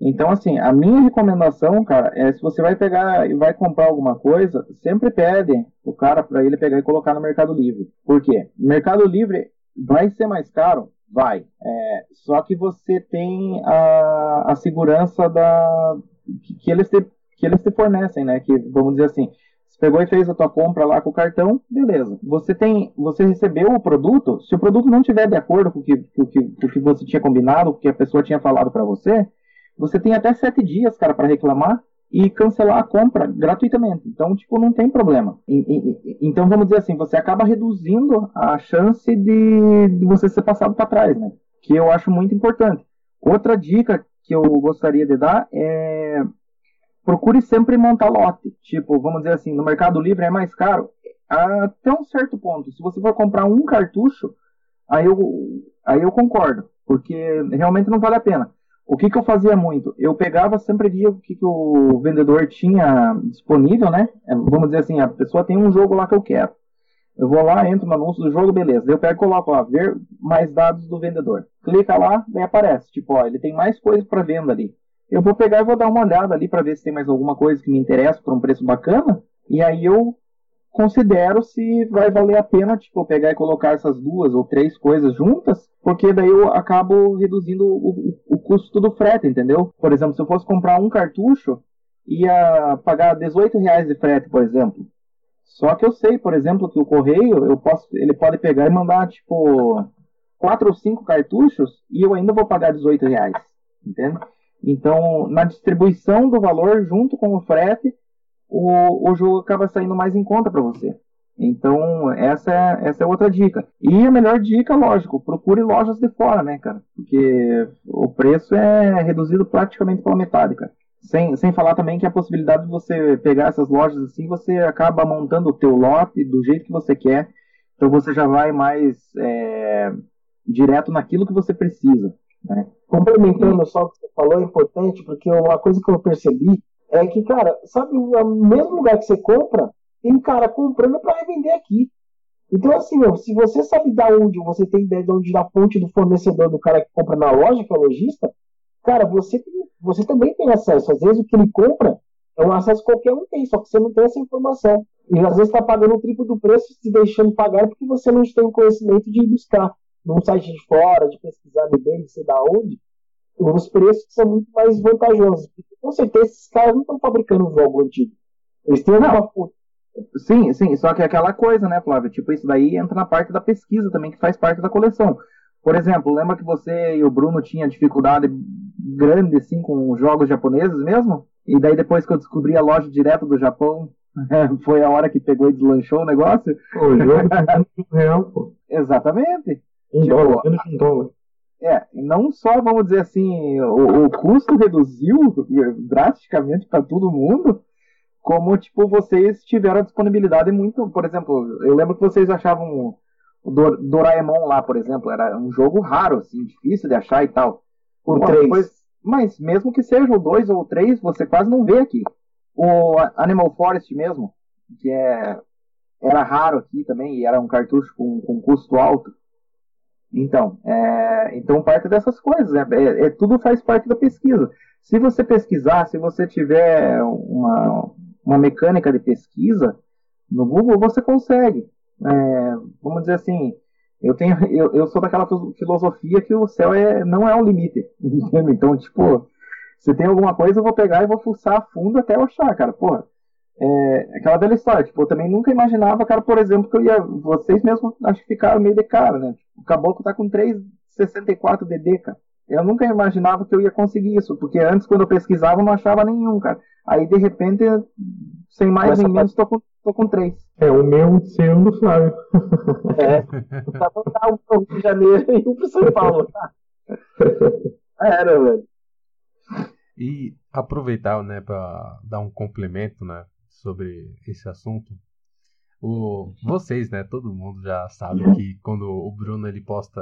Então, assim, a minha recomendação, cara, é se você vai pegar e vai comprar alguma coisa, sempre pede o cara para ele pegar e colocar no Mercado Livre. Por quê? Mercado Livre vai ser mais caro? Vai. É, só que você tem a, a segurança da que, que, eles te, que eles te fornecem, né? Que, vamos dizer assim, você pegou e fez a tua compra lá com o cartão, beleza. Você tem, você recebeu o produto, se o produto não tiver de acordo com o que, com que, com o que você tinha combinado, com o que a pessoa tinha falado para você, você tem até sete dias, cara, para reclamar e cancelar a compra gratuitamente. Então, tipo, não tem problema. E, e, então, vamos dizer assim, você acaba reduzindo a chance de, de você ser passado para trás, né? Que eu acho muito importante. Outra dica que eu gostaria de dar é procure sempre montar lote. Tipo, vamos dizer assim, no Mercado Livre é mais caro até um certo ponto. Se você for comprar um cartucho, aí eu, aí eu concordo, porque realmente não vale a pena. O que, que eu fazia muito? Eu pegava sempre via o que, que o vendedor tinha disponível, né? É, vamos dizer assim, a pessoa tem um jogo lá que eu quero. Eu vou lá, entro no anúncio do jogo, beleza. Eu pego e coloco lá, ver mais dados do vendedor. Clica lá, daí aparece, tipo, ó, ele tem mais coisas para venda ali. Eu vou pegar e vou dar uma olhada ali para ver se tem mais alguma coisa que me interessa por um preço bacana. E aí eu considero se vai valer a pena, tipo, pegar e colocar essas duas ou três coisas juntas, porque daí eu acabo reduzindo o, o custo do frete, entendeu? Por exemplo, se eu fosse comprar um cartucho, ia pagar 18 reais de frete, por exemplo. Só que eu sei, por exemplo, que o correio, eu posso, ele pode pegar e mandar, tipo, quatro ou cinco cartuchos e eu ainda vou pagar 18 reais, entende? Então, na distribuição do valor junto com o frete, o, o jogo acaba saindo mais em conta para você. Então, essa é, essa é outra dica. E a melhor dica, lógico, procure lojas de fora, né, cara? Porque o preço é reduzido praticamente pela metade, cara. Sem, sem falar também que a possibilidade de você pegar essas lojas assim, você acaba montando o teu lote do jeito que você quer. Então você já vai mais é, direto naquilo que você precisa. Né? Complementando só o que você falou, é importante, porque uma coisa que eu percebi é que, cara, sabe, o mesmo lugar que você compra, tem cara comprando para revender aqui. Então, assim, meu, se você sabe da onde, você tem ideia de onde da fonte do fornecedor do cara que compra na loja, que é o lojista, cara, você, você também tem acesso. Às vezes o que ele compra é um acesso que qualquer um tem, só que você não tem essa informação. E às vezes está pagando o triplo do preço, se deixando pagar porque você não tem o conhecimento de ir buscar num site de fora, de pesquisar no bem, de sei da onde, os preços são muito mais vantajosos. Porque, com certeza esses caras não estão fabricando um jogo antigo. Eles têm uma Sim, sim, só que é aquela coisa, né, Flávio? Tipo, isso daí entra na parte da pesquisa também, que faz parte da coleção. Por exemplo, lembra que você e o Bruno tinham dificuldade grande, assim, com os jogos japoneses mesmo? E daí depois que eu descobri a loja direto do Japão, foi a hora que pegou e deslanchou o negócio? O jogo real, pô. Exatamente. Um Tipo, dólar, menos um dólar. É, não só, vamos dizer assim, o, o custo reduziu drasticamente para todo mundo, como, tipo, vocês tiveram a disponibilidade muito, por exemplo, eu lembro que vocês achavam o Dor- Doraemon lá, por exemplo, era um jogo raro, assim, difícil de achar e tal. O Bom, três. depois- mas mesmo que seja o 2 ou o 3, você quase não vê aqui. O Animal Forest mesmo, que é, era raro aqui também, e era um cartucho com, com custo alto. Então, é, então parte dessas coisas, né? é, é- tudo faz parte da pesquisa. Se você pesquisar, se você tiver uma, uma mecânica de pesquisa no Google, você consegue. É, vamos dizer assim, eu tenho, eu, eu sou daquela filo- filosofia que o céu é, não é o limite, entende? Então, tipo, se tem alguma coisa, eu vou pegar e vou fuçar a fundo até eu achar, cara. Porra, é aquela velha história. Tipo, eu também nunca imaginava, cara, por exemplo, que eu ia. Vocês mesmos acho que ficaram meio de cara, né? O caboclo tá com 364 DD, cara. Eu nunca imaginava que eu ia conseguir isso, porque antes, quando eu pesquisava, eu não achava nenhum, cara. Aí, de repente, sem mais nem menos, tô com, tô com três. É, o meu, o seu e o do Flávio. É, tá mandar um pro Rio de Janeiro e um pro São Paulo. Era, velho. E aproveitar, né, para dar um complemento, né, sobre esse assunto. O, vocês, né, todo mundo já sabe que quando o Bruno ele posta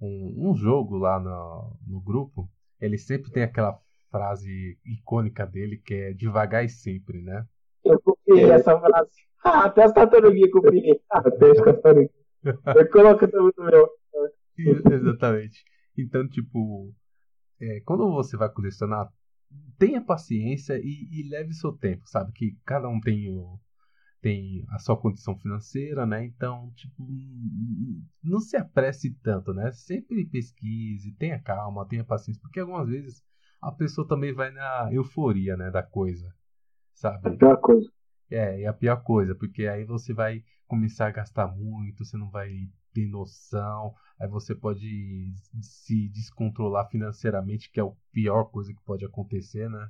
um, um jogo lá no, no grupo, ele sempre tem aquela frase icônica dele que é devagar e sempre, né? Eu copiei essa frase. Ah, até as tartaruguinhas copiei. Até as tartarugas. Eu coloco também no meu. Exatamente. Então, tipo, é, quando você vai colecionar, tenha paciência e, e leve seu tempo, sabe? Que cada um tem, o, tem a sua condição financeira, né? Então, tipo, não se apresse tanto, né? Sempre pesquise, tenha calma, tenha paciência, porque algumas vezes a pessoa também vai na euforia, né, da coisa, sabe? A pior coisa. É, é a pior coisa, porque aí você vai começar a gastar muito, você não vai ter noção, aí você pode se descontrolar financeiramente, que é a pior coisa que pode acontecer, né?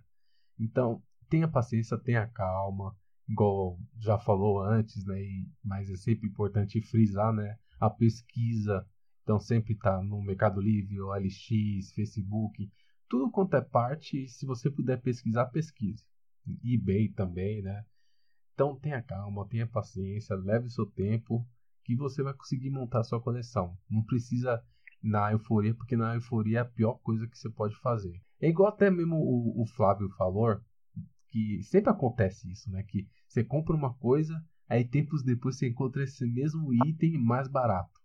Então, tenha paciência, tenha calma, igual já falou antes, né? E, mas é sempre importante frisar, né? A pesquisa, então sempre tá no Mercado Livre, OLX, Facebook, tudo quanto é parte, se você puder pesquisar, pesquise. eBay também, né? Então tenha calma, tenha paciência, leve seu tempo, que você vai conseguir montar sua coleção. Não precisa na euforia, porque na euforia é a pior coisa que você pode fazer. É igual até mesmo o, o Flávio falou, que sempre acontece isso, né? Que você compra uma coisa, aí tempos depois você encontra esse mesmo item mais barato.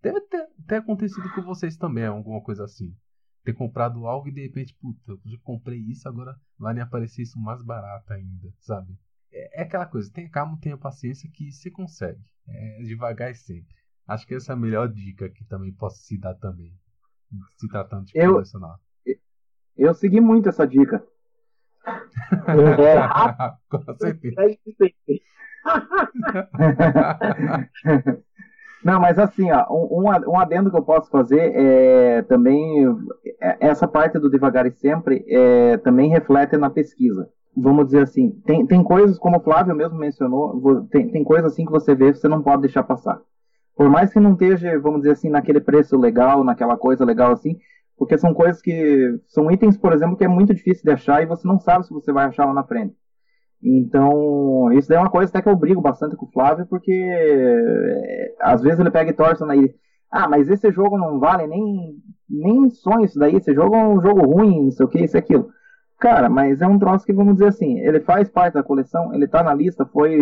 Deve ter, ter acontecido com vocês também, alguma coisa assim. Ter comprado algo e de repente, puta, eu já comprei isso, agora vai me aparecer isso mais barato ainda, sabe? É, é aquela coisa, tenha calma, tenha paciência que você consegue. É devagar e sempre. Acho que essa é a melhor dica que também posso se dar também. Se tratando de Eu- colecionar. Eu segui muito essa dica. É. Com certeza. é. Não, mas assim, ó, um, um adendo que eu posso fazer é também é, essa parte do devagar e sempre é, também reflete na pesquisa. Vamos dizer assim, tem, tem coisas, como o Flávio mesmo mencionou, tem, tem coisas assim que você vê você não pode deixar passar. Por mais que não esteja, vamos dizer assim, naquele preço legal, naquela coisa legal assim, porque são coisas que. São itens, por exemplo, que é muito difícil de achar e você não sabe se você vai achar lá na frente. Então, isso é uma coisa até que eu brigo bastante com o Flávio, porque é, às vezes ele pega e torce aí. Ah, mas esse jogo não vale nem, nem sonho isso daí. Esse jogo é um jogo ruim, não sei o que, isso e aquilo. Cara, mas é um troço que, vamos dizer assim, ele faz parte da coleção, ele tá na lista, foi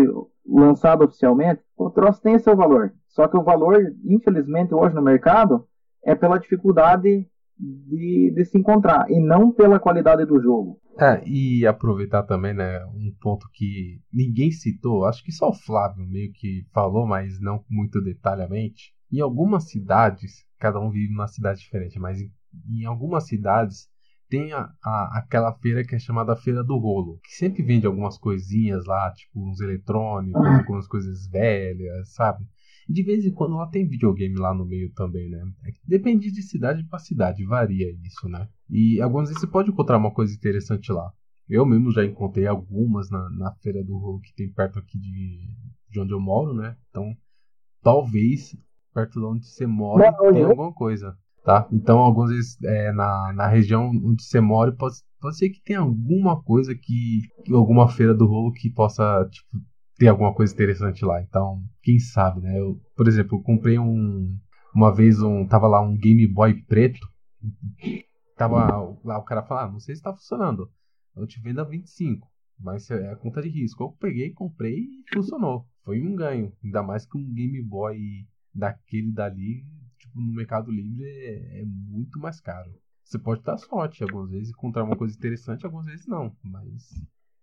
lançado oficialmente. O troço tem seu valor. Só que o valor, infelizmente, hoje no mercado, é pela dificuldade de, de se encontrar e não pela qualidade do jogo. É, e aproveitar também, né, um ponto que ninguém citou, acho que só o Flávio meio que falou, mas não muito detalhadamente. Em algumas cidades, cada um vive numa cidade diferente, mas em, em algumas cidades tem a, a, aquela feira que é chamada Feira do Rolo, que sempre vende algumas coisinhas lá, tipo uns eletrônicos, ah. algumas coisas velhas, sabe? De vez em quando ela tem videogame lá no meio também, né? É depende de cidade para cidade, varia isso, né? E algumas vezes você pode encontrar uma coisa interessante lá. Eu mesmo já encontrei algumas na, na feira do rolo que tem perto aqui de, de onde eu moro, né? Então, talvez perto de onde você mora tenha alguma coisa, tá? Então, algumas vezes é, na, na região onde você mora pode, pode ser que tenha alguma coisa que, alguma feira do rolo que possa tipo, ter alguma coisa interessante lá. Então, quem sabe, né? Eu, por exemplo, eu comprei um. Uma vez um. Tava lá um Game Boy preto. Tava lá o cara falando, ah, não sei se tá funcionando. Eu te vendo a 25. Mas é a conta de risco. Eu peguei, comprei e funcionou. Foi um ganho. Ainda mais que um Game Boy daquele dali, no Mercado Livre é, é muito mais caro. Você pode dar sorte, algumas vezes encontrar uma coisa interessante, algumas vezes não. Mas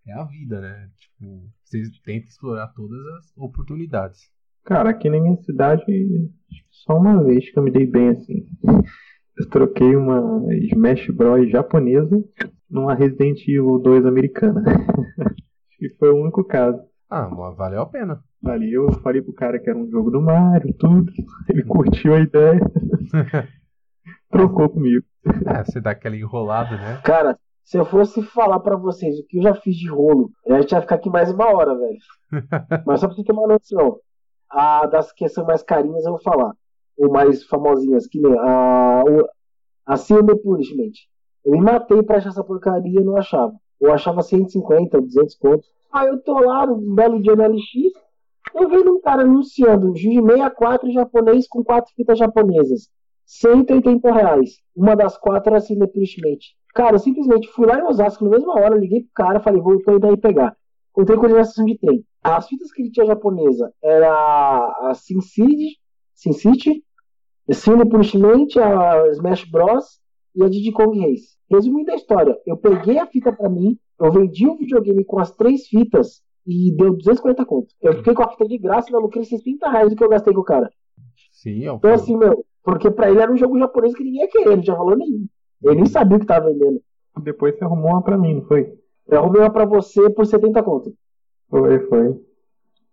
é a vida, né? Tipo, você tenta explorar todas as oportunidades. Cara, aqui na minha cidade, só uma vez que eu me dei bem assim. Eu troquei uma Smash Bros japonesa numa Resident Evil 2 americana. Acho que foi o único caso. Ah, valeu a pena. Valeu, eu falei pro cara que era um jogo do Mario, tudo. Ele curtiu a ideia. Trocou comigo. É, você dá aquela enrolada, né? Cara, se eu fosse falar para vocês o que eu já fiz de rolo, a gente ia ficar aqui mais uma hora, velho. Mas só pra você ter uma noção, a das que são mais carinhas eu vou falar. Ou mais famosinhas, que nem a, a Silver Punishment. Eu me matei pra achar essa porcaria e não achava. Eu achava 150, 200 pontos. Aí eu tô lá, um belo dia no LX, eu vendo um cara anunciando um Juiz 64 japonês com quatro fitas japonesas. 180 reais. Uma das quatro era Silver Punishment. Cara, eu simplesmente fui lá em Osasco na mesma hora, liguei pro cara, falei, vou tô indo aí pegar. Contei com ele na de trem. As fitas que ele tinha japonesa era a Sin City, Sin City, Cine Punishment, a Smash Bros e a Diddy Kong Race. Resumindo a história, eu peguei a fita para mim, eu vendi o videogame com as três fitas e deu 240 conto. Eu fiquei com a fita de graça e não lucrei 60 reais do que eu gastei com o cara. Sim, é Então assim, meu, porque pra ele era um jogo japonês que ninguém ia querer, não tinha valor nenhum. Ele nem sabia o que tava vendendo. Depois você arrumou uma pra mim, não foi? Eu arrumei uma pra você por 70 conto. Foi, foi.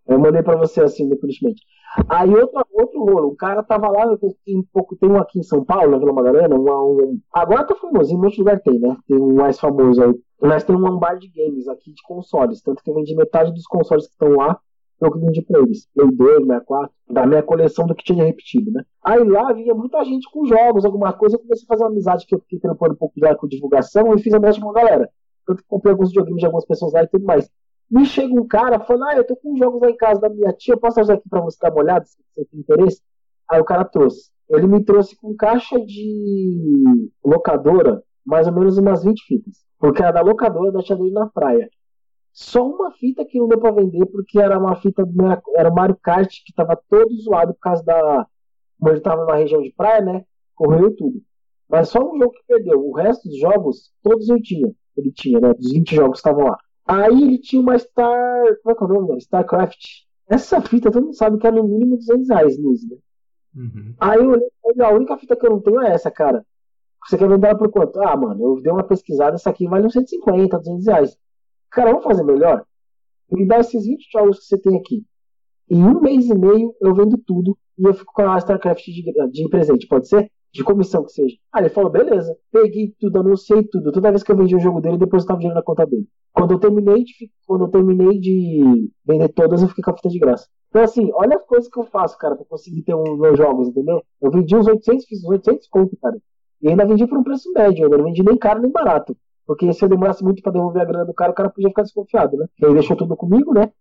Eu mandei pra você assim, definitivamente. Aí outro, outro rolo, o cara tava lá, tem, tem um aqui em São Paulo, na Vila Madalena, um, um, agora tá famoso, em muitos lugares tem, né? Tem um mais famoso aí. Mas tem um bar de games aqui de consoles, tanto que eu vendi metade dos consoles que estão lá eu que vendi pra eles. Play 2, 64, da minha coleção do que tinha repetido, né? Aí lá vinha muita gente com jogos, alguma coisa, eu comecei a fazer uma amizade que eu fiquei trampando um pouco já com divulgação e fiz amizade com a galera. Tanto que comprei alguns joguinhos de algumas pessoas lá e tudo mais. Me chega um cara falando, ah, eu tô com jogos lá em casa da minha tia, posso ajudar aqui pra você dar uma olhada, se você tem interesse? Aí o cara trouxe. Ele me trouxe com caixa de locadora, mais ou menos umas 20 fitas. Porque era da locadora da tia na praia. Só uma fita que não deu pra vender, porque era uma fita do era Mario Kart que tava todo zoado por causa da. Como ele tava numa região de praia, né? Correu tudo. Mas só um jogo que perdeu. O resto dos jogos, todos eu tinha. Ele tinha, né? Dos 20 jogos que estavam lá. Aí ele tinha uma Star. Como é que é o nome? StarCraft. Essa fita todo mundo sabe que é no mínimo 200 reais, Luz, né? Uhum. Aí eu olhei, a única fita que eu não tenho é essa, cara. Você quer vender ela por quanto? Ah, mano, eu dei uma pesquisada, essa aqui vale uns 150, 200 reais. Cara, vamos fazer melhor? Me dá esses 20 jogos que você tem aqui. Em um mês e meio eu vendo tudo e eu fico com a StarCraft de, de presente, pode ser? De comissão que seja. Aí ele falou, beleza. Peguei tudo, anunciei tudo. Toda vez que eu vendi o jogo dele, depositava dinheiro na conta dele. Quando eu terminei de, quando eu terminei de vender todas, eu fiquei com a fita de graça. Então, assim, olha as coisas que eu faço, cara, pra conseguir ter os meus jogos, entendeu? Eu vendi uns 800, fiz uns 800 conto, cara. E ainda vendi por um preço médio, eu não vendi nem caro nem barato. Porque se eu demorasse muito pra devolver a grana do cara, o cara podia ficar desconfiado, né? E aí deixou tudo comigo, né?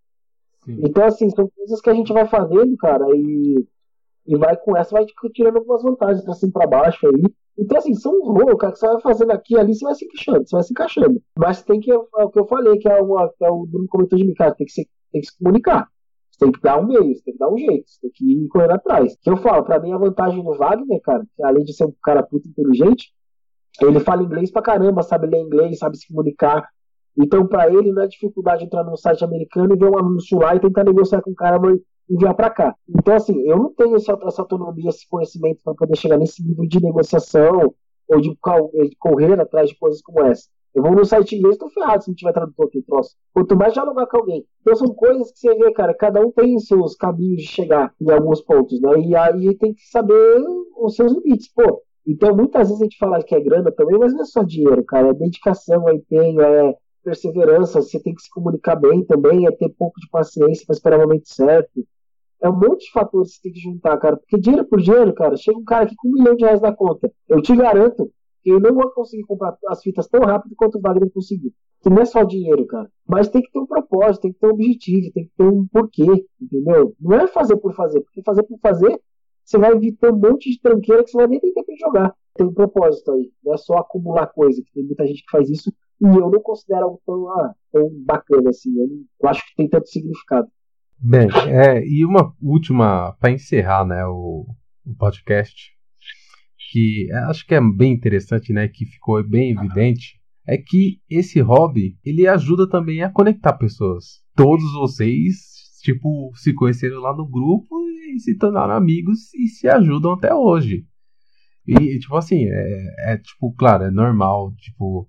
Sim. Então, assim, são coisas que a gente vai fazendo, cara, e, e vai com essa, vai tirando algumas vantagens pra cima e pra baixo aí. Então, assim, são rolos, cara, que você vai fazendo aqui ali, você vai se encaixando, você vai se encaixando. Mas tem que, é o que eu falei, que é, uma, que é o Bruno comentou de mim, cara, tem que se, tem que se comunicar. Você tem que dar um meio, você tem que dar um jeito, você tem que ir correndo atrás. Que eu falo, pra mim a vantagem do Wagner, cara, além de ser um cara puto inteligente, ele fala inglês pra caramba, sabe ler inglês, sabe se comunicar. Então, para ele, não é dificuldade entrar num site americano e ver um anúncio lá e tentar negociar com o cara enviar para cá. Então, assim, eu não tenho essa, essa autonomia, esse conhecimento para poder chegar nesse nível de negociação ou de, de correr atrás de coisas como essa. Eu vou no site inglês, tô ferrado se não tiver tradutor aqui, troço. Quanto mais dialogar com alguém. Então são coisas que você vê, cara, cada um tem seus caminhos de chegar em alguns pontos, né? E aí tem que saber os seus limites. Pô, então muitas vezes a gente fala que é grana também, mas não é só dinheiro, cara. É dedicação, é empenho, é perseverança. Você tem que se comunicar bem também, é ter pouco de paciência para esperar o momento certo. É um monte de fatores que você tem que juntar, cara. Porque dinheiro por dinheiro, cara, chega um cara aqui com um milhão de reais na conta. Eu te garanto eu não vou conseguir comprar as fitas tão rápido quanto o Wagner conseguiu. Que não é só dinheiro, cara. Mas tem que ter um propósito, tem que ter um objetivo, tem que ter um porquê, entendeu? Não é fazer por fazer, porque fazer por fazer, você vai ter um monte de tranqueira que você vai nem ter tempo de jogar. Tem um propósito aí, não é só acumular coisa, que tem muita gente que faz isso, e eu não considero algo tão, ah, tão bacana assim. Eu, não, eu acho que tem tanto significado. Bem, é, e uma última, para encerrar né, o, o podcast, que acho que é bem interessante, né, que ficou bem evidente, é que esse hobby, ele ajuda também a conectar pessoas. Todos vocês, tipo, se conheceram lá no grupo e se tornaram amigos e se ajudam até hoje. E, tipo assim, é, é tipo, claro, é normal, tipo,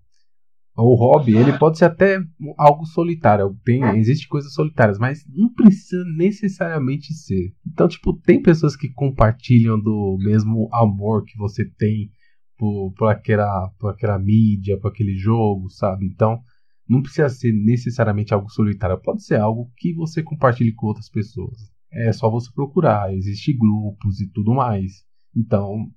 o hobby, ele pode ser até algo solitário. Tem, existe coisas solitárias, mas não precisa necessariamente ser. Então, tipo, tem pessoas que compartilham do mesmo amor que você tem por, por, aquela, por aquela mídia, por aquele jogo, sabe? Então, não precisa ser necessariamente algo solitário. Pode ser algo que você compartilhe com outras pessoas. É só você procurar. Existem grupos e tudo mais. Então,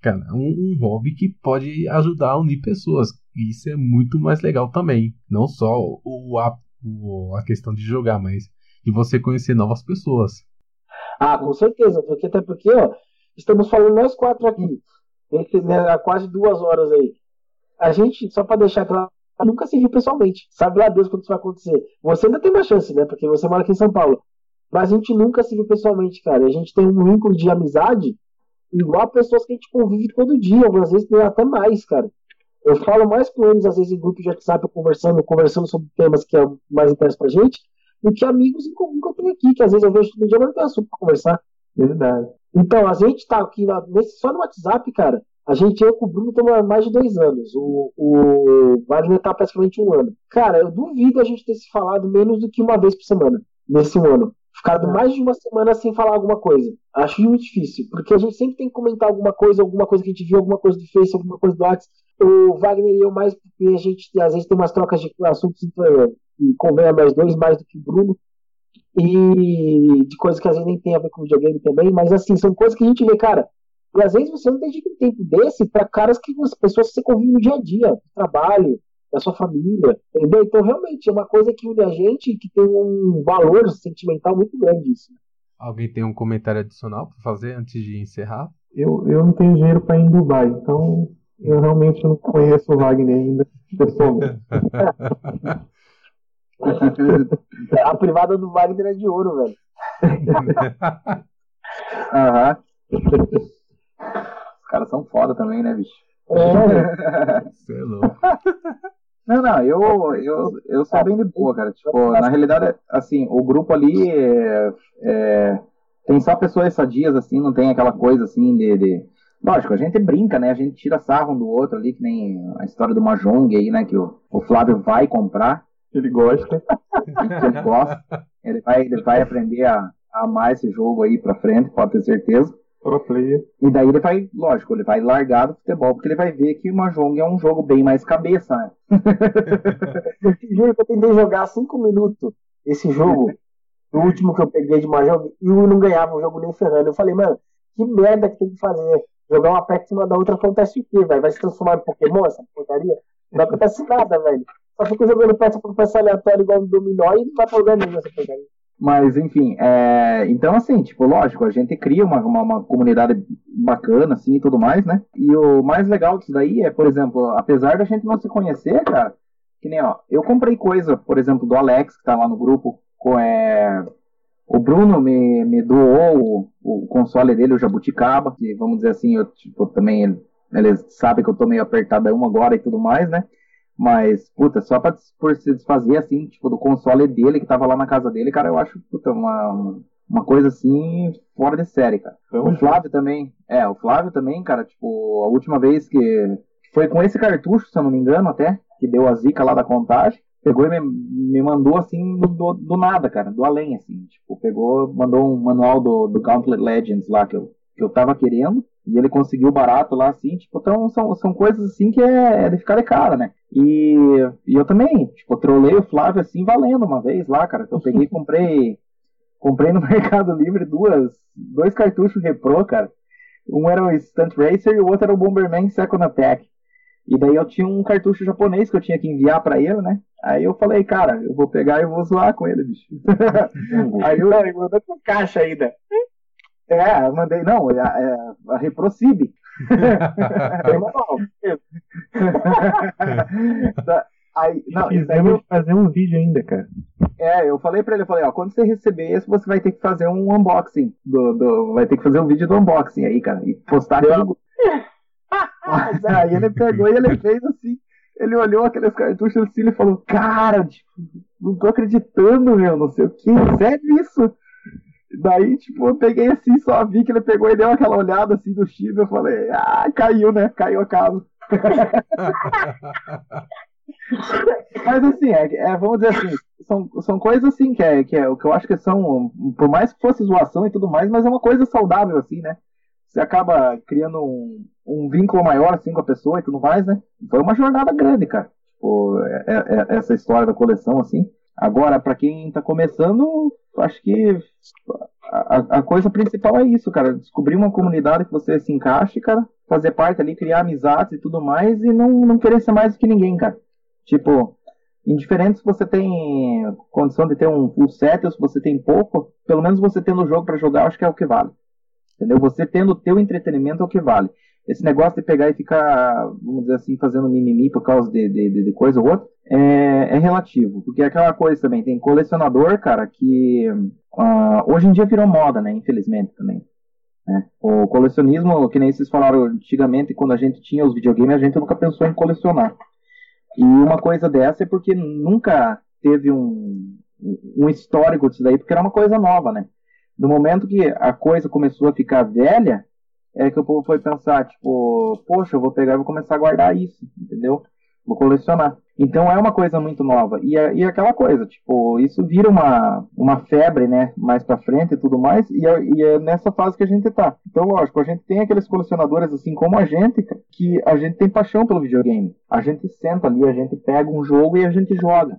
cara, um, um hobby que pode ajudar a unir pessoas isso é muito mais legal também. Não só o, a, o, a questão de jogar, mas de você conhecer novas pessoas. Ah, com certeza. Porque, até porque, ó, estamos falando nós quatro aqui. Né, há quase duas horas aí. A gente, só para deixar claro, nunca se viu pessoalmente. Sabe lá Deus quando isso vai acontecer. Você ainda tem uma chance, né? Porque você mora aqui em São Paulo. Mas a gente nunca se viu pessoalmente, cara. A gente tem um vínculo de amizade igual a pessoas que a gente convive todo dia, algumas vezes até mais, cara. Eu falo mais com eles, às vezes, em grupo de WhatsApp, conversando, conversando sobre temas que é mais interesse pra gente, do que amigos em comum que eu tenho aqui, que às vezes eu vejo todo dia, mas não tem assunto pra conversar. Verdade. Então, a gente tá aqui na, nesse, só no WhatsApp, cara. A gente, eu com o Bruno, estamos há mais de dois anos. O, o Wagner tá praticamente um ano. Cara, eu duvido a gente ter se falado menos do que uma vez por semana nesse ano. Ficado é. mais de uma semana sem falar alguma coisa. Acho muito difícil, porque a gente sempre tem que comentar alguma coisa, alguma coisa que a gente viu, alguma coisa do Face, alguma coisa do WhatsApp. O Wagner e eu mais, porque a gente às vezes tem umas trocas de assuntos e convém mais dois, mais do que o Bruno. E de coisas que às vezes nem tem a ver com videogame também, mas assim, são coisas que a gente vê, cara. E às vezes você não tem um tempo desse para caras que as pessoas que você convive no dia a dia, no trabalho, da sua família, entendeu? Então, realmente, é uma coisa que une a gente e que tem um valor sentimental muito grande isso. Alguém tem um comentário adicional para fazer antes de encerrar? Eu, eu não tenho dinheiro para ir em Dubai, então eu realmente não conheço o Wagner ainda, pessoalmente. a privada do Wagner é de ouro, velho. Aham. Os caras são foda também, né, bicho? É. Você é louco. Não, não, eu, eu, eu sou bem de boa, cara. Tipo, na realidade, assim, o grupo ali é, é, tem só pessoas sadias, assim, não tem aquela coisa assim de, de, Lógico, a gente brinca, né? A gente tira sarro um do outro ali, que nem a história do Mahjong aí, né? Que o, o Flávio vai comprar. Ele gosta. ele gosta. Ele vai, ele vai aprender a, amar esse jogo aí pra frente, pode ter certeza. Pro player. E daí ele vai, lógico, ele vai largar do futebol, porque ele vai ver que o Mahjong é um jogo bem mais cabeça, né? Juro que eu tentei jogar 5 minutos esse jogo, o último que eu peguei de Mahjong, e eu não ganhava o jogo nem ferrando. Eu falei, mano, que merda que tem que fazer? Jogar uma perto em cima da outra acontece o quê, velho? Vai se transformar em Pokémon essa porcaria? Não acontece nada, velho. Só fica jogando peça por peça aleatória igual no dominó e não vai pra lugar nenhum essa porcaria. Mas, enfim, é... então, assim, tipo, lógico, a gente cria uma, uma, uma, comunidade bacana, assim, e tudo mais, né? E o mais legal disso daí é, por exemplo, apesar da gente não se conhecer, cara, que nem, ó, eu comprei coisa, por exemplo, do Alex, que tá lá no grupo, com, é... o Bruno me, me doou o, o console dele, o Jabuticaba, que, vamos dizer assim, eu, tipo, também, ele, ele sabe que eu tô meio apertadão agora e tudo mais, né? Mas, puta, só pra por se desfazer, assim, tipo, do console dele, que tava lá na casa dele, cara, eu acho, puta, uma, uma coisa, assim, fora de série, cara. o Flávio também, é, o Flávio também, cara, tipo, a última vez que foi com esse cartucho, se eu não me engano, até, que deu a zica lá da contagem, pegou e me, me mandou, assim, do, do, nada, cara, do além, assim, tipo, pegou, mandou um manual do, do Gauntlet Legends lá, que eu, que eu tava querendo, e ele conseguiu barato lá, assim, tipo, então são, são coisas assim que é, é de ficar de cara, né? E, e eu também, tipo, trolei o Flávio assim, valendo uma vez lá, cara, que eu peguei e comprei, comprei no Mercado Livre duas, dois cartuchos Repro, cara. Um era o Stunt Racer e o outro era o Bomberman Second Attack. E daí eu tinha um cartucho japonês que eu tinha que enviar para ele, né? Aí eu falei, cara, eu vou pegar e vou zoar com ele, bicho. aí eu, eu mandei com caixa ainda. É, eu mandei, não, é, é a Reprocibe. aí, não, Fizemos eu... fazer um vídeo ainda, cara. É, eu falei pra ele, eu falei, ó, quando você receber esse, você vai ter que fazer um unboxing. Do, do, vai ter que fazer um vídeo do unboxing aí, cara. E postar aqui Aí ele pegou e ele fez assim. Ele olhou aqueles cartuchos assim e falou, cara, tipo, não tô acreditando, meu, não sei o que, sério isso? Daí, tipo, eu peguei assim, só vi que ele pegou e deu aquela olhada assim do Chico, eu falei, ah, caiu, né? Caiu a casa. Mas assim, é, é, vamos dizer assim, são, são coisas assim que é, que é o que eu acho que são, por mais que fosse zoação e tudo mais, mas é uma coisa saudável, assim, né? Você acaba criando um, um vínculo maior assim com a pessoa e tudo mais, né? Foi uma jornada grande, cara. Tipo, é, é, é essa história da coleção, assim. Agora, para quem tá começando, acho que a, a, coisa principal é isso, cara. Descobrir uma comunidade que você se encaixe, cara. Fazer parte ali, criar amizades e tudo mais. E não, não querer ser mais do que ninguém, cara. Tipo, indiferente se você tem condição de ter um full set ou se você tem pouco, pelo menos você tendo o jogo para jogar, acho que é o que vale. Entendeu? Você tendo o teu entretenimento é o que vale. Esse negócio de pegar e ficar, vamos dizer assim, fazendo mimimi por causa de, de, de coisa ou outra, é, é, relativo. Porque é aquela coisa também, tem colecionador, cara, que uh, hoje em dia virou moda, né? Infelizmente também. Né? O colecionismo, que nem vocês falaram antigamente, quando a gente tinha os videogames, a gente nunca pensou em colecionar. E uma coisa dessa é porque nunca teve um, um histórico disso daí, porque era uma coisa nova, né? No momento que a coisa começou a ficar velha, é que o povo foi pensar, tipo, poxa, eu vou pegar e vou começar a guardar isso, entendeu? Vou colecionar. Então é uma coisa muito nova. E, é, e aquela coisa, tipo, isso vira uma, uma febre, né? Mais pra frente e tudo mais. E é, e é nessa fase que a gente tá. Então, lógico, a gente tem aqueles colecionadores assim como a gente, que a gente tem paixão pelo videogame. A gente senta ali, a gente pega um jogo e a gente joga.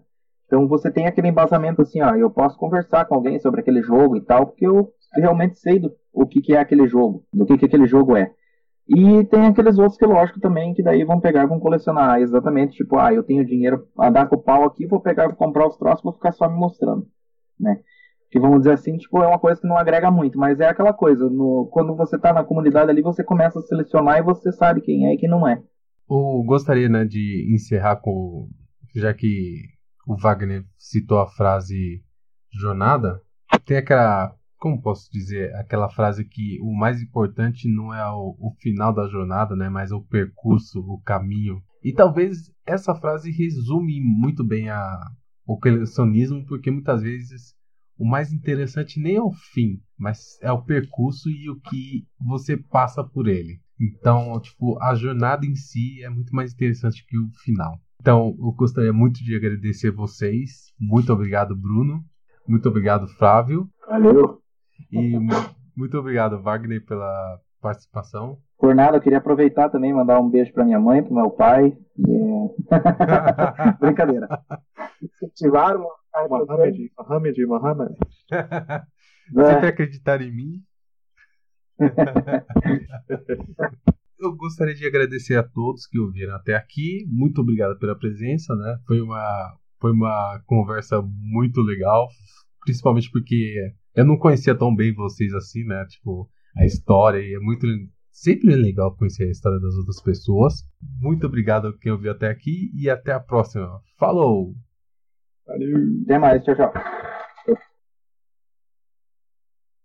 Então você tem aquele embasamento assim, ó, eu posso conversar com alguém sobre aquele jogo e tal, porque eu realmente sei do o que, que é aquele jogo, do que, que aquele jogo é. E tem aqueles outros que, lógico, também, que daí vão pegar e vão colecionar exatamente, tipo, ah, eu tenho dinheiro a dar com o pau aqui, vou pegar vou comprar os troços, vou ficar só me mostrando, né? Que vamos dizer assim, tipo, é uma coisa que não agrega muito, mas é aquela coisa, no, quando você tá na comunidade ali, você começa a selecionar e você sabe quem é e quem não é. Eu gostaria, né, de encerrar com, já que o Wagner citou a frase jornada, tem aquela como posso dizer, aquela frase que o mais importante não é o, o, final da jornada, né, mas o percurso, o caminho. E talvez essa frase resume muito bem a, o colecionismo, porque muitas vezes o mais interessante nem é o fim, mas é o percurso e o que você passa por ele. Então, tipo, a jornada em si é muito mais interessante que o final. Então, eu gostaria muito de agradecer vocês. Muito obrigado, Bruno. Muito obrigado, Flávio. Valeu. E muito obrigado, Wagner, pela participação. Por nada, eu queria aproveitar também mandar um beijo para minha mãe, para meu pai. Brincadeira. Incentivaram Mohamed, Mohamed, Mohamed. Sempre acreditar em mim. eu gostaria de agradecer a todos que ouviram até aqui. Muito obrigado pela presença, né? Foi uma, foi uma conversa muito legal, principalmente porque eu não conhecia tão bem vocês assim, né? Tipo, a história e é muito sempre é legal conhecer a história das outras pessoas. Muito obrigado a quem ouviu até aqui e até a próxima. Falou! Valeu! Até mais, tchau, tchau.